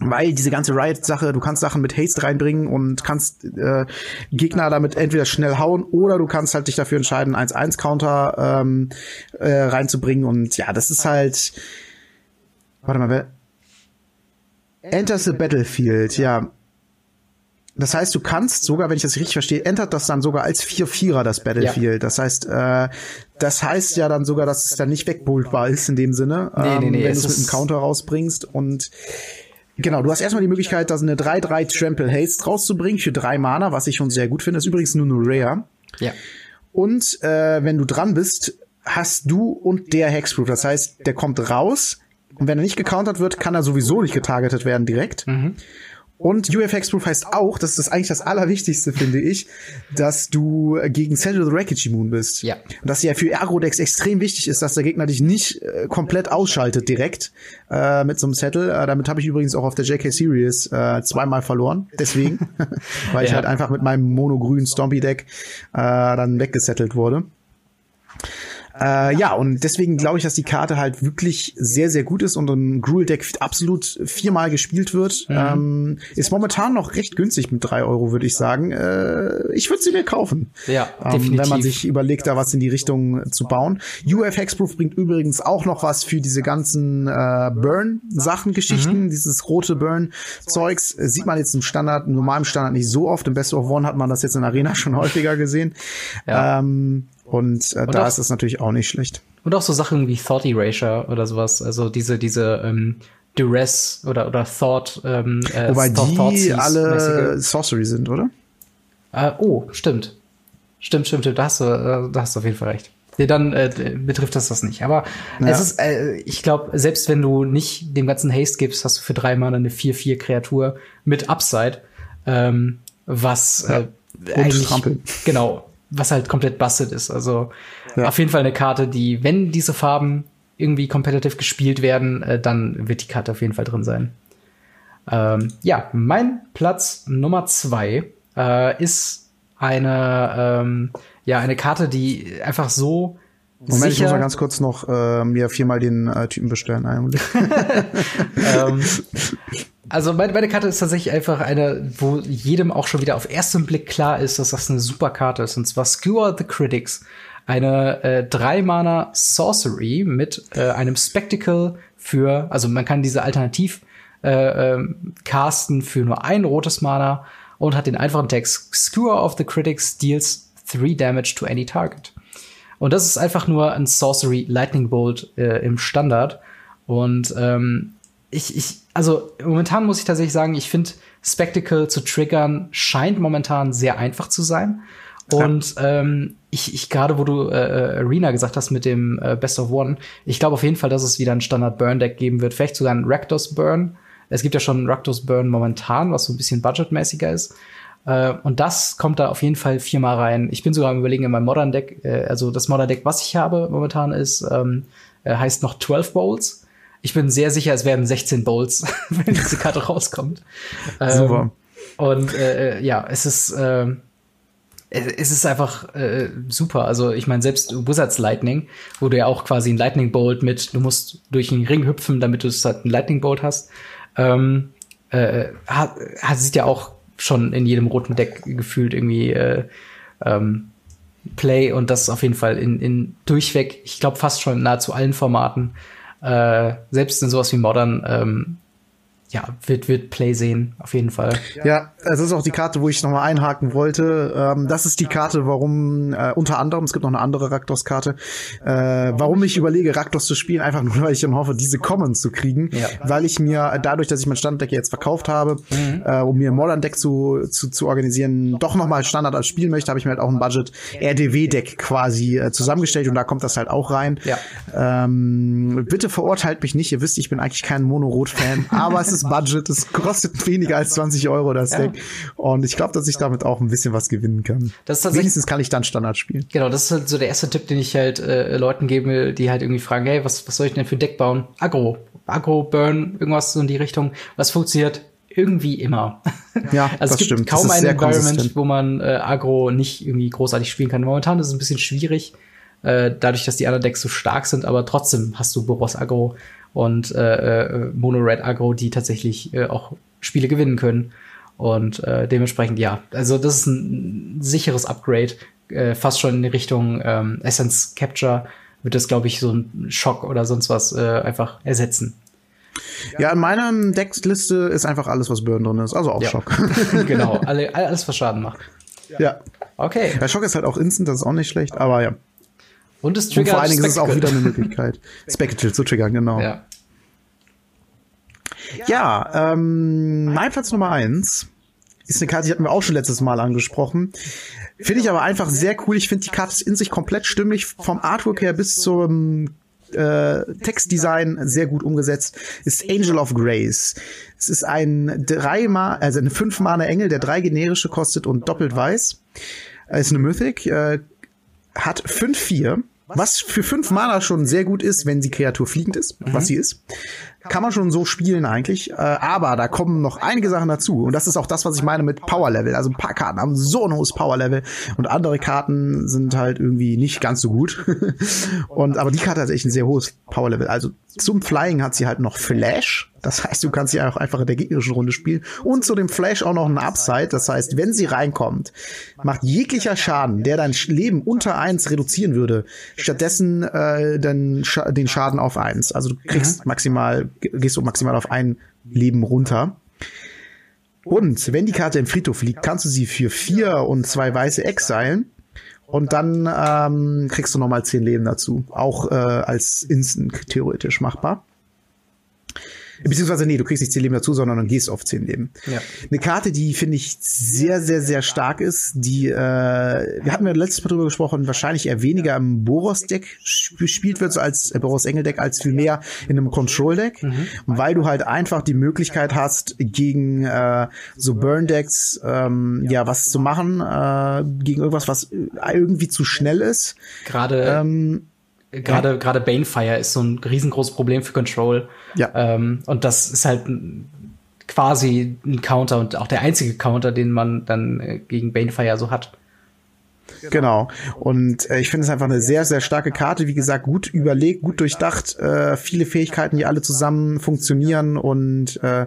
weil diese ganze Riot-Sache, du kannst Sachen mit Haste reinbringen und kannst äh, Gegner damit entweder schnell hauen oder du kannst halt dich dafür entscheiden, 1-1-Counter ähm, äh, reinzubringen und ja, das ist halt warte mal, wer Enters the Battlefield, ja. Das heißt, du kannst sogar, wenn ich das richtig verstehe, entert das dann sogar als 4-4er das Battlefield. Das heißt, äh, das heißt ja dann sogar, dass es dann nicht wegbultbar ist in dem Sinne, Nee, nee, nee, wenn du es mit einem Counter rausbringst und Genau, du hast erstmal die Möglichkeit, da so eine 3-3 Trample Haste rauszubringen für drei Mana, was ich schon sehr gut finde. Das ist übrigens nur eine Rare. Ja. Und äh, wenn du dran bist, hast du und der Hexproof. Das heißt, der kommt raus und wenn er nicht gecountert wird, kann er sowieso nicht getargetet werden direkt. Und UF Hexproof heißt auch, das ist eigentlich das Allerwichtigste, finde ich, dass du gegen Settle the Wreckage Moon bist. Ja. Und dass ja für Agro-Decks extrem wichtig ist, dass der Gegner dich nicht äh, komplett ausschaltet direkt äh, mit so einem Settle. Äh, damit habe ich übrigens auch auf der JK Series äh, zweimal verloren. Deswegen, weil ich Ja. halt einfach mit meinem monogrünen Stompy-Deck äh, dann weggesettelt wurde. Äh, ja, und deswegen glaube ich, dass die Karte halt wirklich sehr, sehr gut ist und ein Gruul-Deck absolut viermal gespielt wird. Ähm, ist momentan noch recht günstig mit drei Euro, würde ich sagen. Äh, ich würde sie mir kaufen. Ja, Ähm, definitiv. wenn man sich überlegt, da was in die Richtung zu bauen. UF Hexproof bringt übrigens auch noch was für diese ganzen äh, Burn-Sachen, Geschichten, Mhm. dieses rote Burn-Zeugs. Sieht man jetzt im Standard, im normalen Standard nicht so oft. Im Best of One hat man das jetzt in Arena schon häufiger gesehen. Ja. Ähm, und äh, da auch- ist es natürlich auch nicht schlecht. Und auch so Sachen wie Thought Erasure oder sowas. Also diese, diese ähm, Duress oder, oder Thought, ähm, äh, Wobei Thought- die alle mäßige. Sorcery sind, oder? Äh, oh, stimmt. Stimmt, stimmt, stimmt. Da hast du, äh, da hast du auf jeden Fall recht. Nee, dann äh, betrifft das das nicht. Aber Ja. es ist, äh, ich glaube, selbst wenn du nicht dem ganzen Haste gibst, hast du für drei Mana eine 4-4-Kreatur mit Upside, ähm, was äh, eigentlich Trampel. genau, was halt komplett busted ist. Also Ja. auf jeden Fall eine Karte, die, wenn diese Farben irgendwie competitive gespielt werden, äh, dann wird die Karte auf jeden Fall drin sein. Ähm, ja, mein Platz Nummer zwei äh, ist eine, ähm, ja, eine Karte, die einfach so Moment, ich sicher, muss mal ganz kurz noch äh, mir viermal den äh, Typen bestellen. Ähm, also meine, meine Karte ist tatsächlich einfach eine, wo jedem auch schon wieder auf ersten Blick klar ist, dass das eine super Karte ist. Und zwar Skewer the Critics. Eine äh, drei Mana Sorcery mit äh, einem Spectacle für, also man kann diese alternativ äh, ähm, casten für nur ein rotes Mana und hat den einfachen Text Skewer of the Critics deals three damage to any target. Und das ist einfach nur ein Sorcery Lightning Bolt äh, im Standard. Und ähm, ich, ich, also momentan muss ich tatsächlich sagen, ich finde Spectacle zu triggern scheint momentan sehr einfach zu sein. Und ja. ähm, ich, ich gerade, wo du äh, Arena gesagt hast mit dem äh, Best of One, ich glaube auf jeden Fall, dass es wieder ein Standard-Burn-Deck geben wird. Vielleicht sogar ein Rakdos-Burn. Es gibt ja schon ein Rakdos-Burn momentan, was so ein bisschen budgetmäßiger ist. Äh, und das kommt da auf jeden Fall viermal rein. Ich bin sogar am überlegen in meinem Modern-Deck, äh, also das Modern-Deck, was ich habe momentan ist, ähm, äh, heißt noch 12 Bowls. Ich bin sehr sicher, es werden 16 Bowls, wenn diese Karte rauskommt. Ähm, Super. Und äh, ja, es ist äh, es ist einfach äh, super. Also ich meine, selbst Wizards Lightning, wo du ja auch quasi ein Lightning Bolt mit, du musst durch einen Ring hüpfen, damit du halt ein Lightning Bolt hast, ähm, äh, hat, hat, sieht ja auch schon in jedem roten Deck gefühlt irgendwie äh, ähm, Play und das auf jeden Fall in, in durchweg, ich glaube fast schon in nahezu allen Formaten, äh, selbst in sowas wie Modern, ähm, ja, wird, wird Play sehen, auf jeden Fall. Ja, es ist auch die Karte, wo ich nochmal einhaken wollte. Ähm, das ist die Karte, warum, äh, unter anderem, es gibt noch eine andere Raktos-Karte, äh, warum ich überlege, Raktos zu spielen, einfach nur, weil ich dann hoffe, diese Common zu kriegen. Ja. Weil ich mir, dadurch, dass ich mein Standarddeck jetzt verkauft habe, mhm. äh, um mir ein Modern-Deck zu, zu, zu organisieren, doch nochmal Standard als spielen möchte, habe ich mir halt auch ein Budget RDW-Deck quasi äh, zusammengestellt und da kommt das halt auch rein. Ja. Ähm, bitte verurteilt mich nicht, ihr wisst, ich bin eigentlich kein Mono-Rot-Fan, aber es ist kleines Budget. Es kostet weniger als 20 Euro das ja. Deck. Und ich glaube, dass ich damit auch ein bisschen was gewinnen kann. Das ist Wenigstens kann ich dann Standard spielen. Genau, das ist halt so der erste Tipp, den ich halt äh, Leuten gebe, die halt irgendwie fragen, hey, was, was soll ich denn für Deck bauen? Agro. Agro, Burn, irgendwas so in die Richtung. Was funktioniert? irgendwie immer. Ja, also es gibt stimmt. kaum ein Environment, konsistent. wo man äh, Agro nicht irgendwie großartig spielen kann. Momentan ist es ein bisschen schwierig, äh, dadurch, dass die anderen Decks so stark sind, aber trotzdem hast du Boros Agro und äh, äh, Mono Red Agro, die tatsächlich äh, auch Spiele gewinnen können. Und äh, dementsprechend, ja, also das ist ein sicheres Upgrade, äh, fast schon in Richtung ähm, Essence Capture wird das, glaube ich, so ein Schock oder sonst was äh, einfach ersetzen. Ja, in meiner Deckliste ist einfach alles, was Burn drin ist, also auch ja. Schock. genau, alle, alles, was Schaden macht. Ja. Okay. Der Schock ist halt auch instant, das ist auch nicht schlecht, aber ja. Und es triggert. Und vor allen Dingen ist es auch wieder eine Möglichkeit, Spectacle zu triggern, genau. Ja. Ja, ähm, mein Platz Nummer eins ist eine Karte, die hatten wir auch schon letztes Mal angesprochen. Finde ich aber einfach sehr cool. Ich finde die Karte in sich komplett stimmig, vom Artwork her bis zum äh, Textdesign sehr gut umgesetzt, ist Angel of Grace. Es ist ein dreimal, also eine fünfmale Engel, der drei generische kostet und doppelt weiß. Ist eine Mythic, äh, hat 5-4, was für 5 Mana schon sehr gut ist, wenn die Kreatur fliegend ist, mhm. was sie ist kann man schon so spielen eigentlich. Äh, aber da kommen noch einige Sachen dazu. Und das ist auch das, was ich meine mit Power Level. Also ein paar Karten haben so ein hohes Power Level und andere Karten sind halt irgendwie nicht ganz so gut. und aber die Karte hat echt ein sehr hohes Power Level. Also zum Flying hat sie halt noch Flash. Das heißt, du kannst sie auch einfach in der gegnerischen Runde spielen. Und zu dem Flash auch noch ein Upside. Das heißt, wenn sie reinkommt, macht jeglicher Schaden, der dein Leben unter eins reduzieren würde, stattdessen äh, den, Sch den Schaden auf eins. Also du kriegst mhm. maximal gehst du maximal auf ein Leben runter. Und wenn die Karte im Friedhof liegt, kannst du sie für vier und zwei weiße exilen. Und dann ähm, kriegst du nochmal zehn Leben dazu. Auch äh, als Instant theoretisch machbar. Beziehungsweise, nee, du kriegst nicht 10 Leben dazu, sondern dann gehst auf 10 Leben. Ja. Eine Karte, die finde ich sehr, sehr, sehr stark ist, die, äh, wir hatten ja letztes Mal drüber gesprochen, wahrscheinlich eher weniger im Boros-Deck gespielt wird, so als äh, Boros-Engel-Deck, als viel mehr in einem Control-Deck, mhm. weil du halt einfach die Möglichkeit hast, gegen äh, so Burn-Decks ähm, ja. ja was zu machen, äh, gegen irgendwas, was irgendwie zu schnell ist. Gerade ähm, gerade ja. gerade Banefire ist so ein riesengroßes Problem für Control. Ja. Ähm, und das ist halt quasi ein Counter und auch der einzige Counter, den man dann äh, gegen Banefire so hat. Genau. Und äh, ich finde es einfach eine sehr, sehr starke Karte. Wie gesagt, gut überlegt, gut durchdacht, äh, viele Fähigkeiten, die alle zusammen funktionieren und äh,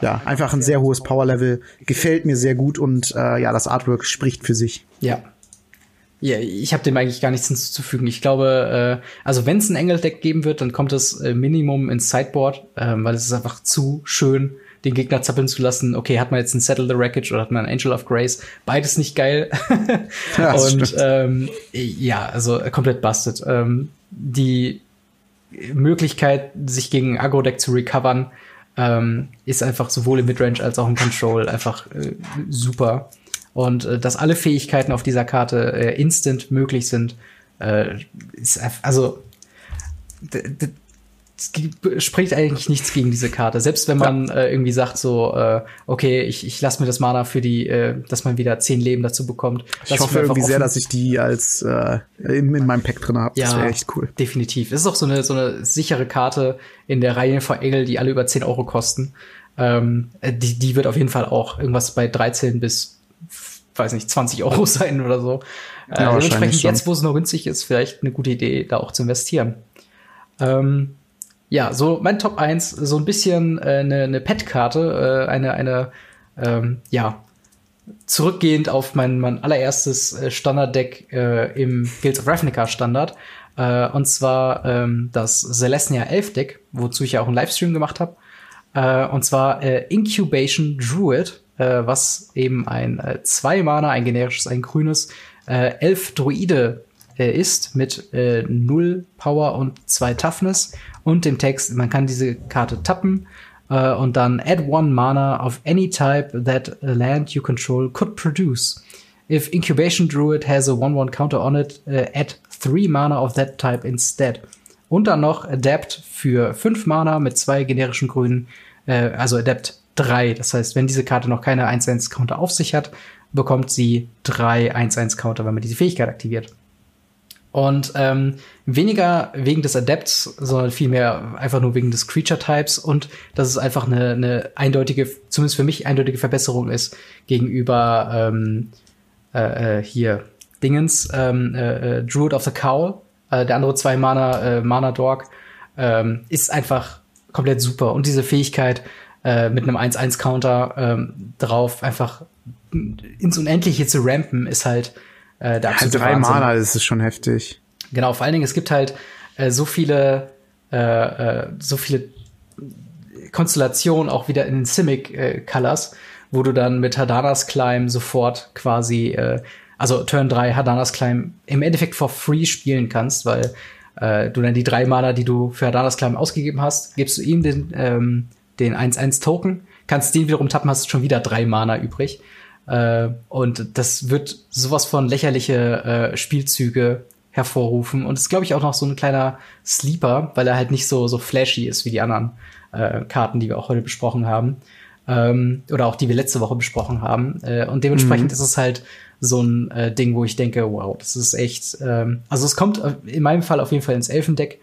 ja, einfach ein sehr hohes Power-Level. Gefällt mir sehr gut und äh, ja, das Artwork spricht für sich. Ja, ja, ich habe dem eigentlich gar nichts hinzuzufügen. Ich glaube, äh, also wenn es ein Engel-Deck geben wird, dann kommt es äh, Minimum ins Sideboard, äh, weil es ist einfach zu schön, den Gegner zappeln zu lassen. Okay, hat man jetzt ein Settle the Wreckage oder hat man ein Angel of Grace? Beides nicht geil. ja, Und ähm, ja, also komplett busted. Ähm, die Möglichkeit, sich gegen Agro-Deck zu recovern, ähm, ist einfach sowohl im Midrange als auch im Control einfach äh, super. Und äh, dass alle Fähigkeiten auf dieser Karte äh, instant möglich sind, äh, ist also spricht eigentlich nichts gegen diese Karte. Selbst wenn man ja. äh, irgendwie sagt so, äh, okay, ich, ich lasse mir das Mana für die, äh, dass man wieder zehn Leben dazu bekommt. Ich hoffe irgendwie sehr, dass ich die als äh, in, in meinem Pack drin habe. Ja, das wäre echt cool. Definitiv. Es ist auch so eine, so eine sichere Karte in der Reihe von Engel, die alle über 10 Euro kosten. Ähm, die, die wird auf jeden Fall auch irgendwas bei 13 bis, weiß nicht, 20 Euro sein oder so. Äh, ja, dementsprechend jetzt, wo es noch günstig ist, vielleicht eine gute Idee, da auch zu investieren. Ähm, ja, so mein Top 1, so ein bisschen äh, eine, eine Pet-Karte, äh, eine, eine, ähm, ja, zurückgehend auf mein, mein allererstes äh, Standard-Deck äh, im Guilds of Ravnica Standard. Äh, und zwar ähm, das Celestia 11 Deck, wozu ich ja auch einen Livestream gemacht habe. Äh, und zwar äh, Incubation Druid, äh, was eben ein äh, zwei Mana, ein generisches, ein grünes, äh, elf Druide äh, ist mit äh, 0 Power und 2 Toughness und dem Text, man kann diese Karte tappen äh, und dann add one mana of any type that a land you control could produce. If Incubation Druid has a 1-1 counter on it, uh, add 3 mana of that type instead. Und dann noch Adapt für 5 Mana mit zwei generischen Grünen, äh, also Adapt 3. Das heißt, wenn diese Karte noch keine 1-1 Counter auf sich hat, bekommt sie 3 1-1 Counter, wenn man diese Fähigkeit aktiviert. Und ähm, weniger wegen des Adepts, sondern vielmehr einfach nur wegen des Creature-Types und dass es einfach eine, eine eindeutige, zumindest für mich eindeutige Verbesserung ist gegenüber ähm, äh, äh hier Dingens, ähm, äh, äh, Druid of the Cowl, äh, der andere zwei Mana, äh, Mana Dork, ähm, ist einfach komplett super. Und diese Fähigkeit äh, mit einem 1-1-Counter ähm, drauf einfach ins Unendliche zu rampen, ist halt äh, der absolute ja, drei Wahnsinn. Mana, das ist schon heftig. Genau, vor allen Dingen, es gibt halt äh, so viele, äh, äh, so viele Konstellationen auch wieder in den Simic äh, Colors, wo du dann mit Hadanas Climb sofort quasi, also Turn 3 Hadanas Climb im Endeffekt for free spielen kannst, weil du dann die drei Mana, die du für Hadanas Climb ausgegeben hast, gibst du ihm den, ähm, den 1-1 Token, kannst den wiederum tappen, hast schon wieder drei Mana übrig. Äh, und das wird sowas von lächerliche äh, Spielzüge hervorrufen. Und ist, glaube ich, auch noch so ein kleiner Sleeper, weil er halt nicht so, so flashy ist wie die anderen äh, Karten, die wir auch heute besprochen haben. Ähm, oder auch die wir letzte Woche besprochen haben. Äh, und dementsprechend mhm. ist es halt so ein äh, Ding, wo ich denke, wow, das ist echt. Ähm, also es kommt in meinem Fall auf jeden Fall ins Elfendeck.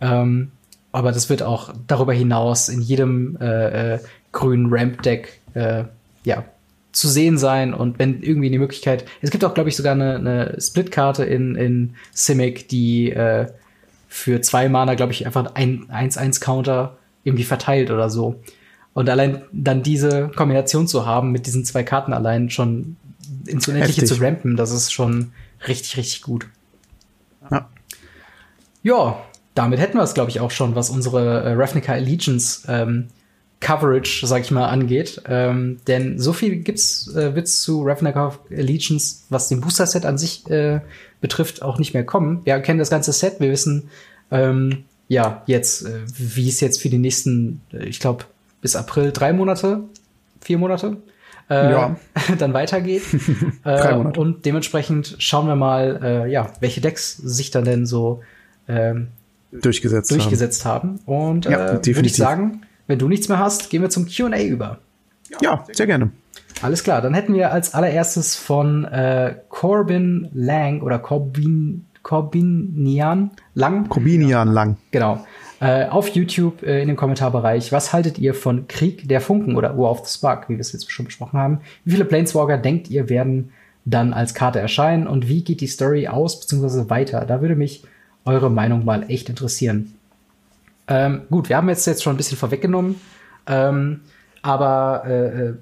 Ähm, aber das wird auch darüber hinaus in jedem äh, äh, grünen Ramp-Deck äh, ja, zu sehen sein und wenn irgendwie eine Möglichkeit. Es gibt auch, glaube ich, sogar eine, eine Split-Karte in, in Simic, die äh, für zwei Mana, glaube ich, einfach ein 1-1-Counter irgendwie verteilt oder so. Und allein dann diese Kombination zu haben mit diesen zwei Karten allein schon ins Unendliche Heftig. zu rampen, das ist schon richtig, richtig gut. Ja. Ja, damit hätten wir es, glaube ich, auch schon, was unsere äh, Ravnica Allegiance ähm, Coverage, sag ich mal, angeht. Ähm, denn so viel gibt's, äh, wird's zu Ravnica Allegiance, was den Booster-Set an sich äh, betrifft, auch nicht mehr kommen. Wir kennen das ganze Set, wir wissen, ähm, ja, jetzt, äh, wie es jetzt für die nächsten, äh, ich glaube, bis April drei Monate, vier Monate, äh, ja. dann weitergeht. äh, und dementsprechend schauen wir mal, äh, ja, welche Decks sich dann denn so ähm, durchgesetzt, durchgesetzt haben. haben. Und ja, äh, würde ich sagen, wenn du nichts mehr hast, gehen wir zum QA über. Ja, sehr gerne. Alles klar, dann hätten wir als allererstes von äh, Corbin Lang oder Corbin, Corbinian Lang. Corbinian Lang. Genau. Äh, auf YouTube äh, in dem Kommentarbereich. Was haltet ihr von Krieg der Funken oder War of the Spark, wie wir es jetzt schon besprochen haben? Wie viele Planeswalker denkt ihr werden dann als Karte erscheinen und wie geht die Story aus bzw. weiter? Da würde mich eure Meinung mal echt interessieren. Ähm, gut, wir haben jetzt, jetzt schon ein bisschen vorweggenommen, ähm, aber äh, äh,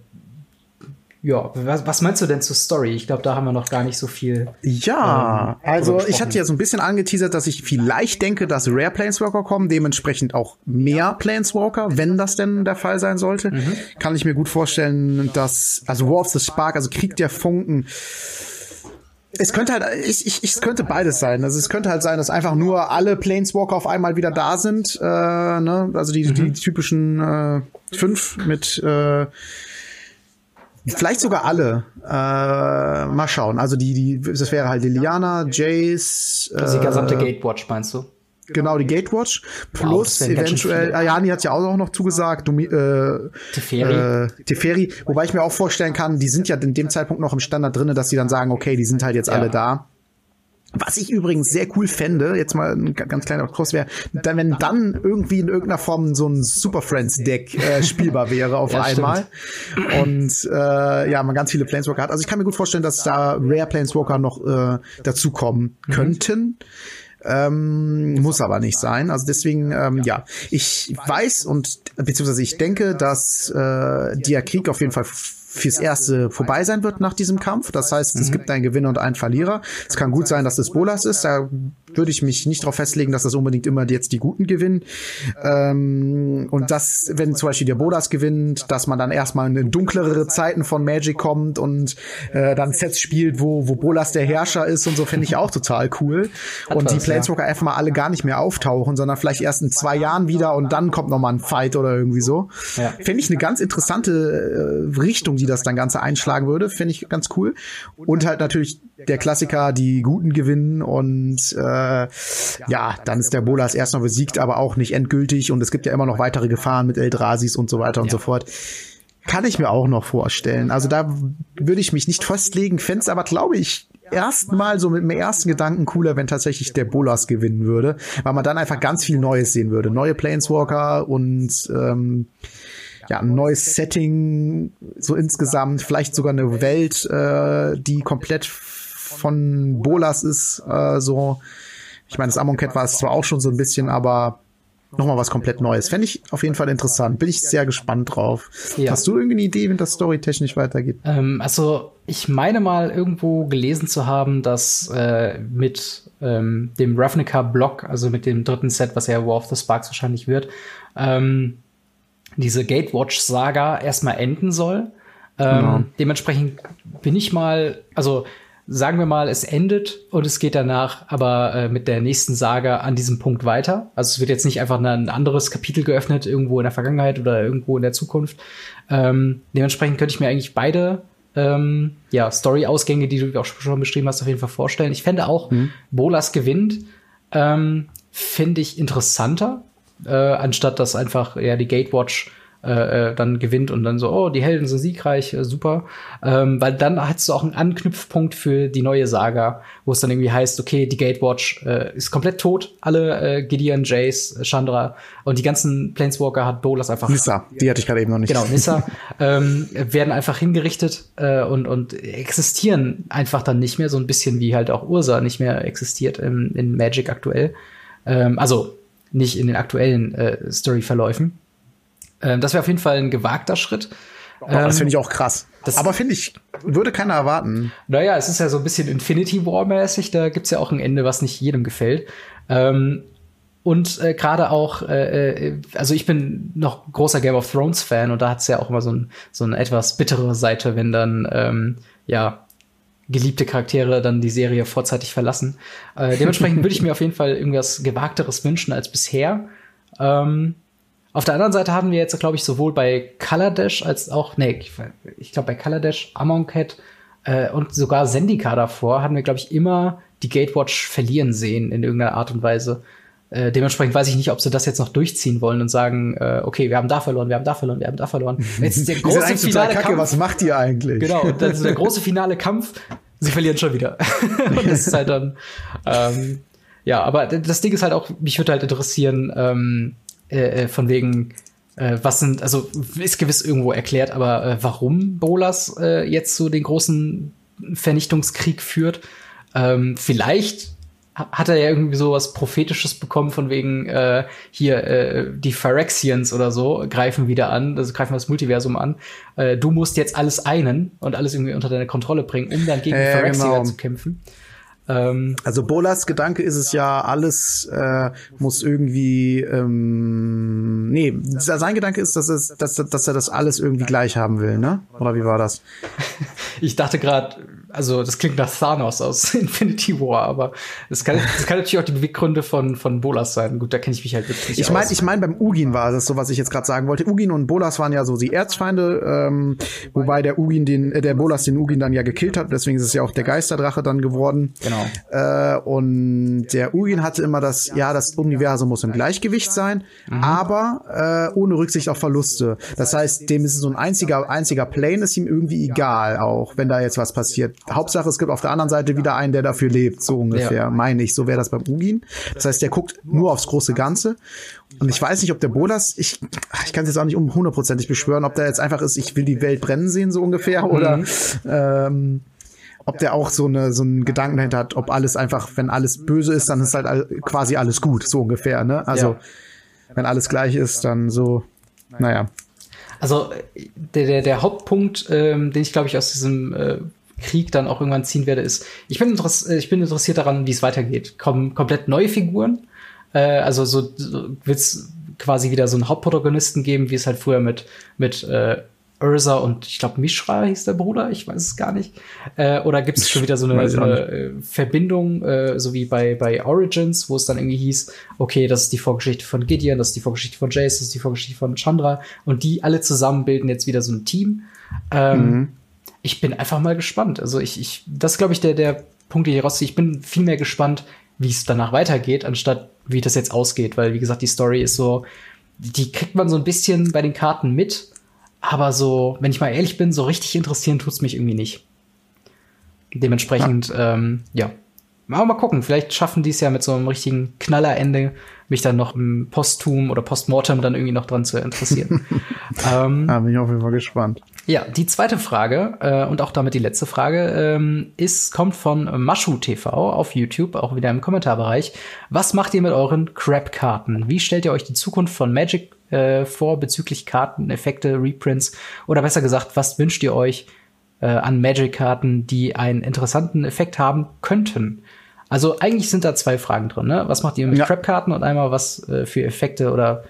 ja, was, was, meinst du denn zur Story? Ich glaube, da haben wir noch gar nicht so viel. Ja, ähm, also ich hatte ja so ein bisschen angeteasert, dass ich vielleicht denke, dass Rare Planeswalker kommen, dementsprechend auch mehr Planeswalker, wenn das denn der Fall sein sollte. Mhm. Kann ich mir gut vorstellen, dass, also War of the Spark, also Krieg der Funken, es könnte halt, ich, ich, es könnte beides sein. Also es könnte halt sein, dass einfach nur alle Planeswalker auf einmal wieder da sind. Äh, ne? Also die, mhm. die typischen äh, fünf mit äh, Vielleicht sogar alle. Äh, mal schauen. Also die, die, das wäre halt Liliana, Jace. Äh, also die gesamte Gatewatch meinst du? Genau, die Gatewatch. Plus wow, eventuell, Ayani hat ja auch noch zugesagt, Dumi, äh, Teferi. Äh, Teferi. Wobei ich mir auch vorstellen kann, die sind ja in dem Zeitpunkt noch im Standard drinne, dass die dann sagen, okay, die sind halt jetzt ja. alle da. Was ich übrigens sehr cool fände, jetzt mal ein ganz kleiner Cross wäre, wenn dann irgendwie in irgendeiner Form so ein Super Friends Deck äh, spielbar wäre auf ja, einmal. Stimmt. Und äh, ja, man ganz viele Planeswalker hat. Also ich kann mir gut vorstellen, dass da Rare Planeswalker noch äh, dazukommen mhm. Ähm, muss aber nicht sein. Also deswegen, ähm, ja, ich weiß und beziehungsweise ich denke, dass äh, der Krieg auf jeden Fall fürs Erste vorbei sein wird nach diesem Kampf. Das heißt, es mhm. gibt einen Gewinner und einen Verlierer. Es kann gut sein, dass das Bolas ist. Da würde ich mich nicht darauf festlegen, dass das unbedingt immer jetzt die Guten gewinnen. Ähm, und das, wenn zum Beispiel der Bolas gewinnt, dass man dann erstmal in dunklere Zeiten von Magic kommt und äh, dann Sets spielt, wo, wo Bolas der Herrscher ist und so, finde ich auch total cool. Und die Planeswalker einfach mal alle gar nicht mehr auftauchen, sondern vielleicht erst in zwei Jahren wieder und dann kommt noch mal ein Fight oder irgendwie so. Ja. Finde ich eine ganz interessante äh, Richtung, die das dann Ganze einschlagen würde. Finde ich ganz cool. Und halt natürlich der Klassiker, die Guten gewinnen und äh, ja, dann ist der Bolas erst noch besiegt, aber auch nicht endgültig und es gibt ja immer noch weitere Gefahren mit Eldrasis und so weiter und ja. so fort. Kann ich mir auch noch vorstellen. Also da würde ich mich nicht festlegen, fände aber, glaube ich, erstmal so mit dem ersten Gedanken cooler, wenn tatsächlich der Bolas gewinnen würde, weil man dann einfach ganz viel Neues sehen würde. Neue Planeswalker und ähm, ja, ein neues Setting, so insgesamt, vielleicht sogar eine Welt, äh, die komplett von Bolas ist, äh, so. Ich meine, das Amonkhet war es zwar auch schon so ein bisschen, aber nochmal was komplett Neues. Fände ich auf jeden Fall interessant. Bin ich sehr gespannt drauf. Ja. Hast du irgendeine Idee, wie das storytechnisch weitergeht? Ähm, also, ich meine mal irgendwo gelesen zu haben, dass äh, mit ähm, dem Ravnica-Block, also mit dem dritten Set, was ja War of the Sparks wahrscheinlich wird, ähm, diese Gatewatch-Saga erstmal enden soll. Ähm, genau. Dementsprechend bin ich mal, also sagen wir mal, es endet und es geht danach aber äh, mit der nächsten Saga an diesem Punkt weiter. Also es wird jetzt nicht einfach ein anderes Kapitel geöffnet, irgendwo in der Vergangenheit oder irgendwo in der Zukunft. Ähm, dementsprechend könnte ich mir eigentlich beide ähm, ja, Story-Ausgänge, die du auch schon beschrieben hast, auf jeden Fall vorstellen. Ich fände auch, mhm. Bolas gewinnt, ähm, finde ich interessanter, äh, anstatt dass einfach ja die Gatewatch äh, äh, dann gewinnt und dann so, oh, die Helden sind siegreich, äh, super. Ähm, weil dann hast du auch einen Anknüpfpunkt für die neue Saga, wo es dann irgendwie heißt, okay, die Gatewatch äh, ist komplett tot, alle äh, Gideon, Jace, Chandra und die ganzen Planeswalker hat Bolas einfach. Nissa, die hatte ich gerade eben noch nicht. Genau, Nissa ähm, werden einfach hingerichtet äh, und, und existieren einfach dann nicht mehr, so ein bisschen wie halt auch Ursa nicht mehr existiert im, in Magic aktuell. Ähm, also nicht in den aktuellen äh, Storyverläufen. Ähm, das wäre auf jeden Fall ein gewagter Schritt. Oh, das finde ich auch krass. Aber finde ich, würde keiner erwarten. Naja, es ist ja so ein bisschen Infinity War-mäßig, da gibt's ja auch ein Ende, was nicht jedem gefällt. Ähm, und äh, gerade auch, äh, äh, also ich bin noch großer Game of Thrones Fan und da hat's ja auch immer so, ein, so eine etwas bittere Seite, wenn dann ähm, ja geliebte Charaktere dann die Serie vorzeitig verlassen. Äh, dementsprechend würde ich mir auf jeden Fall irgendwas Gewagteres wünschen als bisher. Ähm, auf der anderen Seite haben wir jetzt, glaube ich, sowohl bei Color Dash als auch, nee, ich, ich glaube bei Color Dash, Amonkhet äh, und sogar Zendika davor haben wir, glaube ich, immer die Gatewatch verlieren sehen in irgendeiner Art und Weise. Äh, dementsprechend weiß ich nicht, ob sie das jetzt noch durchziehen wollen und sagen, äh, okay, wir haben da verloren, wir haben da verloren, wir haben da verloren. Jetzt ist der große finale Kacke, Kampf. Was macht ihr eigentlich? Genau, dann ist der große finale Kampf. Sie verlieren schon wieder. und das ist halt dann, ähm, ja, aber das Ding ist halt auch, mich würde halt interessieren, ähm, äh, äh, von wegen, äh, was sind, also ist gewiss irgendwo erklärt, aber äh, warum Bolas äh, jetzt so den großen Vernichtungskrieg führt. Ähm, vielleicht hat er ja irgendwie so was Prophetisches bekommen von wegen äh, hier äh, die Phyrexians oder so greifen wieder an, also greifen das Multiversum an. Äh, du musst jetzt alles einen und alles irgendwie unter deine Kontrolle bringen, um dann gegen äh, Phyrexia genau. zu kämpfen. Ähm, also Bolas Gedanke ist es ja, alles äh, muss irgendwie ähm, nee, sein Gedanke ist, dass, es, dass, dass er das alles irgendwie gleich haben will, ne? Oder wie war das? ich dachte gerade, also das klingt nach Thanos aus Infinity War, aber das kann, das kann natürlich auch die Beweggründe von, von Bolas sein. Gut, da kenne ich mich halt wirklich Ich meine, ich meine, beim Ugin war das so, was ich jetzt gerade sagen wollte. Ugin und Bolas waren ja so die Erzfeinde, ähm, wobei der Ugin den, äh, der Bolas den Ugin dann ja gekillt hat. Deswegen ist es ja auch der Geisterdrache dann geworden. Genau. Äh, und der Ugin hatte immer das, ja, das Universum muss im Gleichgewicht sein, mhm. aber äh, ohne Rücksicht auf Verluste. Das heißt, dem ist so ein einziger, einziger Plane ist ihm irgendwie egal, auch wenn da jetzt was passiert. Hauptsache, es gibt auf der anderen Seite wieder einen, der dafür lebt, so ungefähr, ja. meine ich. So wäre das beim Ugin. Das heißt, der guckt nur aufs große Ganze. Und ich weiß nicht, ob der Bolas, ich, ich kann es jetzt auch nicht um hundertprozentig beschwören, ob der jetzt einfach ist, ich will die Welt brennen sehen, so ungefähr, oder mhm. ähm, ob der auch so eine so einen Gedanken dahinter hat, ob alles einfach, wenn alles böse ist, dann ist halt all, quasi alles gut, so ungefähr, ne? Also ja. wenn alles gleich ist, dann so, naja. Also der, der, der Hauptpunkt, ähm, den ich glaube ich aus diesem äh, Krieg dann auch irgendwann ziehen werde, ist, ich bin, äh, ich bin interessiert daran, wie es weitergeht. Kom komplett neue Figuren. Äh, also so, so wird's quasi wieder so einen Hauptprotagonisten geben, wie es halt früher mit, mit äh, Ursa und ich glaube Mishra hieß der Bruder, ich weiß es gar nicht. Äh, oder gibt es schon wieder so eine, so eine äh, Verbindung, äh, so wie bei, bei Origins, wo es dann irgendwie hieß, okay, das ist die Vorgeschichte von Gideon, das ist die Vorgeschichte von Jace, das ist die Vorgeschichte von Chandra und die alle zusammen bilden jetzt wieder so ein Team. Ähm, mhm. Ich bin einfach mal gespannt. Also ich, ich das ist, glaube ich, der, der Punkt, den ich rausziehe. Ich bin viel mehr gespannt, wie es danach weitergeht, anstatt wie das jetzt ausgeht, weil, wie gesagt, die Story ist so, die kriegt man so ein bisschen bei den Karten mit, aber so, wenn ich mal ehrlich bin, so richtig interessieren tut's mich irgendwie nicht. Dementsprechend, ja, ähm, ja. Mal, mal gucken, vielleicht schaffen die es ja mit so einem richtigen Knallerende, mich dann noch im Postum oder Postmortem dann irgendwie noch dran zu interessieren. ähm, da bin ich auf jeden Fall gespannt. Ja, die zweite Frage äh, und auch damit die letzte Frage ähm, ist kommt von Mashu TV auf YouTube, auch wieder im Kommentarbereich. Was macht ihr mit euren Crap-Karten? Wie stellt ihr euch die Zukunft von Magic äh, vor bezüglich Karten, Effekte, Reprints oder besser gesagt, was wünscht ihr euch äh, an Magic-Karten, die einen interessanten Effekt haben könnten? Also eigentlich sind da zwei Fragen drin. Ne? Was macht ihr mit ja. Crap-Karten und einmal was äh, für Effekte oder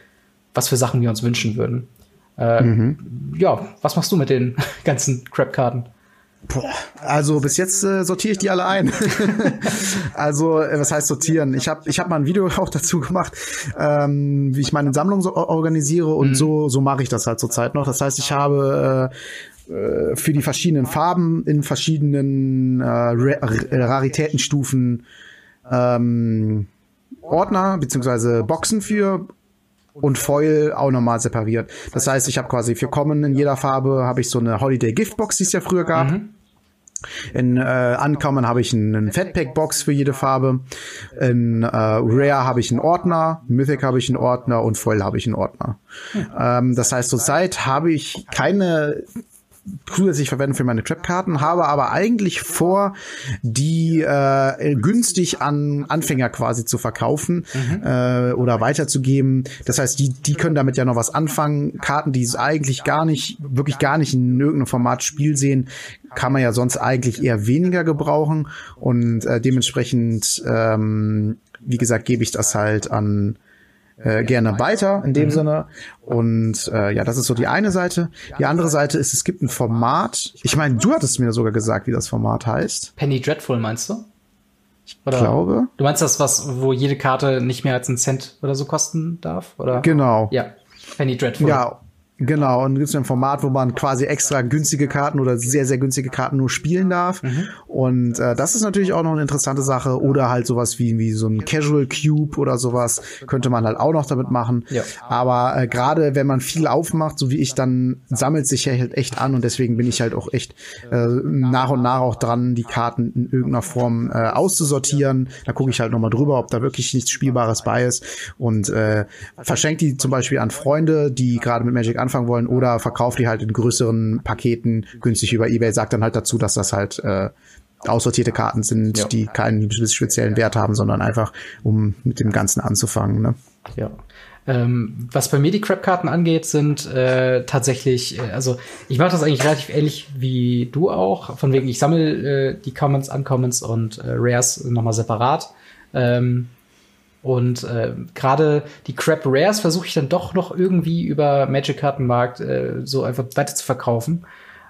was für Sachen wir uns wünschen würden? Äh, mhm. Ja, was machst du mit den ganzen Crap-Karten? Also bis jetzt äh, sortiere ich die alle ein. also äh, was heißt sortieren? Ich habe ich hab mal ein Video auch dazu gemacht, ähm, wie ich meine Sammlung so organisiere und mhm. so so mache ich das halt zurzeit noch. Das heißt, ich habe äh für die verschiedenen Farben in verschiedenen äh, Raritätenstufen ähm, Ordner beziehungsweise Boxen für und Foil auch nochmal separiert. Das heißt, ich habe quasi für Common in jeder Farbe habe ich so eine Holiday Gift Box, die es ja früher gab. Mhm. In äh, Uncommon habe ich einen Fatpack-Box für jede Farbe. In äh, Rare habe ich einen Ordner, Mythic habe ich einen Ordner und Foil habe ich einen Ordner. Mhm. Ähm, das heißt, zurzeit habe ich keine zusätzlich verwenden für meine Trap-Karten, habe aber eigentlich vor, die äh, günstig an Anfänger quasi zu verkaufen mhm. äh, oder weiterzugeben. Das heißt, die, die können damit ja noch was anfangen. Karten, die es eigentlich gar nicht, wirklich gar nicht in irgendeinem Format Spiel sehen, kann man ja sonst eigentlich eher weniger gebrauchen. Und äh, dementsprechend, ähm, wie gesagt, gebe ich das halt an äh, gerne weiter in dem mhm. Sinne. Und äh, ja, das ist so die eine Seite. Die andere Seite ist, es gibt ein Format. Ich meine, du hattest mir sogar gesagt, wie das Format heißt. Penny Dreadful meinst du? Ich oder glaube. Du meinst das, was, wo jede Karte nicht mehr als einen Cent oder so kosten darf? Oder? Genau. Ja. Penny Dreadful. Ja, Genau, und gibt es ein Format, wo man quasi extra günstige Karten oder sehr, sehr günstige Karten nur spielen darf. Mhm. Und äh, das ist natürlich auch noch eine interessante Sache. Oder halt sowas wie, wie so ein Casual Cube oder sowas könnte man halt auch noch damit machen. Ja. Aber äh, gerade wenn man viel aufmacht, so wie ich, dann sammelt sich halt echt an und deswegen bin ich halt auch echt äh, nach und nach auch dran, die Karten in irgendeiner Form äh, auszusortieren. Da gucke ich halt nochmal drüber, ob da wirklich nichts Spielbares bei ist. Und äh, verschenke die zum Beispiel an Freunde, die gerade mit Magic anfangen wollen oder verkauft die halt in größeren Paketen günstig über Ebay, sagt dann halt dazu, dass das halt äh, aussortierte Karten sind, ja. die keinen speziellen Wert haben, sondern einfach, um mit dem Ganzen anzufangen. Ne? Ja. Ähm, was bei mir die Crap-Karten angeht, sind äh, tatsächlich, äh, also ich mache das eigentlich relativ ähnlich wie du auch, von wegen ich sammle äh, die Commons, Uncommons und äh, Rares nochmal separat. Ähm, und äh, gerade die Crap Rares versuche ich dann doch noch irgendwie über Magic Kartenmarkt äh, so einfach weiter zu verkaufen.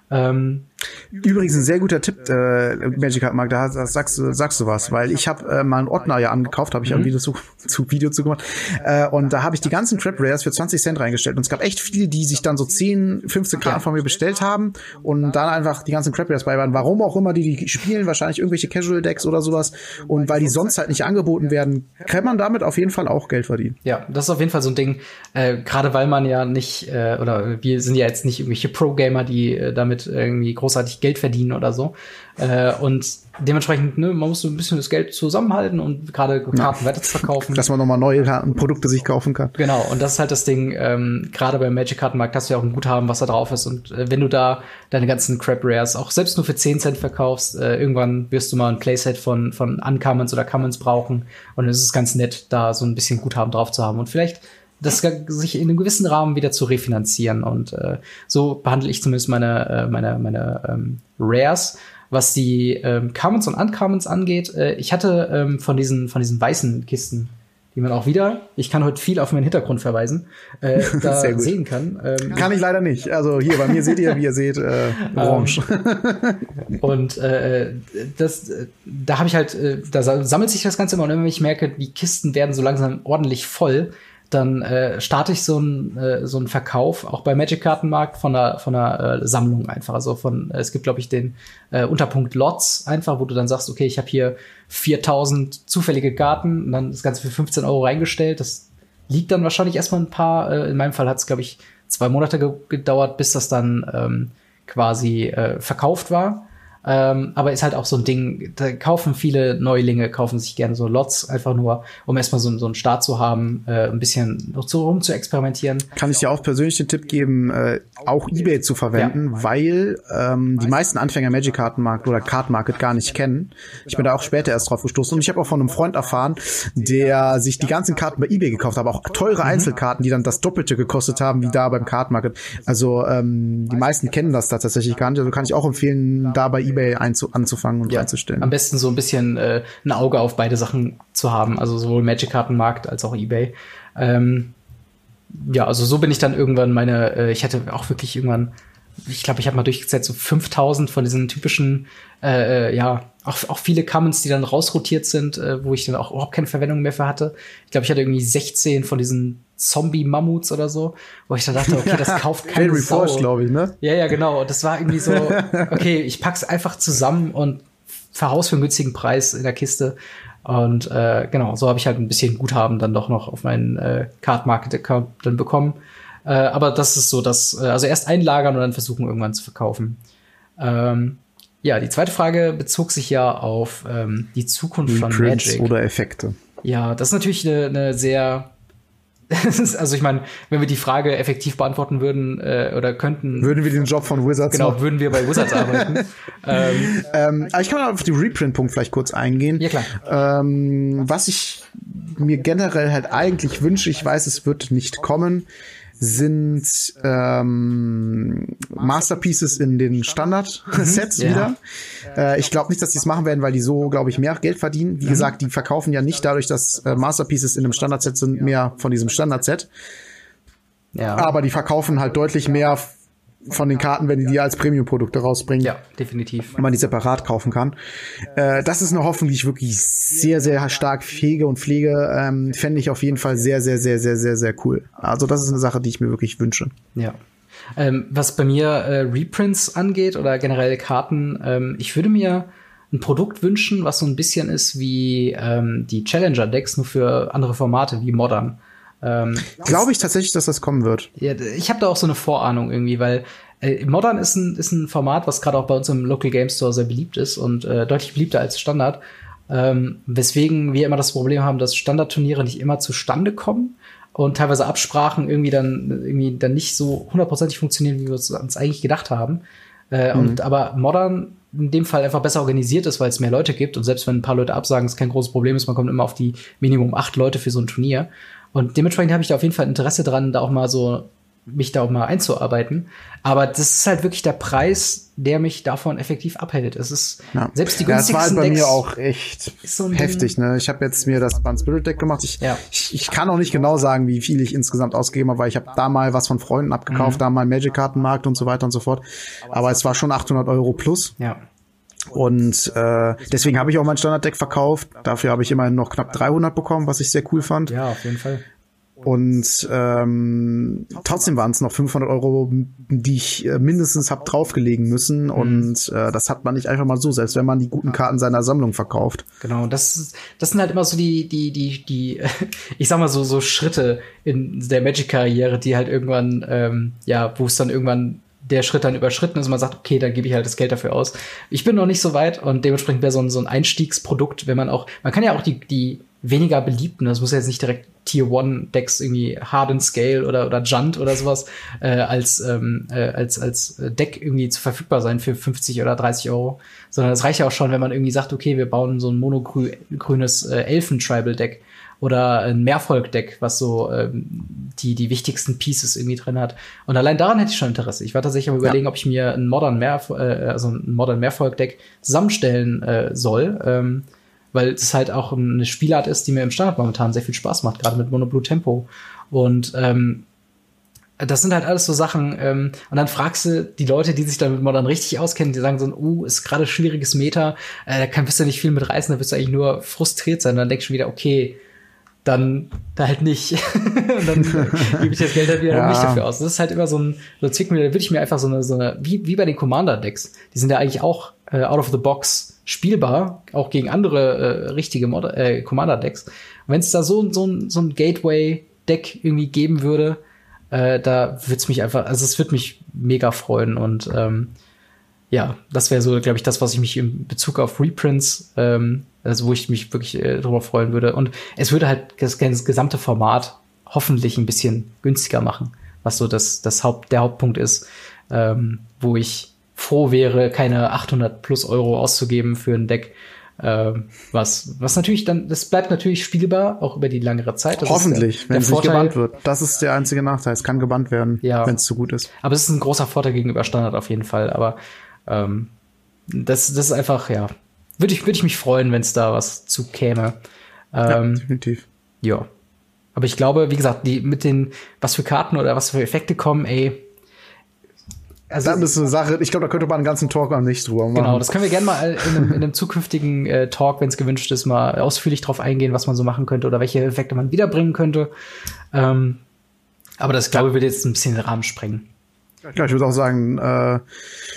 Ähm, Übrigens ein sehr guter Tipp, äh, Magic Card Mark, da, sagst, du sagst du was, weil ich habe äh, mal einen Ordner ja angekauft, habe ich mhm. ein Video zu, zu Video zu gemacht äh, und da habe ich die ganzen Trap Rares für 20 Cent reingestellt und es gab echt viele, die sich dann so 10, 15 Karten von mir bestellt haben und dann einfach die ganzen Crap Rares bei waren. Warum auch immer die die spielen, wahrscheinlich irgendwelche Casual Decks oder sowas und weil die sonst halt nicht angeboten werden, kann man damit auf jeden Fall auch Geld verdienen. Ja, das ist auf jeden Fall so ein Ding, äh, gerade weil man ja nicht äh, oder wir sind ja jetzt nicht irgendwelche Pro Gamer, die äh, damit irgendwie großartig Geld verdienen oder so. Äh, und dementsprechend, ne, man muss so ein bisschen das Geld zusammenhalten und gerade Karten ja. weiter zu verkaufen. Dass man nochmal neue Karten, Produkte sich kaufen kann. Genau, und das ist halt das Ding, ähm, gerade beim Magic-Kartenmarkt hast du ja auch ein Guthaben, was da drauf ist. Und äh, wenn du da deine ganzen Crap Rares auch selbst nur für 10 Cent verkaufst, äh, irgendwann wirst du mal ein Playset von, von Uncommons oder Commons brauchen. Und es ist ganz nett, da so ein bisschen Guthaben drauf zu haben. Und vielleicht das sich in einem gewissen Rahmen wieder zu refinanzieren. Und äh, so behandle ich zumindest meine, äh, meine, meine ähm, Rares. Was die ähm, Commons und Uncommons angeht, äh, ich hatte ähm, von, diesen, von diesen weißen Kisten, die man auch wieder, ich kann heute viel auf meinen Hintergrund verweisen, äh, da sehen kann. Ähm, kann ich leider nicht. Also hier bei mir seht ihr, wie ihr seht, äh, orange. und äh, das, da habe ich halt, äh, da sammelt sich das Ganze immer und wenn ich merke, die Kisten werden so langsam ordentlich voll, dann äh, starte ich so einen äh, so einen Verkauf auch bei Magic Kartenmarkt von einer von einer äh, Sammlung einfach. Also von äh, es gibt glaube ich den äh, Unterpunkt Lots einfach wo du dann sagst okay ich habe hier 4000 zufällige Karten und dann das Ganze für 15 Euro reingestellt. Das liegt dann wahrscheinlich erstmal ein paar äh, in meinem Fall hat es glaube ich zwei Monate ge gedauert bis das dann ähm, quasi äh, verkauft war ähm, aber ist halt auch so ein Ding, da kaufen viele Neulinge, kaufen sich gerne so Lots, einfach nur, um erstmal so, so einen Start zu haben, äh, ein bisschen noch so rum zu experimentieren. Kann ich dir auch persönlich den Tipp geben, äh, auch Ebay zu verwenden, ja. weil ähm, die meisten Anfänger Magic Kartenmarkt oder Card Market gar nicht kennen. Ich bin da auch später erst drauf gestoßen und ich habe auch von einem Freund erfahren, der sich die ganzen Karten bei Ebay gekauft hat, aber auch teure mhm. Einzelkarten, die dann das Doppelte gekostet haben, wie da beim Card Market. Also ähm, die meisten kennen das da tatsächlich gar nicht. Also kann ich auch empfehlen, da bei Ebay eBay anzufangen und ja, einzustellen. Am besten so ein bisschen äh, ein Auge auf beide Sachen zu haben, also sowohl Magic-Kartenmarkt als auch eBay. Ähm, ja, also so bin ich dann irgendwann meine, äh, ich hatte auch wirklich irgendwann, ich glaube, ich habe mal durchgezählt, so 5000 von diesen typischen, äh, äh, ja, auch, auch viele Commons, die dann rausrotiert sind, äh, wo ich dann auch überhaupt keine Verwendung mehr für hatte. Ich glaube, ich hatte irgendwie 16 von diesen Zombie-Mammuts oder so, wo ich dann dachte, okay, das kauft Sau. Force, glaube ich, ne? Ja, ja, genau. Und das war irgendwie so, okay, ich pack's einfach zusammen und verhaus für einen günstigen Preis in der Kiste. Und äh, genau, so habe ich halt ein bisschen Guthaben dann doch noch auf meinen äh, Card Market Account dann bekommen. Äh, aber das ist so, dass äh, also erst einlagern und dann versuchen irgendwann zu verkaufen. Ähm, ja, die zweite Frage bezog sich ja auf ähm, die Zukunft Reprints von Magic oder Effekte. Ja, das ist natürlich eine, eine sehr also ich meine, wenn wir die Frage effektiv beantworten würden äh, oder könnten, würden wir den Job von Wizards genau, machen. würden wir bei Wizards arbeiten. ähm, ähm, aber ich kann mal auf den Reprint-Punkt vielleicht kurz eingehen. Ja klar. Ähm, was ich mir generell halt eigentlich wünsche, ich weiß, es wird nicht kommen, sind ähm, Masterpieces in den Standard-Sets mhm, wieder. Ja. Äh, ich glaube nicht, dass die es machen werden, weil die so, glaube ich, mehr Geld verdienen. Wie mhm. gesagt, die verkaufen ja nicht dadurch, dass äh, Masterpieces in einem Standard-Set sind, mehr von diesem Standard-Set. Ja. Aber die verkaufen halt deutlich mehr von den Karten, wenn die die als Premium-Produkte rausbringen. Ja, definitiv. Wenn man die separat kaufen kann. Äh, das ist eine Hoffnung, die ich wirklich sehr, sehr stark pflege und pflege. Ähm, Fände ich auf jeden Fall sehr, sehr, sehr, sehr, sehr, sehr cool. Also das ist eine Sache, die ich mir wirklich wünsche. Ja. Ähm, was bei mir äh, Reprints angeht oder generell Karten, ähm, ich würde mir ein Produkt wünschen, was so ein bisschen ist wie ähm, die Challenger-Decks, nur für andere Formate wie Modern. Ähm, Glaube ich tatsächlich, dass das kommen wird. Ja, ich habe da auch so eine Vorahnung irgendwie, weil äh, Modern ist ein, ist ein Format, was gerade auch bei uns im Local Game Store sehr beliebt ist und äh, deutlich beliebter als Standard. Ähm, weswegen wir immer das Problem haben, dass Standardturniere nicht immer zustande kommen und teilweise Absprachen irgendwie dann irgendwie dann nicht so hundertprozentig funktionieren, wie wir uns eigentlich gedacht haben. Äh, mhm. Und aber Modern in dem Fall einfach besser organisiert ist, weil es mehr Leute gibt und selbst wenn ein paar Leute absagen, es kein großes Problem ist, man kommt immer auf die Minimum acht Leute für so ein Turnier. Und dementsprechend habe ich da auf jeden Fall Interesse dran, da auch mal so mich da auch mal einzuarbeiten. Aber das ist halt wirklich der Preis, der mich davon effektiv abhält. Es ist Ja. selbst die ja, das war halt günstigsten bei Decks. mir auch echt so heftig. Ne? Ich habe jetzt mir das Bun Spirit Deck gemacht. Ich, Ja. ich, ich kann auch nicht genau sagen, wie viel ich insgesamt ausgegeben habe, weil ich habe da mal was von Freunden Mhm. abgekauft, da mal Magic-Kartenmarkt und so weiter und so fort. Aber es war schon 800 Euro plus. Ja. Und äh, deswegen habe ich auch mein Standarddeck verkauft. Dafür habe ich immerhin noch knapp 300 bekommen, was ich sehr cool fand. ja, auf jeden Fall. Und ähm, trotzdem waren es noch 500 Euro, die ich äh, mindestens habe draufgelegen müssen. Und äh, das hat man nicht einfach mal so, selbst wenn man die guten Karten seiner Sammlung verkauft. Genau, das, ist- das sind halt immer so die, die, die, die, ich sag mal so, so Schritte in der Magic-Karriere, die halt irgendwann, ähm, ja, wo es dann irgendwann der Schritt dann überschritten ist und man sagt, okay, dann gebe ich halt das Geld dafür aus. Ich bin noch nicht so weit und dementsprechend wäre so ein, so ein Einstiegsprodukt, wenn man auch, man kann ja auch die, die weniger beliebten, das muss ja jetzt nicht direkt Tier One Decks irgendwie Hardened Scale oder, oder Junt oder sowas, äh, als, ähm, äh, als, als Deck irgendwie zu verfügbar sein für 50 oder 30 Euro, sondern es reicht ja auch schon, wenn man irgendwie sagt, okay, wir bauen so ein monogrünes äh, Elfen-Tribal-Deck oder ein Mehrvolk-Deck, was so ähm, die, die wichtigsten Pieces irgendwie drin hat. Und allein daran hätte ich schon Interesse. Ich war tatsächlich am überlegen, ob ich mir ein Modern Mehrf äh, also ein Modern Mehrvolk-Deck zusammenstellen äh, soll. Ähm, weil es halt auch eine Spielart ist, die mir im Standard momentan sehr viel Spaß macht, gerade mit Mono Blue Tempo. Und ähm, das sind halt alles so Sachen, ähm, und dann fragst du die Leute, die sich damit Modern richtig auskennen, die sagen so, uh, ist gerade schwieriges Meta, äh, da kann, wirst du nicht viel mit reißen, da wirst du eigentlich nur frustriert sein. Und dann denkst du schon wieder, okay, dann da halt nicht. und dann gebe ich das Geld halt wieder Ja. nicht dafür aus. Das ist halt immer so ein, so Zwicken, da würde ich mir einfach so eine, so eine, wie, wie bei den Commander-Decks, die sind ja eigentlich auch äh, out of the box spielbar, auch gegen andere äh, richtige Mod äh, Commander-Decks. Wenn es da so, so, ein- so ein Gateway-Deck irgendwie geben würde, äh, da würde es mich einfach, also es würde mich mega freuen und ähm, ja, das wäre so, glaube ich, das, was ich mich in Bezug auf Reprints, ähm, also wo ich mich wirklich äh, drüber freuen würde. Und es würde halt das, das gesamte Format hoffentlich ein bisschen günstiger machen, was so das, das Haupt, der Hauptpunkt ist, ähm, wo ich froh wäre, keine 800 plus Euro auszugeben für ein Deck. Ähm, was, was natürlich dann, das bleibt natürlich spielbar, auch über die langere Zeit. Das Hoffentlich, der, wenn der es nicht Vorteil. gebannt wird. Das ist der einzige Nachteil. Es kann gebannt werden, Ja. wenn es zu gut ist. Aber es ist ein großer Vorteil gegenüber Standard auf jeden Fall. Aber ähm, das, das ist einfach, ja, würde ich, würde ich mich freuen, wenn es da was zu käme. Ja, Ähm, definitiv. ja. Aber ich glaube, wie gesagt, die mit den, was für Karten oder was für Effekte kommen, ey. Also, Das ist eine Sache, ich glaube, da könnte man einen ganzen Talk an nicht drüber machen. Genau, das können wir gerne mal in einem, in einem zukünftigen äh, Talk, wenn es gewünscht ist, mal ausführlich drauf eingehen, was man so machen könnte oder welche Effekte man wiederbringen könnte. Ähm, aber das, glaube ich, würde jetzt ein bisschen den Rahmen sprengen. ja, ich würde auch sagen, äh,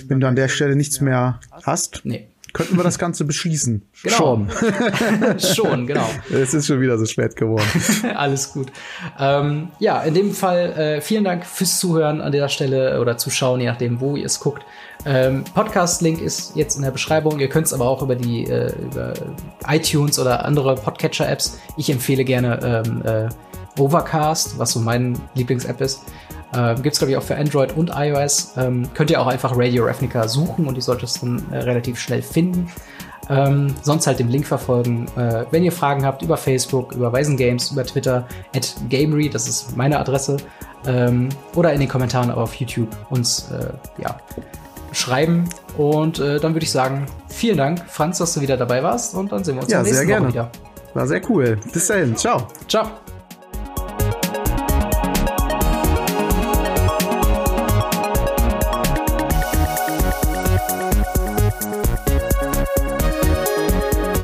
wenn du an der Stelle nichts mehr hast, Nee. Könnten wir das Ganze beschließen. Genau. Schon. Schon, genau. Es ist schon wieder so spät geworden. Alles gut. Ähm, ja, in dem Fall äh, vielen Dank fürs Zuhören an der Stelle oder Zuschauen, je nachdem, wo ihr es guckt. Ähm, Podcast-Link ist jetzt in der Beschreibung. Ihr könnt es aber auch über die äh, über iTunes oder andere Podcatcher-Apps. Ich empfehle gerne ähm, äh, Overcast, was so mein Lieblings-App ist. Ähm, Gibt es, glaube ich, auch für Android und iOS. Ähm, könnt ihr auch einfach Radio Ravnica suchen und ihr solltet es dann äh, relativ schnell finden. Ähm, sonst halt dem Link verfolgen. Äh, wenn ihr Fragen habt über Facebook, über Weisengames, über Twitter, at Gamery, das ist meine Adresse. Ähm, oder in den Kommentaren auf YouTube uns äh, ja, schreiben. Und äh, dann würde ich sagen, vielen Dank, Franz, dass du wieder dabei warst. Und dann sehen wir uns Ja, der sehr nächsten Woche gerne. wieder. War sehr cool. Bis dahin. Ciao. Ciao.